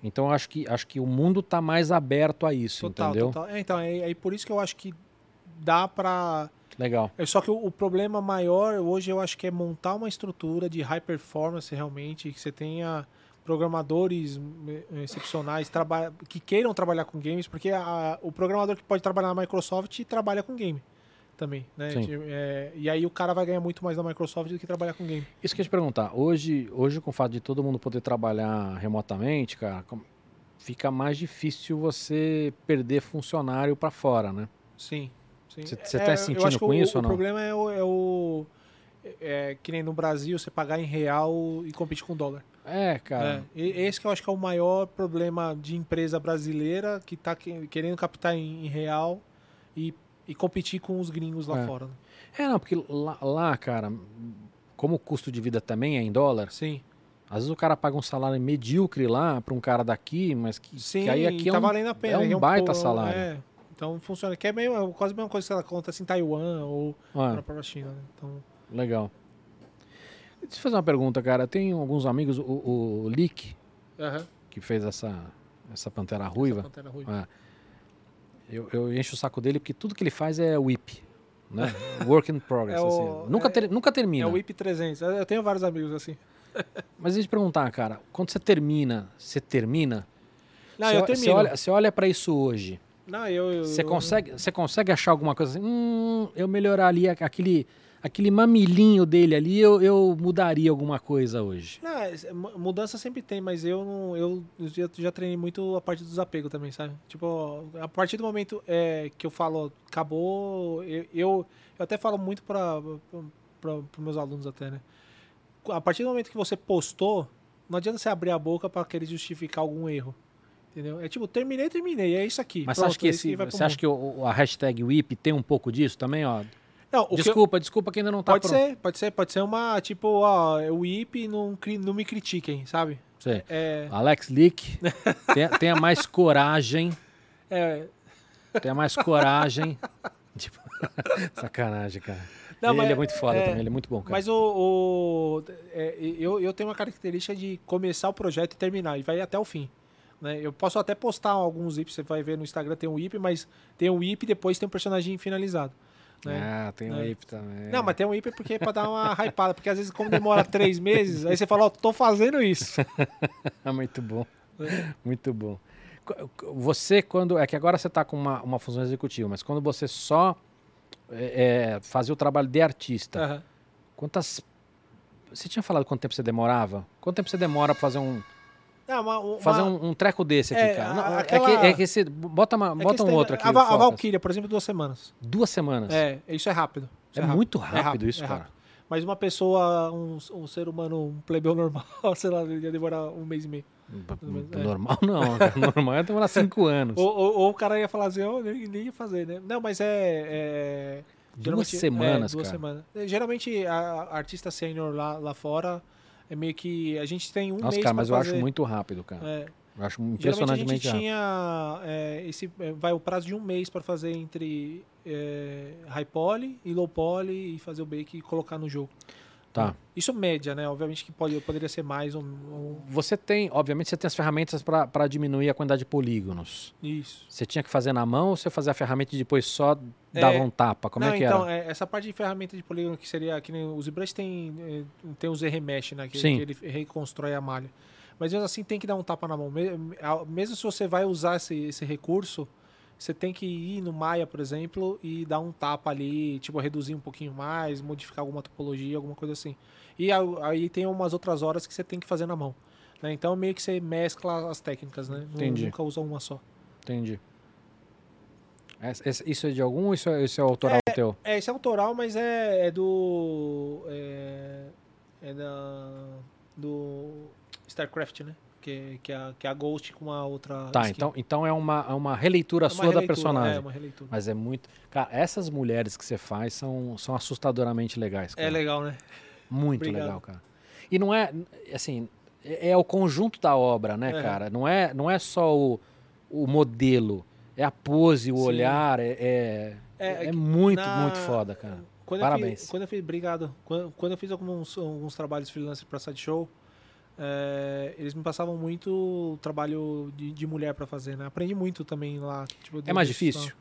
Então acho que, acho que o mundo tá mais aberto a isso, total, entendeu? total. É, então, é, é por isso que eu acho que dá pra. Legal. É só que o, o problema maior hoje eu acho que é montar uma estrutura de high performance realmente, que você tenha programadores eh, excepcionais que queiram trabalhar com games, porque a- o programador que pode trabalhar na Microsoft trabalha com game também, né? É, e aí o cara vai ganhar muito mais na Microsoft do que trabalhar com game. Isso que eu ia te perguntar. Hoje, hoje, com o fato de todo mundo poder trabalhar remotamente, cara, fica mais difícil você perder funcionário pra fora, né? Sim. sim. Você- você É, tá sentindo com o, isso o ou não? problema é o, é o- é que nem no Brasil você pagar em real e competir com dólar. É, cara. É, esse que eu acho que é o maior problema de empresa brasileira que está querendo captar em, em real e e competir com os gringos lá É. fora. né? É, não, porque lá, lá, cara, como o custo de vida também é em dólar, Sim. às vezes o cara paga um salário medíocre lá pra um cara daqui, mas que, Sim, que aí aqui tá é um, valendo a pena. é um que baita pô- salário. É, então funciona. Que é meio, é quase a mesma coisa que ela acontece em Taiwan ou Ah, na própria China. Né? Então, legal. Deixa eu fazer uma pergunta, cara. Tem alguns amigos, o, o Lick, que fez essa, essa Pantera essa Ruiva, Pantera Ruiva. É. Eu, eu encho o saco dele porque tudo que ele faz é whip, né? Work in progress, É o- assim. Nunca, é- ter- nunca termina. É o WIP 300. Eu tenho vários amigos assim. Mas deixa eu te perguntar, cara, quando você termina, você termina? Não, você, eu termino. Você olha, você olha para isso hoje, Não, eu, eu, você consegue, você consegue achar alguma coisa assim? Hum, eu melhorar ali a- aquele, aquele mamilinho dele ali, eu, eu mudaria alguma coisa hoje. Não, é- é, mu- mudança sempre tem, mas eu não. Eu já, já treinei muito a parte do desapego também, sabe? Tipo, a partir do momento é, que eu falo, acabou, eu, eu, eu até falo muito para os meus alunos até, né? A partir do momento que você postou, não adianta você abrir a boca para querer justificar algum erro. Entendeu? É tipo, terminei, terminei, é isso aqui. Mas Pronto, você acha que, é esse, você acha que o- a hashtag whip tem um pouco disso também, ó? Não, o que eu- desculpa, desculpa que ainda não tá Pode pronto. ser, pode ser, pode ser uma, tipo, ó, o IP não, não me critiquem, sabe? Sei. É, Alex Lick, tenha, tenha mais coragem, é, tenha mais coragem. Tipo, sacanagem, cara. Não, ele mas- é muito foda é, também, ele é muito bom, cara. Mas o. o- é, eu, eu tenho uma característica de começar o projeto e terminar, e vai até o fim. Né? Eu posso até postar alguns IPs, você vai ver no Instagram, tem um IP, mas tem um IP e depois tem um personagem finalizado. Né? Ah, tem o É. whip também. Não, mas tem um IP porque é pra dar uma hypada, porque às vezes, como demora três meses, aí você fala, ó, tô fazendo isso. É muito bom. É. Muito bom. Você, quando. É que agora você está com uma, uma função executiva, mas quando você só é, é, fazia o trabalho de artista, Aham. quantas. Você tinha falado quanto tempo você demorava? Quanto tempo você demora para fazer um, Não, uma- uma- fazer um, um treco desse aqui, É, cara? Não, é aquela- que, é que você. Bota, uma, é bota esse um outro aqui. A, a. Valkyria, por exemplo, duas semanas. Duas semanas. É, isso é rápido. Isso É muito rápido isso, é cara. rápido. Mas uma pessoa, um, um ser humano, um plebeu normal, sei lá, ia demorar um mês e meio. É. Normal não, cara. Normal é demorar cinco anos. Ou, ou- ou o cara ia falar assim, eu nem, nem ia fazer, né? Não, mas é. é Duas semanas, é, duas cara. semanas. É, Geralmente, a, a artista sênior lá, lá fora é meio que. A gente tem um Nossa, mês cara, mas eu acho fazer. muito rápido, cara. É, Eu acho geralmente a gente impressionantemente rápido. tinha. é, esse, é, vai o prazo de um mês para fazer entre é, high poly e low poly e fazer o bake e colocar no jogo. Tá. Isso média, né? Obviamente que pode, poderia ser mais ou, ou- Você tem, obviamente, você tem as ferramentas para diminuir a quantidade de polígonos. Isso. Você tinha que fazer na mão ou você fazia a ferramenta e depois só dava É, um tapa? Como Não, é que então, era? é, essa parte de ferramenta de polígono que seria que nem o ZBrush tem, é, tem os remesh, né? Que, Sim. que ele reconstrói a malha. Mas mesmo assim tem que dar um tapa na mão. Mesmo se você vai usar esse, esse recurso, você tem que ir no Maya, por exemplo, e dar um tapa ali, tipo, reduzir um pouquinho mais, modificar alguma topologia, alguma coisa assim. E aí tem umas outras horas que você tem que fazer na mão. né? Então meio que você mescla as técnicas, né? Entendi. Nunca usa uma só. Entendi. Esse- Isso é de algum ou isso é, isso é autoral teu? É, esse é autoral, mas é, é do. É, é da. Do StarCraft, né? Que, que, é, a, que é a Ghost com uma outra. Tá, skin. então, então é uma, é uma releitura É uma sua da releitura, personagem. É, uma releitura. Mas é muito. Cara, essas mulheres que você faz são, são assustadoramente legais. Cara. É legal, né? Muito Obrigado. legal, cara. E não é, assim, é, é o conjunto da obra, né, É. cara? Não é, não é só o, o modelo, é a pose, o Sim. olhar, é, é, É, é é muito, na- muito foda, cara. Quando Parabéns. Eu fiz, quando eu fiz, obrigado. Quando, quando eu fiz alguns, alguns trabalhos freelancer pra Sideshow, é, eles me passavam muito trabalho de, de mulher pra fazer, né? Aprendi muito também lá. Tipo, É mais difícil?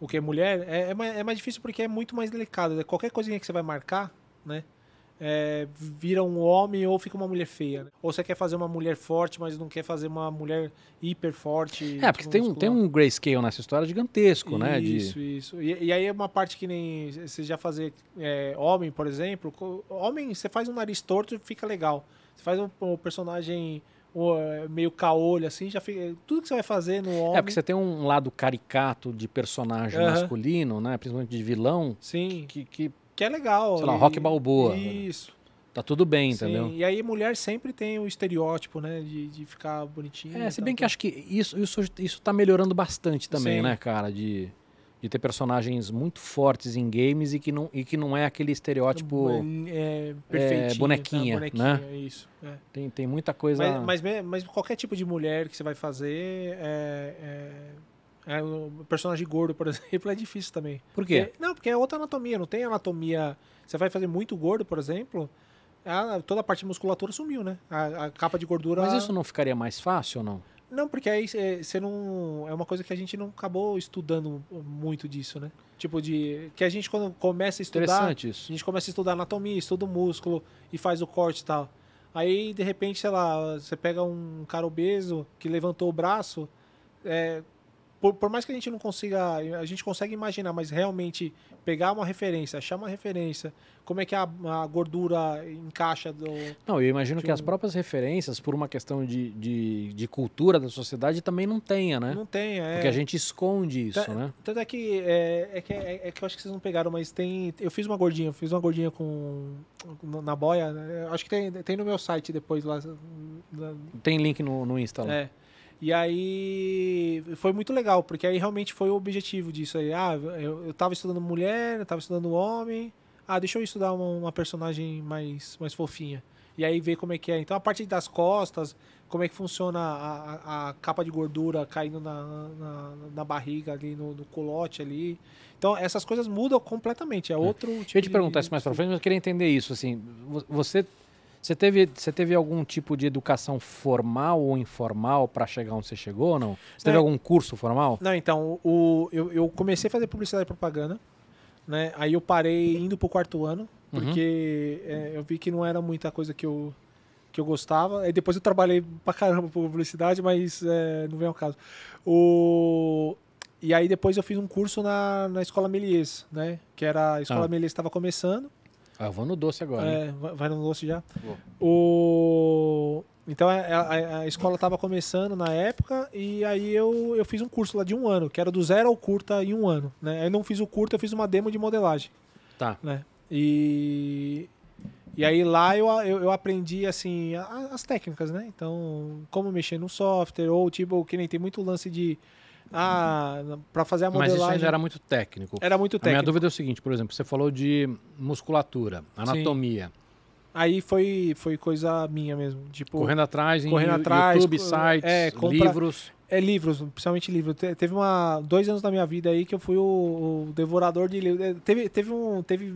O que é mulher? É, é, mais, é mais difícil porque é muito mais delicado. né? Qualquer coisinha que você vai marcar, né? é, vira um homem ou fica uma mulher feia. né? Ou você quer fazer uma mulher forte, mas não quer fazer uma mulher hiper forte. É, porque tem um, tem um grayscale nessa história gigantesco, né? De, Isso, isso. E, e aí é uma parte que nem você já fazer é, homem, por exemplo. Homem, você faz um nariz torto e fica legal. Você faz um, um personagem é, meio caolho, assim, já fica. Tudo que você vai fazer no homem. É, porque você tem um lado caricato de personagem Aham. masculino, né? Principalmente de vilão, Sim, que, que que é legal. Sei lá, E- Rock Balboa. Isso. tá tudo bem, Sim, entendeu? E aí mulher sempre tem o estereótipo, né? De, de ficar bonitinha. É, se tal, bem que tal. acho que isso, isso, isso tá melhorando bastante também, Sim. né, cara? De, de ter personagens muito fortes em games e que não, e que não é aquele estereótipo. é, perfeitinho, tá? bonequinha, bonequinha, né? Isso. é. Tem, tem muita coisa. Mas, mas, mas qualquer tipo de mulher que você vai fazer, é, é, é, personagem gordo, por exemplo, é difícil também. Por quê? Porque- não, porque é outra anatomia, não tem anatomia. Você vai fazer muito gordo, por exemplo, a- toda a parte de musculatura sumiu, né? A, a capa de gordura. Mas isso não ficaria mais fácil ou não? Não, porque aí cê- você não. É uma coisa que a gente não acabou estudando muito disso, né? Tipo de. Que a gente, quando começa a estudar. Interessante A isso. gente começa a estudar anatomia, estuda o músculo e faz o corte e tal. Aí, de repente, sei lá, você pega um cara obeso que levantou o braço. é, por, por mais que a gente não consiga. A gente consegue imaginar, mas realmente pegar uma referência, achar uma referência, como é que a, a gordura encaixa do. Não, eu imagino que as um- próprias referências, por uma questão de, de, de cultura da sociedade, também não tenha, né? Não tem, é. Porque a gente esconde isso, Tá- né? Tanto é que é, é que é, é que eu acho que vocês não pegaram, mas tem. Eu fiz uma gordinha, fiz uma gordinha com. na boia. né? Acho que tem, tem no meu site depois lá. Tem link no, no Insta lá. É. E aí foi muito legal, porque aí realmente foi o objetivo disso aí. Ah, eu, eu tava estudando mulher, eu tava estudando homem. Ah, deixa eu estudar uma, uma personagem mais, mais fofinha. E aí ver como é que é. Então a parte das costas, como é que funciona a, a, a capa de gordura caindo na, na, na barriga ali, no, no colote ali. Então essas coisas mudam completamente. É outro tipo Deixa eu te de- perguntar isso mais pra frente, mas eu queria entender isso. Assim, vo- você, você, teve, você teve algum tipo de educação formal ou informal para chegar onde você chegou ou não? Você teve É. algum curso formal? Não, então, o, eu, eu comecei a fazer publicidade e propaganda, né? Aí eu parei indo pro quarto ano, Uhum. porque é, eu vi que não era muita coisa que eu, que eu gostava. Aí depois eu trabalhei pra caramba por publicidade, mas é, não vem ao caso. O... E aí depois eu fiz um curso na, na Escola Melies, né? Que era a Escola Ah. Melies estava começando. Ah, eu vou no doce agora. É, vai vai no doce já. O... Então a, a- a escola estava começando na época e aí eu, eu fiz um curso lá de um ano, que era do zero ao curta em um ano. Né? Aí não fiz o curta, eu fiz uma demo de modelagem. Tá. Né? E, e aí lá eu, eu, eu aprendi assim a- as técnicas, né? Então, como mexer no software, ou tipo, que nem tem muito lance de. Ah, para fazer a Mas modelagem. isso ainda era muito técnico. era muito A minha técnico. dúvida é o seguinte, por exemplo, você falou de musculatura, anatomia, Aí foi, foi coisa minha mesmo. Tipo, correndo atrás em correndo atrás, YouTube, sites, é, compra- livros. É livros, principalmente livros. Te- Teve uma, dois anos da minha vida aí que eu fui o, o devorador de livros. É, Teve, teve, um, teve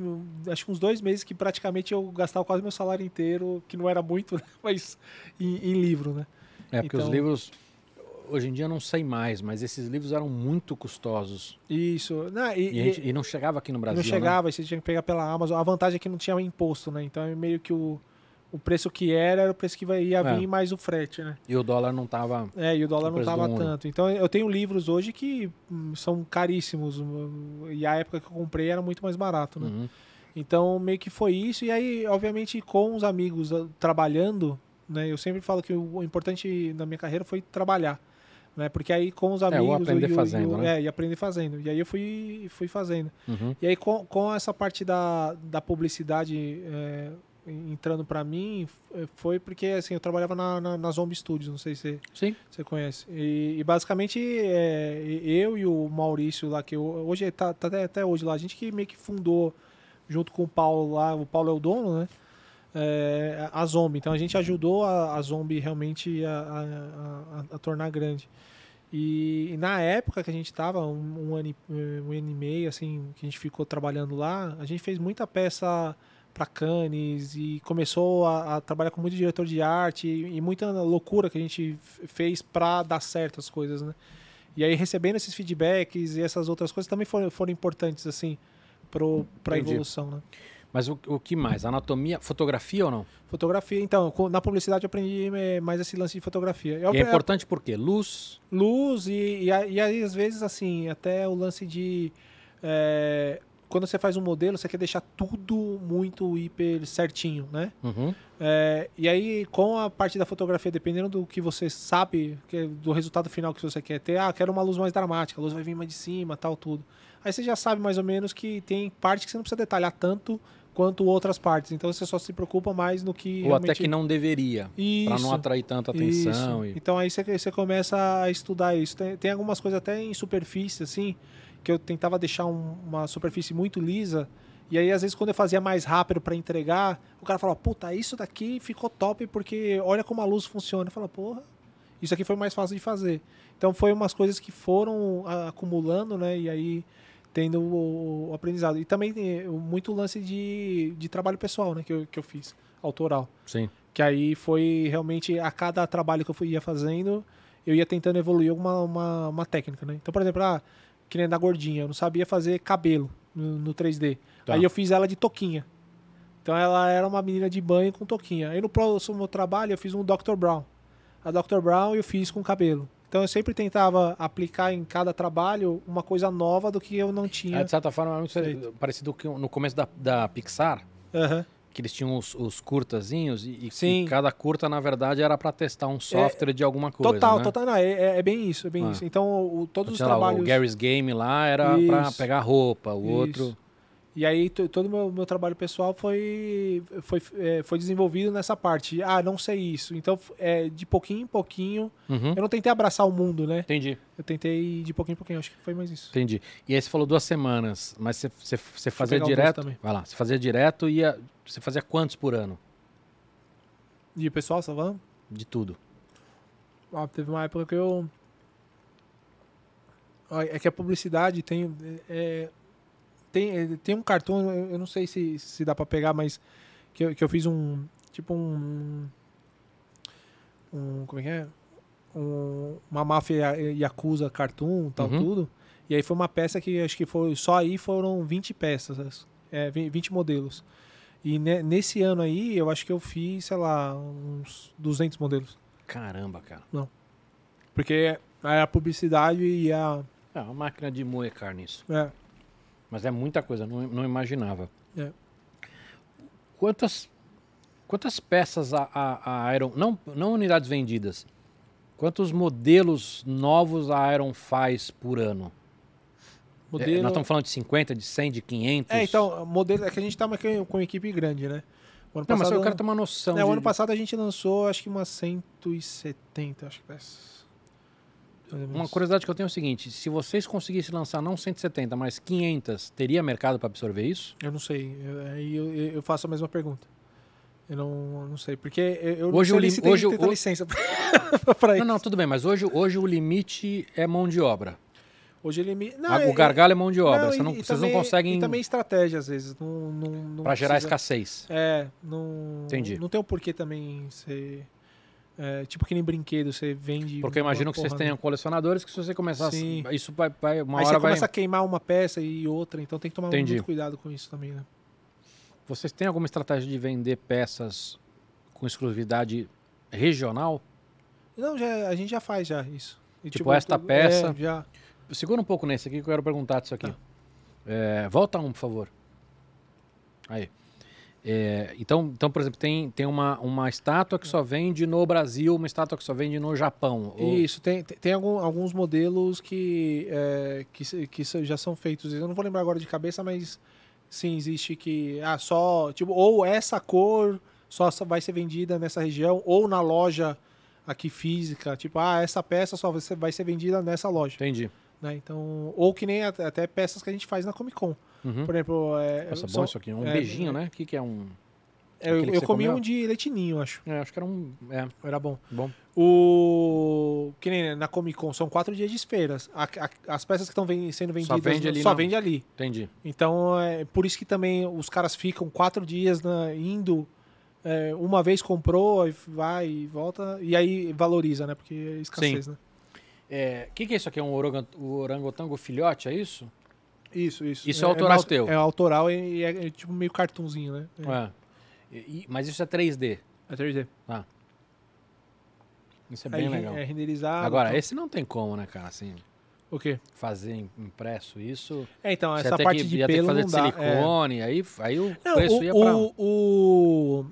acho que uns dois meses que praticamente eu gastava quase meu salário inteiro, que não era muito, né? mas em, em livro, né? É, porque os Então- livros, hoje em dia eu não sei mais, mas esses livros eram muito custosos. Isso. Não, e, E, a gente- e não chegava aqui no e Brasil. não né? chegava, aí você tinha que pegar pela Amazon. A vantagem é que não tinha imposto, né? Então é meio que o, o preço que era era o preço que ia É. vir mais o frete, né? E o dólar não tava. É, e o dólar O não preço tava do ouro. tanto. Então eu tenho livros hoje que hum, são caríssimos. hum, E a época que eu comprei era muito mais barato, né? Uhum. Então meio que foi isso. E aí, obviamente, com os amigos ah, trabalhando, né? Eu sempre falo que o importante na minha carreira foi trabalhar. Né? Porque aí com os É, ou amigos. aprender e o- e fazendo, o- né? É, e aprender fazendo. E aí eu fui, fui fazendo. Uhum. E aí com, com essa parte da, da publicidade é, entrando pra mim, foi porque assim, eu trabalhava na, na, na Zombie Studios, não sei se Sim. você conhece. E, e basicamente é, eu e o Maurício lá, que eu, hoje tá, tá até, até hoje lá, a gente que meio que fundou junto com o Paulo lá, o Paulo é o dono, né? É, a Zombie. Então a gente ajudou a, a Zombie realmente a, a, a- tornar grande. E, e na época que a gente tava, um, um, ano, e- um ano e meio, assim, que a gente ficou trabalhando lá, a gente fez muita peça para Cannes e começou a, a trabalhar com muito diretor de arte e, e muita loucura que a gente fez para dar certo as coisas, né? E aí recebendo esses feedbacks e essas outras coisas também foram, foram importantes, assim, para a evolução, né? Mas o, o que mais? Anatomia, fotografia ou não? Fotografia, então, na publicidade eu aprendi eh, mais esse lance de fotografia. Eu E é importante por quê? Luz. luz e, e, e aí às vezes assim até o lance de é, quando você faz um modelo você quer deixar tudo muito hiper certinho né Uhum. É, e aí com a parte da fotografia dependendo do que você sabe que é do resultado final que você quer ter ah quero uma luz mais dramática a luz vai vir mais de cima tal tudo aí você já sabe mais ou menos que tem parte que você não precisa detalhar tanto quanto outras partes então você só se preocupa mais no que Ou até realmente- que não deveria. Pra não atrair tanta atenção. E... Então aí você, você começa a estudar isso. Tem, tem algumas coisas até em superfície, assim, que eu tentava deixar um- uma superfície muito lisa. E aí, às vezes, quando eu fazia mais rápido para entregar, o cara falava, puta, isso daqui ficou top porque olha como a luz funciona. Eu falava, porra, isso aqui foi mais fácil de fazer. Então, foi umas coisas que foram ah, acumulando, né? E aí, tendo o, o aprendizado. E também eh, muito lance de, de trabalho pessoal, né? Que eu, que eu fiz, autoral. Sim. Que aí foi realmente a cada trabalho que eu ia fazendo, eu ia tentando evoluir alguma uma, uma técnica, né? Então, por exemplo, ah, que nem da gordinha, eu não sabia fazer cabelo no, no 3D. Tá. Aí eu fiz ela de toquinha. Então ela era uma menina de banho com toquinha. Aí no próximo trabalho eu fiz um Dr. Brown. A Dr. Brown eu fiz com cabelo. Então eu sempre tentava aplicar em cada trabalho uma coisa nova do que eu não tinha. É, de certa forma, é muito Feito. parecido com no começo da, da Pixar, Aham. que eles tinham os, os curtazinhos e, e cada curta, na verdade, era para testar um software de alguma coisa. Total, né? total. Não, é, é- é bem isso, é bem Ah. isso. Então o, todos os Sei lá, trabalhos. o Gary's Game lá era para pegar roupa, o Isso. outro. E aí to- todo o meu, meu trabalho pessoal foi, foi, é, foi desenvolvido nessa parte. Ah, não sei isso. Então, é, de pouquinho em pouquinho. Uhum. Eu não tentei abraçar o mundo, né? Entendi, Eu tentei de pouquinho em pouquinho. Acho que foi mais isso. entendi. E aí você falou duas semanas, mas você, você, você fazia direto. Vai lá, você fazia direto e ia. Você fazia quantos por ano? De pessoal, Savan? De tudo. Ah, teve uma época que eu. É que a publicidade tem. é, tem, é, tem um cartão, eu não sei se, se dá pra pegar, mas que eu, que eu fiz um. Tipo um. Um. Como é que é? Um, uma máfia Yakuza cartoon, tal, Uhum. tudo. E aí foi uma peça que acho que foi. Só aí foram 20 peças, é, 20 modelos. E ne- nesse ano aí, eu acho que eu fiz, sei lá, uns 200 modelos. Caramba, cara. Porque é a publicidade e a. É uma máquina de moer carne isso. É, Mas é muita coisa, não, não imaginava. É. Quantas, quantas peças a, a, a Iron. Não, não unidades vendidas. Quantos modelos novos a Iron faz por ano? É, modelo. nós estamos falando de 50, de 100, de 500? É, então, modelo. É que a gente tá uma- com uma equipe grande, né? O ano Não, mas passado, eu quero ter uma noção. é, o de- ano passado a gente lançou acho que umas 170, acho que peças. Uma curiosidade que eu tenho é o seguinte: se vocês conseguissem lançar não 170, mas 500, teria mercado para absorver isso? Eu não sei. eu- eu, eu, faço a mesma pergunta. Eu não, não sei. Porque eu, Hoje não o sei nem lim- se tem hoje o- o- licença pra isso. Não, não, tudo bem, mas hoje, hoje o limite é mão de obra. Hoje ele me. Não, o gargalo é mão de obra. não, Você não- e vocês também- não conseguem E também estratégia, às vezes. Não, não, não para gerar escassez. É, não. Entendi. Não tem um porquê também ser. É, tipo que nem brinquedo, você vende. Porque eu imagino que vocês tenham colecionadores que se você começar. a- Sim. Isso vai, vai uma Aí você hora vai. começa a queimar uma peça e outra, então tem que tomar Entendi. muito cuidado com isso também, né? Vocês têm alguma estratégia de vender peças com exclusividade regional? Não, já, a gente já faz já isso. E, Tipo, esta tu- peça- É, já. Segura um pouco nesse aqui que eu quero perguntar disso aqui. Tá. É, volta um, por favor. Aí. É, então, então, por exemplo, tem, tem uma, uma estátua que só vende no Brasil, uma estátua que só vende no Japão. ou- Isso, tem, tem algum- alguns modelos que, é, que, que já são feitos. Eu não vou lembrar agora de cabeça, mas sim, existe que. Ah, só. Tipo, ou essa cor só vai ser vendida nessa região, ou na loja aqui física. Tipo, ah, essa peça só vai ser, vai ser vendida nessa loja. Entendi. Né? Então, ou que nem até peças que a gente faz na Comic Con. Uhum. Por exemplo, é, Nossa, bom são- isso aqui. Um é, beijinho, é. né? O que, que é um. eu, que eu você comi comeu? um de leitinho, acho. É, acho que era um. É, Era bom. bom. O. Que nem na Comic Con, são quatro dias de feiras. A- a- as peças que estão sendo vendidas vende ali só na- vende ali. Entendi. Então é por isso que também os caras ficam quatro dias na- indo. é, uma vez comprou, aí vai e volta. E aí valoriza, né? Porque é escassez, né? O que, que é isso aqui? É um orango- orangotango filhote, é isso? Isso, isso. Isso é autoral mais- teu? É autoral e é, é tipo meio cartunzinho, né? É, É. E- mas isso é 3D. é 3D. Isso é Aí bem legal. É renderizado. Agora, então- esse não tem como, né, cara? Assim, O quê? fazer im- impresso isso. É, então, essa parte que, de ia ter que pelo fazer de é. silicone, aí, aí o Não, preço o, ia pra. o, o,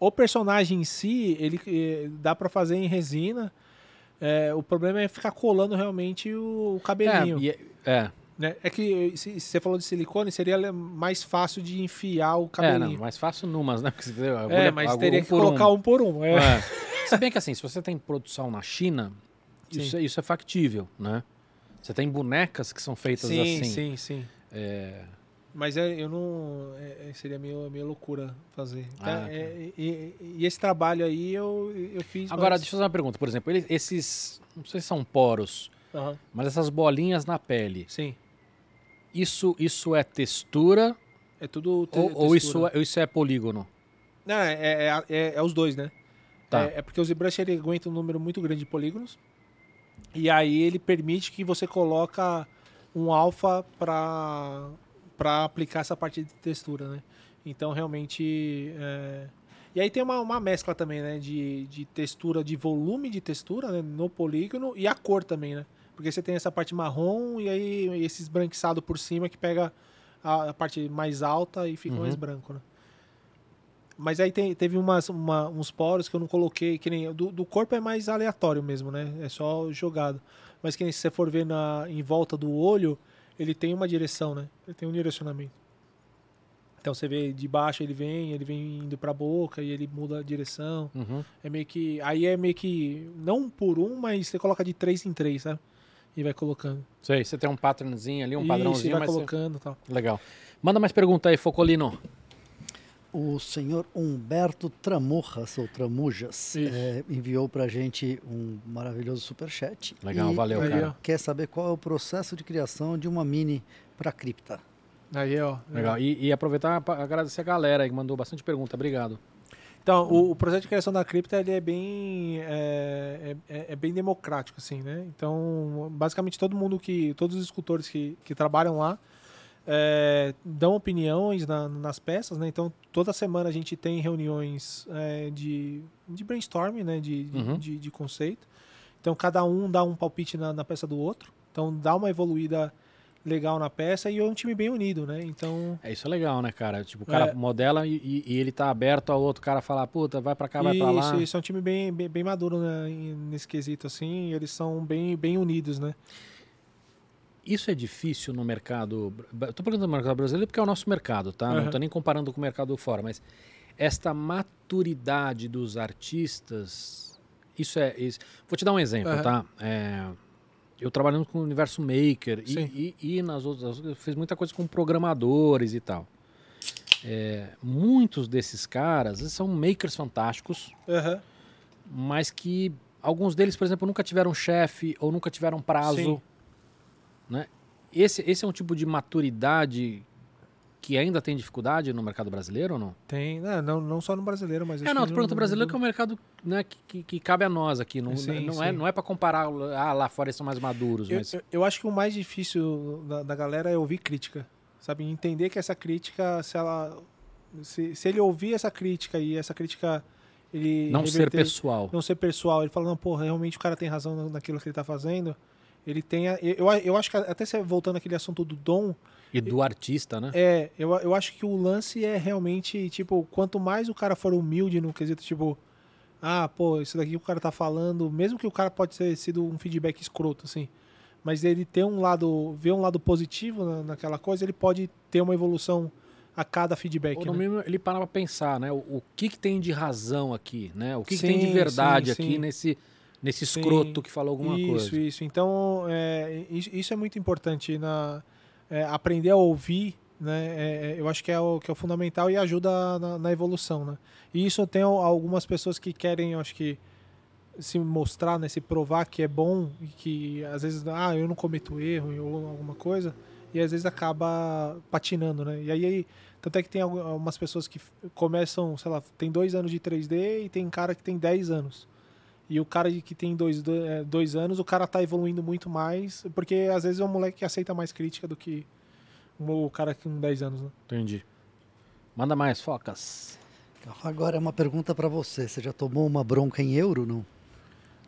o personagem em si, ele eh, dá pra fazer em resina. É, o problema é ficar colando realmente o, o cabelinho. É, e é- é, né? É que se, se você falou de silicone, seria mais fácil de enfiar o é, cabelinho. não, mais fácil numas, né? Porque você? É, Agulha- mas agulha teria que colocar um. um por um. É. É. Se bem que assim, se você tem produção na China, Sim. isso, é- isso é factível, né? Você tem bonecas que são feitas sim, assim. sim, sim. É, Mas é, eu não. é- é- seria meio, meio loucura fazer. Ah, Tá? tá. É, e, e esse trabalho aí eu, eu fiz. Agora, mas- deixa eu fazer uma pergunta. Por exemplo, eles- esses. Não sei se são poros, mas essas bolinhas na pele. Sim. Isso, isso é textura É tudo. te- ou, ou isso, textura. é, isso é polígono? Não, é, é, é- é os dois, né? Tá. É, é porque o ZBrush ele aguenta um número muito grande de polígonos. E aí ele permite que você coloca um alfa para para aplicar essa parte de textura, né? Então realmente é... e aí tem uma, uma mescla também, né? De, de textura, de volume de textura né? no polígono e a cor também, né? Porque você tem essa parte marrom e aí esse esbranquiçado por cima que pega a, a parte mais alta e fica Uhum. mais branco, né? Mas aí tem- teve umas, uma- uns poros que eu não coloquei, que nem. Do, do corpo é mais aleatório mesmo, né? É só jogado. Mas que nem se você for ver na, em volta do olho, ele tem uma direção, né? Ele tem um direcionamento. Então você vê de baixo ele vem, ele vem indo pra boca e ele muda a direção. Uhum. É meio que. Aí é meio que. Não por um, mas você coloca de três em três, sabe? E vai colocando. Sei, você tem um patternzinho ali, um Isso, e padrãozinho, vai mas. você- colocando e tal. Legal. Manda mais pergunta aí, Focolino. O senhor Humberto Tramurras, ou Tramujas, Isso. eh, enviou pra gente um maravilhoso superchat. Legal, e valeu, cara. Quer saber qual é o processo de criação de uma mini para cripta? Aí, ó. Legal. E, e aproveitar para agradecer a galera aí que mandou bastante pergunta. Obrigado. Então, o, o processo de criação da cripta ele é bem é, é- é- bem democrático, assim, né? Então, basicamente todo mundo que todos os escultores que, que trabalham lá é, dão opiniões na- nas peças, né? Então, toda semana a gente tem reuniões é, de, de brainstorming, né? De, de, Uhum. de- de conceito. Então, cada um dá um palpite na, na peça do outro. Então, dá uma evoluída legal na peça e é um time bem unido, né? Então, É isso é legal, né, cara? Tipo, o cara É. modela e, e- ele tá aberto ao outro cara falar, puta, vai pra cá, vai pra lá. Isso, isso é um time bem, bem, bem maduro né, nesse quesito, assim, e eles são bem, bem unidos, né? Isso é difícil no mercado. Tô perguntando no mercado brasileiro porque é o nosso mercado, tá? Não Aham. tô nem comparando com o mercado fora, mas esta maturidade dos artistas. Isso é. Isso. Vou te dar um exemplo, Aham. tá? É, eu trabalhando com o universo maker e, e, e nas outras. Eu fiz muita coisa com programadores e tal. É, muitos desses caras são makers fantásticos, Aham. mas que alguns deles, por exemplo, nunca tiveram chefe ou nunca tiveram prazo. Sim. Né? Esse, esse é um tipo de maturidade que ainda tem dificuldade no mercado brasileiro ou não? Tem, né, não, não só no brasileiro, mas É, não, perguntando no- brasileiro que é um mercado né, que, que, que cabe a nós aqui. Não, Sim, não, é, sim. não é para comparar, ah, lá fora eles são mais maduros, Eu, mas... eu, eu acho que o mais difícil da, da galera é ouvir crítica, sabe? Entender que essa crítica, se ela... Se, se ele ouvir essa crítica e essa crítica... Ele não ser reverter- pessoal. não ser pessoal. Ele fala, não, porra, realmente o cara tem razão na- naquilo que ele tá fazendo. Ele tem. A, eu, eu acho que até voltando àquele assunto do dom, E do artista, né? é, eu, eu acho que o lance é realmente, tipo, quanto mais o cara for humilde no quesito, tipo, ah, pô, isso daqui que o cara tá falando, mesmo que o cara pode ter sido um feedback escroto, assim, mas ele ter um lado, ver um lado positivo na, naquela coisa, ele pode ter uma evolução a cada feedback. Ou no né? mínimo ele para pra pensar, né? O, o que, que tem de razão aqui, né? O que, que tem Sim, de verdade sim, aqui sim. nesse, nesse Sim. escroto que falou alguma isso, coisa. Isso, Então, é, isso, isso é muito importante na é, aprender a ouvir, né? é, é, eu acho que é, o, que é o fundamental e ajuda na, na evolução, né? E isso tem al- algumas pessoas que querem, eu acho que se mostrar, né, se provar que é bom e que às vezes, ah, eu não cometo erro ou alguma coisa, e às vezes acaba patinando, né? E aí, tanto é que tem algu- algumas pessoas que começam, sei lá, tem dois anos de 3D e tem cara que tem 10 anos. E o cara que tem dois, do- é, dois anos, o cara tá evoluindo muito mais, porque às vezes é um moleque que aceita mais crítica do que o cara com 10 anos, né? Entendi. Manda mais, focas. Agora é uma pergunta para você. Você já tomou uma bronca em euro, não?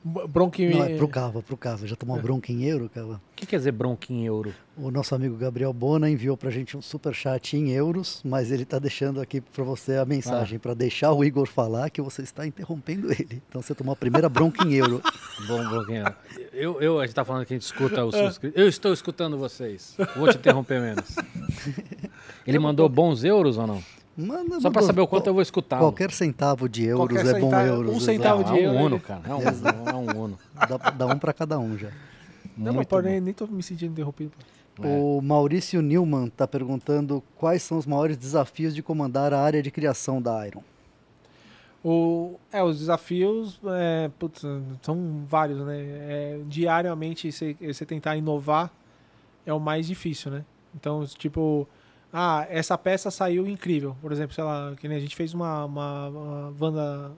B- Bronca Não, é pro Cava, pro Cava. Já tomou uma bronca em euro, Cava? O que quer dizer bronca em euro? O nosso amigo Gabriel Bona enviou pra gente um super chat em euros, mas ele tá deixando aqui pra você a mensagem pra deixar o Igor falar que você está interrompendo ele. Então você tomou a primeira bronca em euro. Bom, bronca em euro. Eu, eu, a gente tá falando que a gente escuta os inscritos. Eu estou escutando vocês. Vou te interromper menos. Ele mandou bons euros ou não? Manda, Só pra mandou saber o quanto eu vou escutá-lo. Qualquer centavo de euros Qualquer é bom centavo- euros. um exato. centavo é de um euro, uno, cara. É um, é um uno. Dá, dá um pra cada um já. Não, mas Muito porém, nem tô me sentindo interrompido. É. O Maurício Newman está perguntando quais são os maiores desafios de comandar a área de criação da Iron. O, é, os desafios é, putz, são vários, né? É, diariamente você você tentar inovar é o mais difícil, né? Então, tipo, ah, essa peça saiu incrível. Por exemplo, sei lá, que nem a gente fez uma, uma, uma Wanda,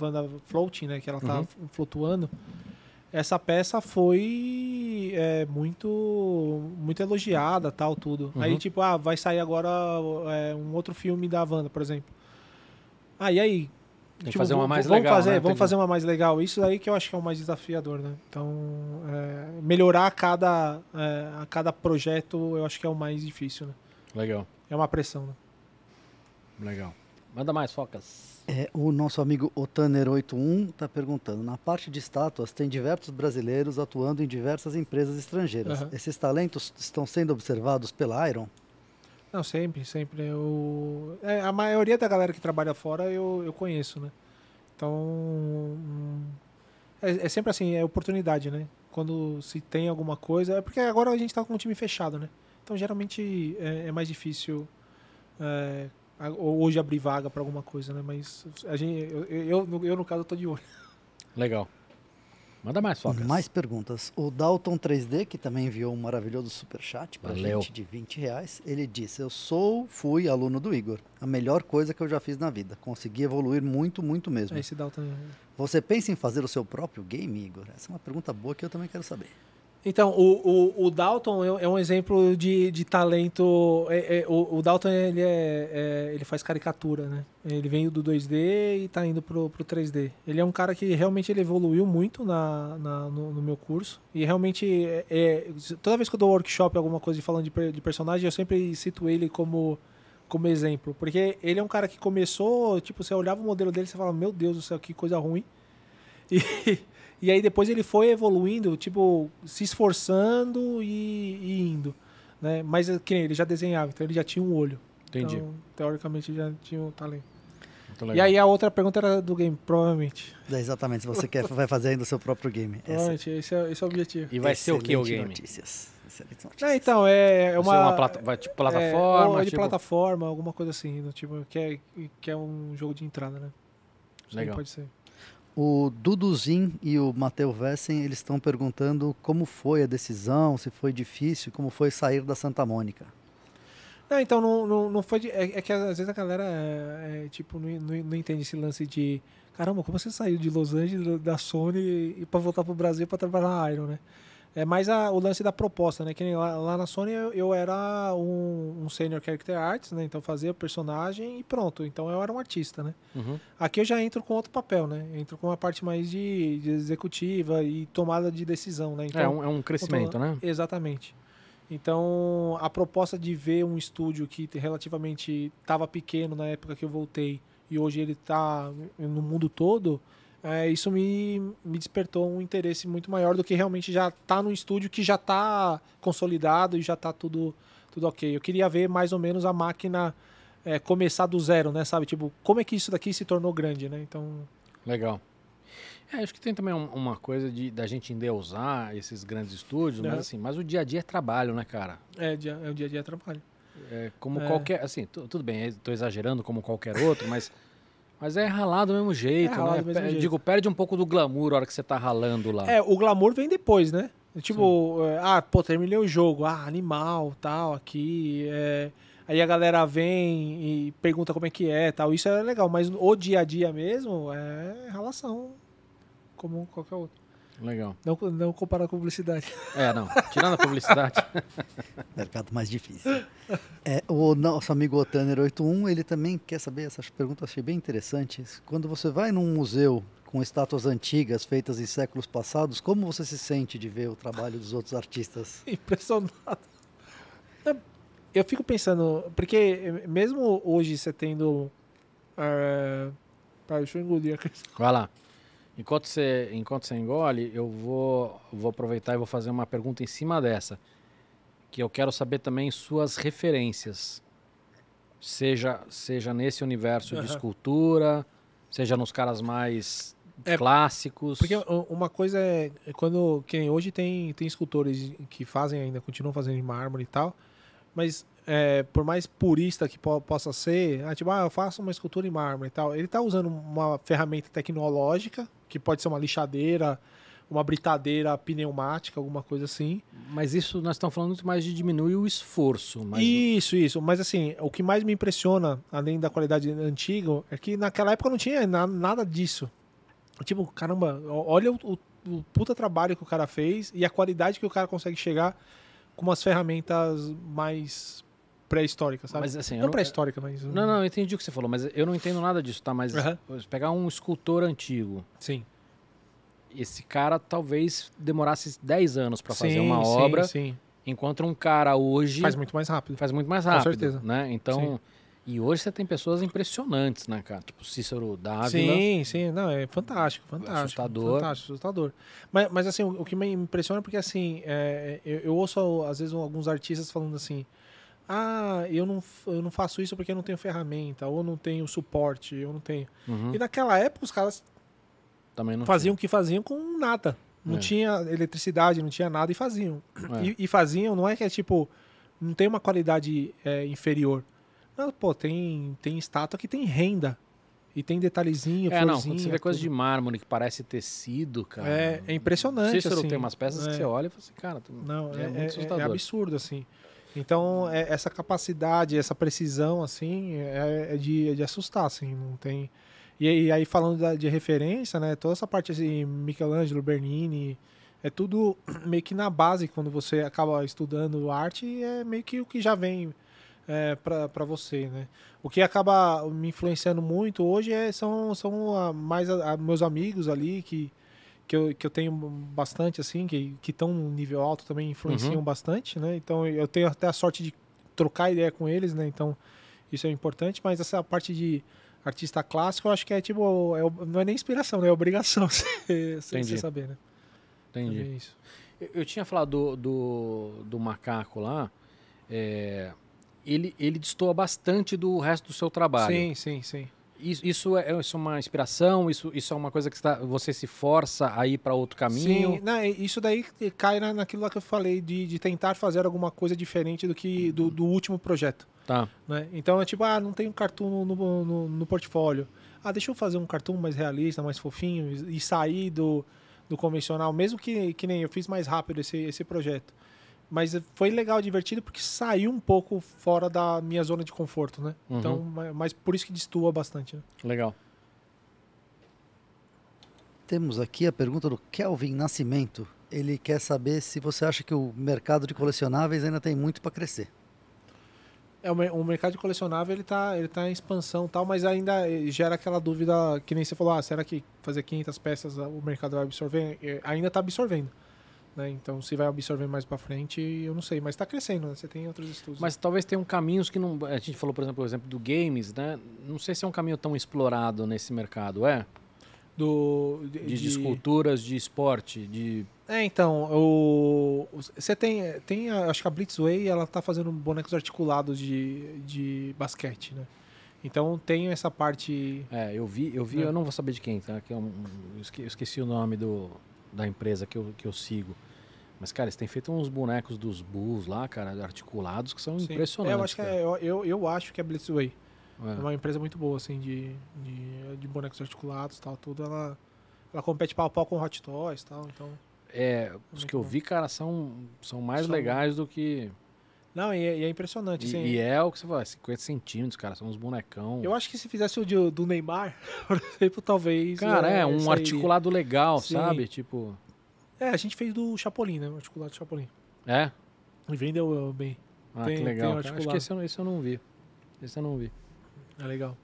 Wanda floating, né? Que ela tá Uhum. flutuando. Essa peça foi é, muito muito elogiada, tal, tudo. Uhum. Aí, tipo, ah, vai sair agora é, um outro filme da Wanda, por exemplo. Ah, e aí? Tem que fazer uma mais vamos legal, Fazer, né? Vamos fazer uma mais legal. Isso aí que eu acho que é o mais desafiador, né? Então, é, melhorar a cada, é, a cada projeto eu acho que é o mais difícil, né? Legal, É uma pressão, né? legal. Manda mais, Focas. É, o nosso amigo Otaner81 está perguntando: na parte de estátuas, tem diversos brasileiros atuando em diversas empresas estrangeiras. Aham. Esses talentos estão sendo observados pela Iron? Não, sempre, sempre. Eu, é, a maioria da galera que trabalha fora eu, eu conheço, né? Então, hum, é, é sempre assim, é oportunidade, né? Quando se tem alguma coisa. É porque agora a gente tá com um time fechado, né? Então, geralmente é, é mais difícil é, a- hoje abrir vaga para alguma coisa, né? Mas a gente, eu, eu, eu, eu, no caso, tô de olho. Legal. Manda mais, Focas. Mais perguntas. O Dalton 3D, que também enviou um maravilhoso superchat para Valeu. gente de 20 reais, ele disse: Eu sou, fui aluno do Igor. A melhor coisa que eu já fiz na vida. Consegui evoluir muito, muito mesmo. Aí se dá o também. Você pensa em fazer o seu próprio game, Igor? Essa é uma pergunta boa que eu também quero saber. Então, o, o, o Dalton é é um exemplo de, de talento. é- é- o, o Dalton ele, é, é- ele faz caricatura, né? Ele veio do 2D e tá indo pro, pro 3D. Ele é um cara que realmente ele evoluiu muito na, na- no, no meu curso. E realmente, é, toda vez que eu dou workshop, alguma coisa falando de, de personagem, eu sempre cito ele como, como exemplo. Porque ele é um cara que começou, tipo, você olhava o modelo dele e você fala, meu Deus do céu, que coisa ruim. E, e aí depois ele foi evoluindo, tipo, se esforçando e, e indo. Né? Mas é que nem ele já desenhava, então ele já tinha um olho. Entendi. Então, teoricamente, ele já tinha um talento. Muito legal. E aí a outra pergunta era do game, provavelmente. É exatamente, se você quer, vai fazer ainda o seu próprio game. Provavelmente, esse é, esse é o objetivo. E vai ser o que o excelente game? Notícias. Excelentes notícias. Ah, então, é, é Vai ser uma. uma plata- vai, tipo, é, plataforma? ou é de tipo- plataforma, alguma coisa assim, do tipo, que é, que é um jogo de entrada, né? Legal. Pode ser. O Duduzin e o Matteo Vessen, eles estão perguntando como foi a decisão, se foi difícil, como foi sair da Santa Mônica. Não, então não, não, não foi. de- é, é que às vezes a galera é, é, tipo, não, não, não entende esse lance de. Caramba, como você saiu de Los Angeles, da Sony, e pra voltar pro Brasil pra trabalhar na Iron, né? É mais a- o lance da proposta, né? Que nem lá, lá na Sony eu, eu era um, um senior character artist, né? Então fazia o personagem e pronto. Então eu era um artista, né? Uhum. Aqui eu já entro com outro papel, né? Entro com uma parte mais de, de executiva e tomada de decisão, né? Então, é, um, é um crescimento, né? Exatamente. Então, a proposta de ver um estúdio que te- relativamente estava pequeno na época que eu voltei e hoje ele está no mundo todo, é, isso me, me despertou um interesse muito maior do que realmente já tá num estúdio que já está consolidado e já está tudo, tudo ok. Eu queria ver mais ou menos a máquina é, começar do zero, né? Sabe? Tipo, como é que isso daqui se tornou grande, né? Então, Legal. É, acho que tem também um- uma coisa de da gente endeusar esses grandes estúdios, É. mas assim, mas o dia a dia é trabalho, né, cara? é, dia- é o dia a dia de trabalho. É como É. qualquer, assim, tu- tudo bem, estou exagerando como qualquer outro, mas mas é ralado do mesmo jeito, ralado né? do mesmo jeito. Digo, perde um pouco do glamour a hora que você tá ralando lá. É, o glamour vem depois, né? Tipo, é, ah, pô, terminei o jogo, ah, animal, tal, aqui. é, Aí a galera vem e pergunta como é que é, tal. Isso é legal, mas o dia a dia mesmo é relação como qualquer outro. Legal. Não, não comparar com publicidade. É, não. Tirando a publicidade. Mercado mais difícil. É, o nosso amigo Otaner81, ele também quer saber, essa pergunta eu achei bem interessante. Quando você vai num museu com estátuas antigas feitas em séculos passados, como você se sente de ver o trabalho dos outros artistas? Impressionado. Eu fico pensando, porque mesmo hoje você tendo. É... Pera, deixa eu engolir aqui. Vai lá. Enquanto você, enquanto você engole, eu vou, vou aproveitar e vou fazer uma pergunta em cima dessa. Que eu quero saber também suas referências. Seja, seja nesse universo de Aham. escultura, seja nos caras mais É, clássicos. Porque uma coisa é é quando. Que nem hoje tem, tem escultores que fazem ainda, continuam fazendo em mármore e tal. Mas é, por mais purista que po- possa ser, ah, tipo, ah, eu faço uma escultura em mármore e tal. Ele tá usando uma ferramenta tecnológica, que pode ser uma lixadeira, uma britadeira pneumática, alguma coisa assim. Mas isso nós estamos falando muito mais de diminuir o esforço. Mas Isso, isso. Mas assim, o que mais me impressiona, além da qualidade antiga, é que naquela época não tinha na- nada disso. Tipo, caramba, olha o, o- o puta trabalho que o cara fez e a qualidade que o cara consegue chegar com umas ferramentas mais pré-históricas, sabe? Mas assim, não não- pré-histórica, mas... Não, não, eu entendi o que você falou, mas eu não entendo nada disso, tá? Mas Aham. pegar um escultor antigo, Sim. esse cara talvez demorasse 10 anos para fazer Sim, uma sim, obra, Sim, enquanto um cara hoje Faz muito mais rápido. faz muito mais Com rápido, certeza. né? Então, Sim. e hoje você tem pessoas impressionantes, né, cara? Tipo Cícero Dávila. Sim, sim, não, é fantástico, fantástico. Assustador. Fantástico, assustador. Mas, mas assim, o, o que me impressiona é porque assim, é, eu, eu ouço às vezes alguns artistas falando assim, ah, eu não, eu não faço isso porque eu não tenho ferramenta, ou não tenho suporte, eu não tenho. Uhum, E naquela época os caras também não faziam o que faziam com nada. Não É. tinha eletricidade, não tinha nada e faziam. É. E, e faziam, não é que é tipo, não tem uma qualidade é, inferior. Não, pô, tem, tem estátua que tem renda. E tem detalhezinho, É, não, quando você vê coisa tudo. de mármore que parece tecido, cara. É, é impressionante, Cícero assim. tem umas peças que É. você olha e fala assim, cara, tu- Não, é, é, muito é- é absurdo, assim. Então, é- essa capacidade, essa precisão, assim, é, é de, é de assustar, assim, não tem... E, aí- aí, falando da- de referência, né, toda essa parte, assim, Michelangelo, Bernini, é tudo meio que na base, quando você acaba estudando arte, é meio que o que já vem é, para você, né? O que acaba me influenciando muito hoje é, são, são ah, mais a- a- meus amigos ali que, que, eu, que eu tenho bastante, assim, que estão no nível alto também influenciam Uhum. bastante, né? Então eu tenho até a sorte de trocar ideia com eles, né? Então isso é importante, mas essa parte de artista clássico eu acho que é tipo, é, não é nem inspiração, né? É obrigação você, saber, né? entendi. É isso. Eu, eu tinha falado do, do, do macaco lá, é, ele, ele destoa bastante do resto do seu trabalho. Sim, sim, sim. Isso, isso, é, isso é uma inspiração? Isso, isso é uma coisa que está, você se força a ir para outro caminho? Sim, não, é- isso daí cai na, naquilo lá que eu falei, de, de tentar fazer alguma coisa diferente do que do, do último projeto. Tá. Né? Então é tipo, ah, não tem um cartoon no, no, no- no portfólio. Ah, deixa eu fazer um cartoon mais realista, mais fofinho e, e sair do, do convencional, mesmo que, que nem eu fiz mais rápido esse, esse projeto. Mas foi legal, divertido, porque saiu um pouco fora da minha zona de conforto, né? Uhum. Então, ma- mas por isso que destoa bastante, né? Legal. Temos aqui a pergunta do Kelvin Nascimento. Ele quer saber se você acha que o mercado de colecionáveis ainda tem muito para crescer. É, o, mer- o mercado de colecionável ele tá, ele tá em expansão tal, mas ainda eh, gera aquela dúvida que nem você falou, ah, será que fazer 500 peças o mercado vai absorver? Eh, Ainda tá absorvendo. Né? Então, se vai absorver mais para frente, eu não sei, mas tá crescendo, né? Você tem outros estudos. Mas talvez tenham caminhos que não. A gente falou, por exemplo, o exemplo do games, né? Não sei se é um caminho tão explorado nesse mercado, é? do De, de esculturas, de esporte, de. É, então, o você tem tem a- acho que a Blitzway, ela tá fazendo bonecos articulados de, de basquete, né? Então, tem essa parte É, eu vi, eu vi, É. eu não vou saber de quem, tá? Que é eu esqueci o nome do, da empresa que eu, que eu sigo. Mas, cara, eles têm feito uns bonecos dos Bulls lá, cara, articulados, que são Sim. impressionantes. É, eu acho que é, eu, eu, eu acho que a Blitzway é É. uma empresa muito boa, assim, de, de, de bonecos articulados e tal, tudo. Ela, ela compete pau a pau com Hot Toys e tal, então... É, os muito que eu vi, cara, são, são mais São- legais do que. Não, e, é- e é impressionante, E, assim. e é o que você fala, é 50 centímetros, cara, são uns bonecão. Eu acho que se fizesse o de- do Neymar, por exemplo, talvez... Cara, é, um sairia. articulado legal, Sim. sabe? Tipo. É, a gente fez do Chapolin, né? O articulado do Chapolin. É? E vendeu uh, bem. Ah, Tem- que tem legal. um cara. Acho que esse eu, esse eu não vi. Esse eu não vi. É legal.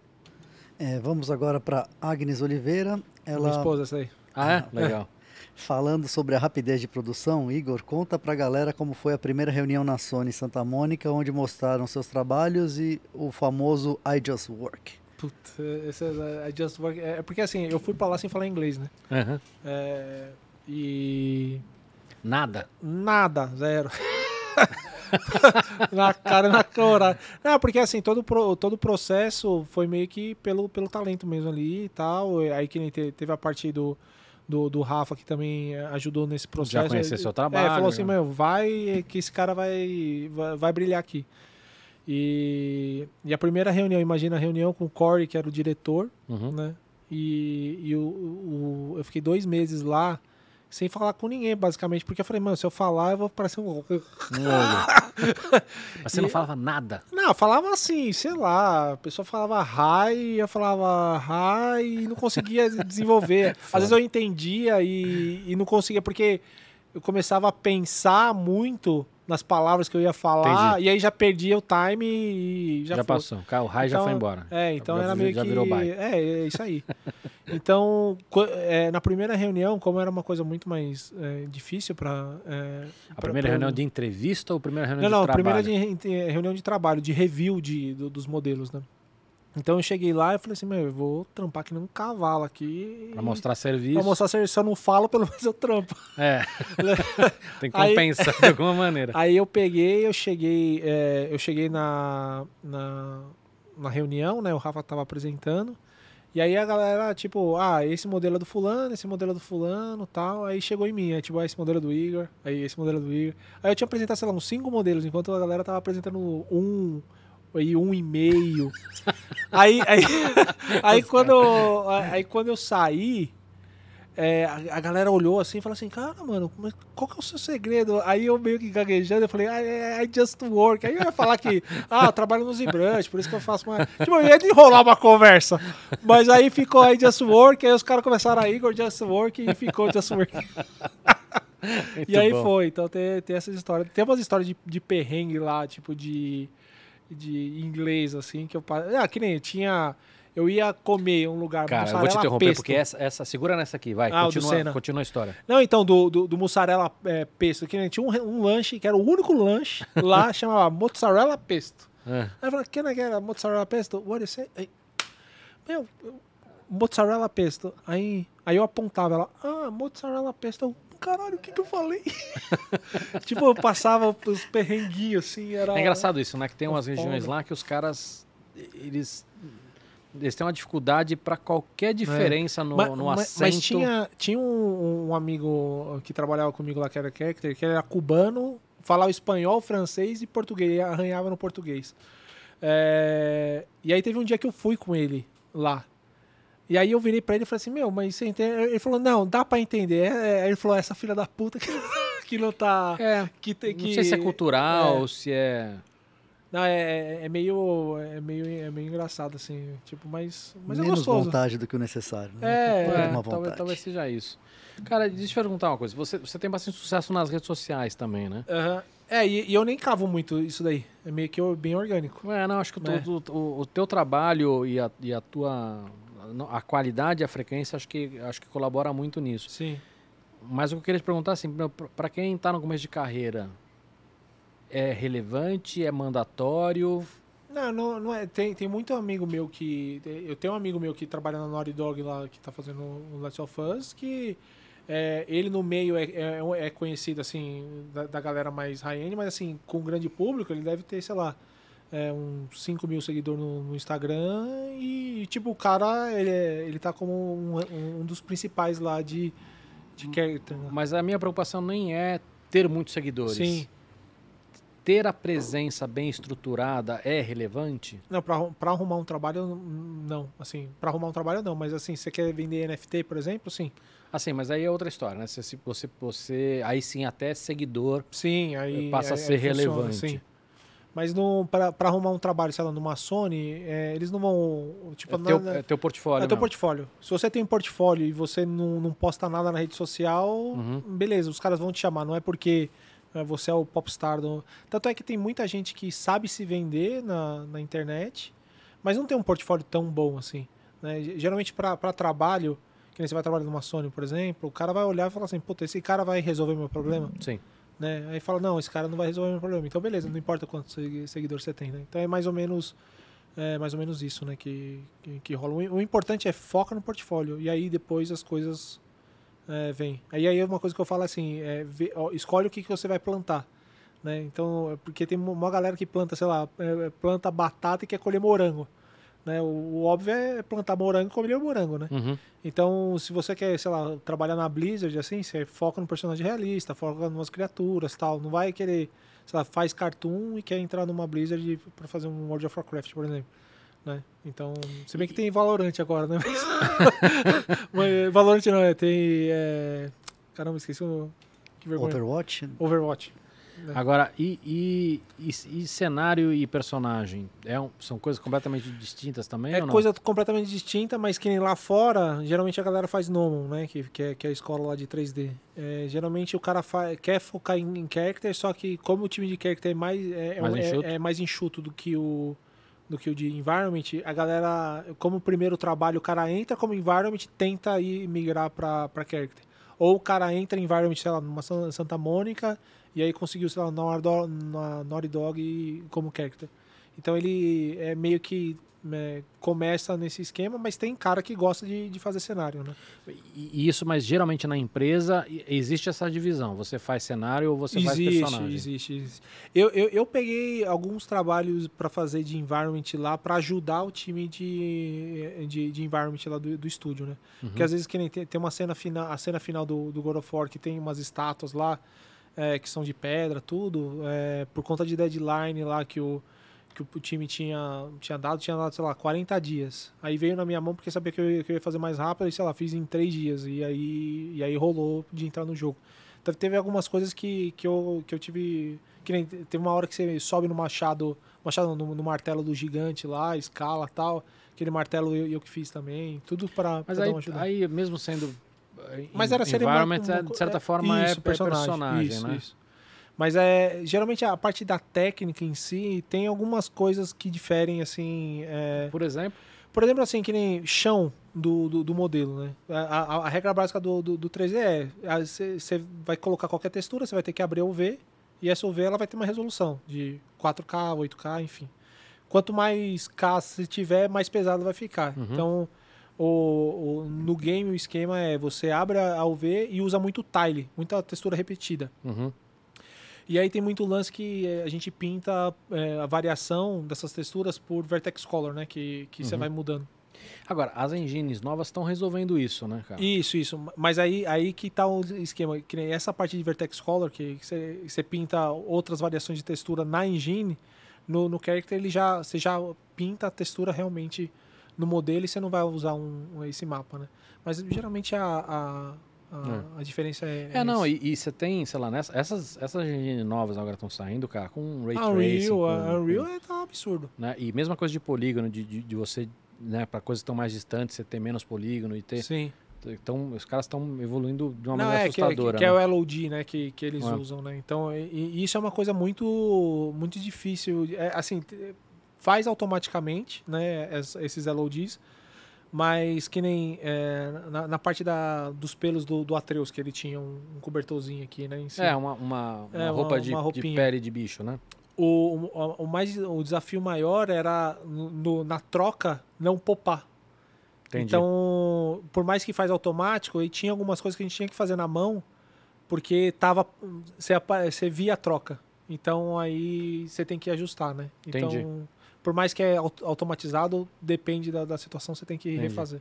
É, vamos agora para Agnes Oliveira. Minha Ela esposa, essa aí. Ah, é? Legal. Falando sobre a rapidez de produção. Igor, conta pra galera como foi a primeira reunião na Sony Santa Mônica, onde mostraram seus trabalhos e o famoso I Just Work. Puta, esse é, I just work. É porque assim, eu fui pra lá sem falar inglês, né? Aham. É, e. Nada. Nada, zero. na cara na cara. Não, porque assim, todo, pro, todo o processo foi meio que pelo, pelo talento mesmo ali e tal. Aí que teve a parte do, do, do Rafa que também ajudou nesse processo. conhecia seu trabalho, É, falou assim, né? meu, vai que esse cara vai, vai, vai brilhar aqui. E, e a primeira reunião, imagina a reunião com o Corey, que era o diretor, Uhum. né? E, e o, o- eu fiquei dois meses lá sem falar com ninguém, basicamente, porque eu falei, mano, se eu falar, eu vou parecer um. Mas você não E- falava nada. Não, eu falava assim, sei lá, a pessoa falava hi, eu falava hi e não conseguia desenvolver. Às vezes eu entendia e, e não conseguia, porque eu começava a pensar muito nas palavras que eu ia falar Entendi. e aí já perdia o time e já, Já, foi. passou. O raio já Então, foi embora. É, então Já- era meio já que. virou bye. É, é isso aí. então, é, na primeira reunião, como era uma coisa muito mais é, difícil para. A primeira reunião de entrevista ou a primeira reunião Não, não, de a primeira trabalho? de, de- reunião de trabalho, de review de, do- dos modelos, né? Então eu cheguei lá e falei assim, meu, eu vou trampar aqui num cavalo aqui. Pra mostrar serviço. Pra mostrar serviço. Se eu não falo, pelo menos eu trampo. É. Tem que Aí- compensar de alguma maneira. Aí eu peguei, eu cheguei, é, eu cheguei na, na, na reunião, né? O Rafa tava apresentando. E aí a galera, tipo, ah, esse modelo é do fulano, esse modelo é do fulano tal. Aí chegou em mim, é tipo, ah, esse modelo é do Igor, aí esse modelo é do Igor. Aí eu tinha apresentado, sei lá, uns cinco modelos, enquanto a galera tava apresentando um, aí um e meio. aí, aí, aí, quando, aí quando eu saí, é, a, a galera olhou assim e falou assim, cara, mano, mas qual que é o seu segredo? Aí eu meio que gaguejando, eu falei, ah, é, I just work. Aí eu ia falar que, ah, eu trabalho no ZBrush, por isso que eu faço uma... Tipo, eu ia enrolar uma conversa. Mas aí ficou I just work, aí os caras começaram a Igor just work e ficou just work. E aí bom. foi, então tem, tem essas histórias. Tem umas histórias de, de perrengue lá, tipo de, de inglês, assim, que eu... Ah, que nem tinha... Eu ia comer em um lugar Cara, eu vou te interromper pesto. porque essa, essa. Segura nessa aqui, vai. Ah, continua, continua a história. Não, então, do, do, do mussarela é, pesto, que nem tinha um, um lanche, que era o único lanche lá, chamava mozzarella pesto. Ah, Aí eu falei, can I get a mozzarella pesto? What say? Aí, meu, eu- mozzarela pesto. Aí, aí eu apontava ela, ah, mozzarella pesto. Caralho, o que que eu falei? tipo, eu passava os perrenguinhos, assim, era... É engraçado isso, né? Que tem Uma umas regiões lá que os caras. Eles. Eles têm uma dificuldade pra qualquer diferença no, Ma- no acento. Mas tinha, tinha um, um amigo que trabalhava comigo lá, que era que era cubano, falava espanhol, francês e português, arranhava no português. É, E aí teve um dia que eu fui com ele lá. E aí eu virei pra ele e falei assim, meu, mas você entende? Ele falou, não, dá pra entender. É, Aí ele falou, essa filha da puta que, que não tá... É, Que, tem- não que, sei se é cultural, é. se é. Não, é, é meio, é, meio, é meio engraçado, assim, tipo, mas, mas é Menos gostoso. vontade do que o necessário. né? É, É, talvez, vontade. talvez seja isso. Cara, deixa eu perguntar uma coisa. Você, você tem bastante sucesso nas redes sociais também, né? Aham. É, e, e eu nem cavo muito isso daí. É meio que eu- bem orgânico. É, não, acho que o, É. tu- o, o teu trabalho e a, e a tua. A qualidade e a frequência acho que, acho que colabora muito nisso. Sim. Mas o que eu queria te perguntar assim, para quem está no começo de carreira, é relevante, é mandatório? Não, não, não é. Tem, tem muito amigo meu que. Eu tenho um amigo meu que trabalha na Naughty Dog lá, que tá fazendo o Last of Us, que é, ele no meio é, é, é conhecido, assim, da, da galera mais high-end, mas assim, com o grande público, ele deve ter, sei lá, é, uns 5 mil seguidores no, no Instagram e, tipo, o cara, ele, é- ele tá como um, um dos principais lá de, de character. né? Mas a minha preocupação nem é ter muitos seguidores. Sim. Ter a presença bem estruturada é relevante? Não, pra arrumar um trabalho, não. Assim, pra arrumar um trabalho, não. Mas assim, você quer vender NFT, por exemplo, sim. Assim, mas aí é outra história, né? Se, se você, você, aí sim até seguidor Sim, aí... passa a aí- ser aí funciona, relevante. sim. Mas pra arrumar um trabalho, sei lá, numa Sony, é, eles não vão... Tipo, É teu, nada- é teu portfólio. é teu mesmo. portfólio. Se você tem um portfólio e você não, não posta nada na rede social, Uhum. beleza, os caras vão te chamar. Não é porque é, você é o popstar. Do... Tanto é que tem muita gente que sabe se vender na, na internet, mas não tem um portfólio tão bom assim. né? Geralmente, para trabalho, que nem você vai trabalhar numa Sony, por exemplo, o cara vai olhar e falar assim: puta, esse cara vai resolver meu problema? Sim. Né? Aí fala, não, esse cara não vai resolver meu problema. Então, beleza, não importa quantos segui- seguidores você tem, né? Então é mais ou menos, é mais ou menos isso, né? Que, que, que rola. O, o importante é foca no portfólio. E aí depois as coisas é, vêm. Aí aí uma coisa que eu falo assim, é, vê- ó, escolhe o que, que você vai plantar. Né? Então, é porque tem uma galera que planta, sei lá, é, é, planta batata e quer colher morango. Né? O, o óbvio é plantar morango e colher morango, né? Uhum. Então, se você quer, sei lá, trabalhar na Blizzard, assim, você foca no personagem realista, foca em umas criaturas tal. Não vai querer, sei lá, faz cartoon e quer entrar numa Blizzard para fazer um World of Warcraft, por exemplo. Né? Então, se bem que tem Valorant agora, né? Mas, Valorant não, é, tem. É... Caramba, esqueci o. Que vergonha. Overwatch? Overwatch. É. Agora, e, e, e, e cenário e personagem? É um- são coisas completamente distintas também É coisa completamente distinta, mas que nem lá fora, geralmente a galera faz Nomon, né? Que, que, é, que é a escola lá de 3D. É, geralmente o cara fa- quer focar em, em character, só que como o time de character é mais, é, é Mais é- enxuto. é mais enxuto do que o do que o de environment, a galera, como primeiro trabalho, o cara entra como environment tenta ir migrar pra character. Ou o cara entra em environment, sei lá, numa San- Santa Mônica, e aí conseguiu, sei lá, na Naughty Dog- como character. Então ele é meio que é, começa nesse esquema, mas tem cara que gosta de, de fazer cenário, né? E isso, mas geralmente na empresa existe essa divisão. Você faz cenário ou você faz existe, personagem. existe, existe. Eu, eu, eu peguei alguns trabalhos para fazer de environment lá para ajudar o time de, de, de environment lá do, do estúdio, né? Uhum. Porque às vezes que nem tem, tem uma cena final, a cena final do, do God of War que tem umas estátuas lá é, que são de pedra, tudo, é, por conta de deadline lá que o que o time tinha, tinha dado, tinha dado, sei lá, 40 dias. Aí veio na minha mão porque sabia que eu, ia- que eu ia fazer mais rápido e, sei lá, fiz em 3 dias. E aí, e aí rolou de entrar no jogo. Então teve algumas coisas que, que, eu, que eu tive. Que nem teve uma hora que você sobe no machado, machado no, no martelo do gigante lá, escala tal. Aquele martelo eu, eu que fiz também. Tudo pra, Mas pra aí, mesmo sendo Mas era ser environment, é, de certa é, forma, isso, é personagem, isso, né? isso. Mas é geralmente a parte da técnica em si tem algumas coisas que diferem assim. é, Por exemplo, por exemplo, assim, que nem chão do, do, do modelo, né? A, a- a regra básica do, do, do 3D é você vai colocar qualquer textura, você vai ter que abrir a UV e essa UV ela vai ter uma resolução de 4K, 8K, enfim. Quanto mais K você tiver, mais pesado vai ficar. Uhum. Então, o, no game o esquema é você abre a UV e usa muito tile, muita textura repetida. uhum, E aí tem muito lance que eh, a gente pinta eh, a variação dessas texturas por vertex color, né? Que, que você Uhum. vai mudando. agora, as engines novas estão resolvendo isso, né, cara? Isso, isso. Mas aí, aí que tá o esquema. Que nem essa parte de vertex color, que que você você pinta outras variações de textura na engine, no, no character ele já, você já pinta a textura realmente no modelo e você não vai usar um, um- esse mapa, né? Mas geralmente a, a, a, a diferença é. É, não, essa. e, e você tem, sei lá, nessa, essas, essas engines novas agora estão saindo, cara, com ray a tracing. Unreal, com- a Unreal com- é tá absurdo. né? E mesma coisa de polígono, de, de, de você, né, para coisas que estão mais distantes, você ter menos polígono e ter. Sim. Então, os caras estão evoluindo de uma Não, maneira é, que, é- assustadora. que, é né? o LOD, né, que, que eles É. usam, né? Então, e, e isso é uma coisa muito, muito difícil. É, assim, faz automaticamente, né, es- esses LODs, mas que nem é, na, na parte da, dos pelos do, do Atreus, que ele tinha um, um cobertorzinho aqui, né, em cima. É, uma, uma, uma É, uma- roupa de, uma de pele de bicho, né? O, o, o mais, o desafio maior era no- na troca não popar. Entendi. Então, por mais que faz automático, aí tinha algumas coisas que a gente tinha que fazer na mão, porque tava você, você via a troca. Então aí você tem que ajustar, né? Então, Entendi. Por mais que é au- automatizado, depende da, da situação, você tem que Entendi. refazer.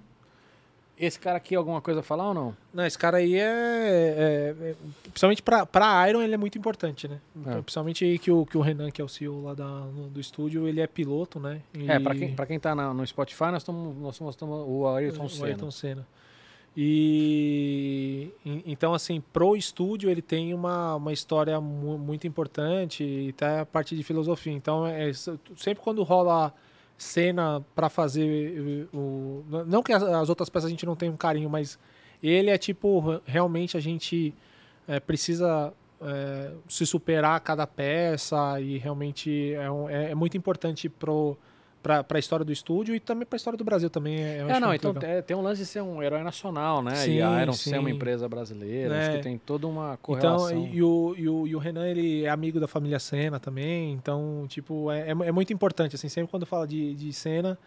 Esse cara aqui, alguma coisa a falar ou não? Não, esse cara aí é, é- é- principalmente pra, pra Iron ele é muito importante, né? É. Principalmente que o, que o Renan, que é o CEO lá da, no- do estúdio, ele é piloto, né? E- É, pra quem, pra quem tá na- no Spotify, nós estamos nós mostrando o Ayrton o Senna. Ayrton Senna. E então assim, pro estúdio ele tem uma, uma história mu- muito importante e tá a parte de filosofia. Então é sempre quando rola cena para fazer o não que as, as outras peças a gente não tenha um carinho, mas ele é tipo realmente a gente é, precisa é, se superar a cada peça e realmente é, um- é- é muito importante pro para a história do estúdio e também para a história do Brasil também. É, é não, então é, tem um lance de ser um herói nacional, né? Sim, e a Iron sim. ser uma empresa brasileira, é. acho que tem toda uma correlação. Então, e, o, e, o, e o Renan, ele é amigo da família Senna também, então, tipo, é, é, é muito importante, assim, sempre quando fala de, de Senna.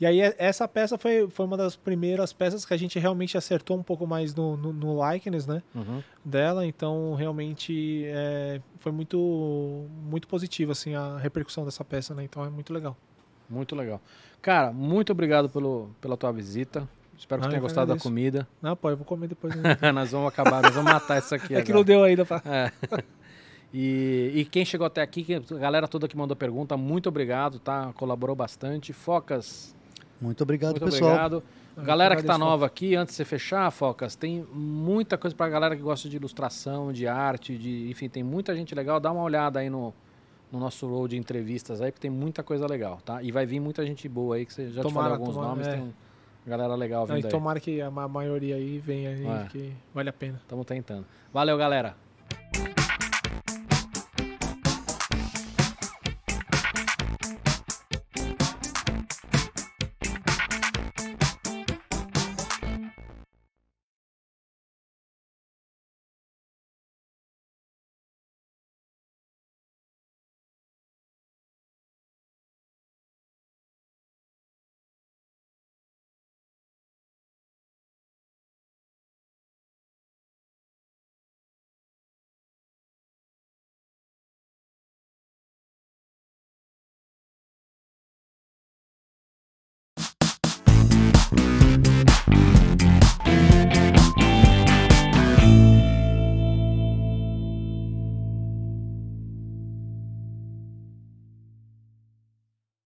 E aí, essa peça foi, foi uma das primeiras peças que a gente realmente acertou um pouco mais no, no, no likeness, né? Uhum. Dela, então, realmente, é, foi muito, muito positivo, assim, a repercussão dessa peça, né? Então, é muito legal. Muito legal. Cara, muito obrigado pelo, pela tua visita. Espero que ah, tenha gostado da comida. Não, pô, eu vou comer depois. nós vamos acabar, nós vamos matar isso aqui. É agora. que não deu ainda pra. É. E, e, quem chegou até aqui, a galera toda que mandou pergunta, muito obrigado, tá? Colaborou bastante. Focas. Muito obrigado, muito pessoal. Obrigado. Galera que tá nova aqui, antes de você fechar, Focas, tem muita coisa pra galera que gosta de ilustração, de arte, de, enfim, tem muita gente legal. Dá uma olhada aí no, no nosso road de entrevistas aí, porque tem muita coisa legal, tá? E vai vir muita gente boa aí, que você já tomara, te falou alguns tomara, nomes, é. tem galera legal vindo Não, e tomara que a maioria aí venha aí, é. que vale a pena. Estamos tentando. Valeu, galera.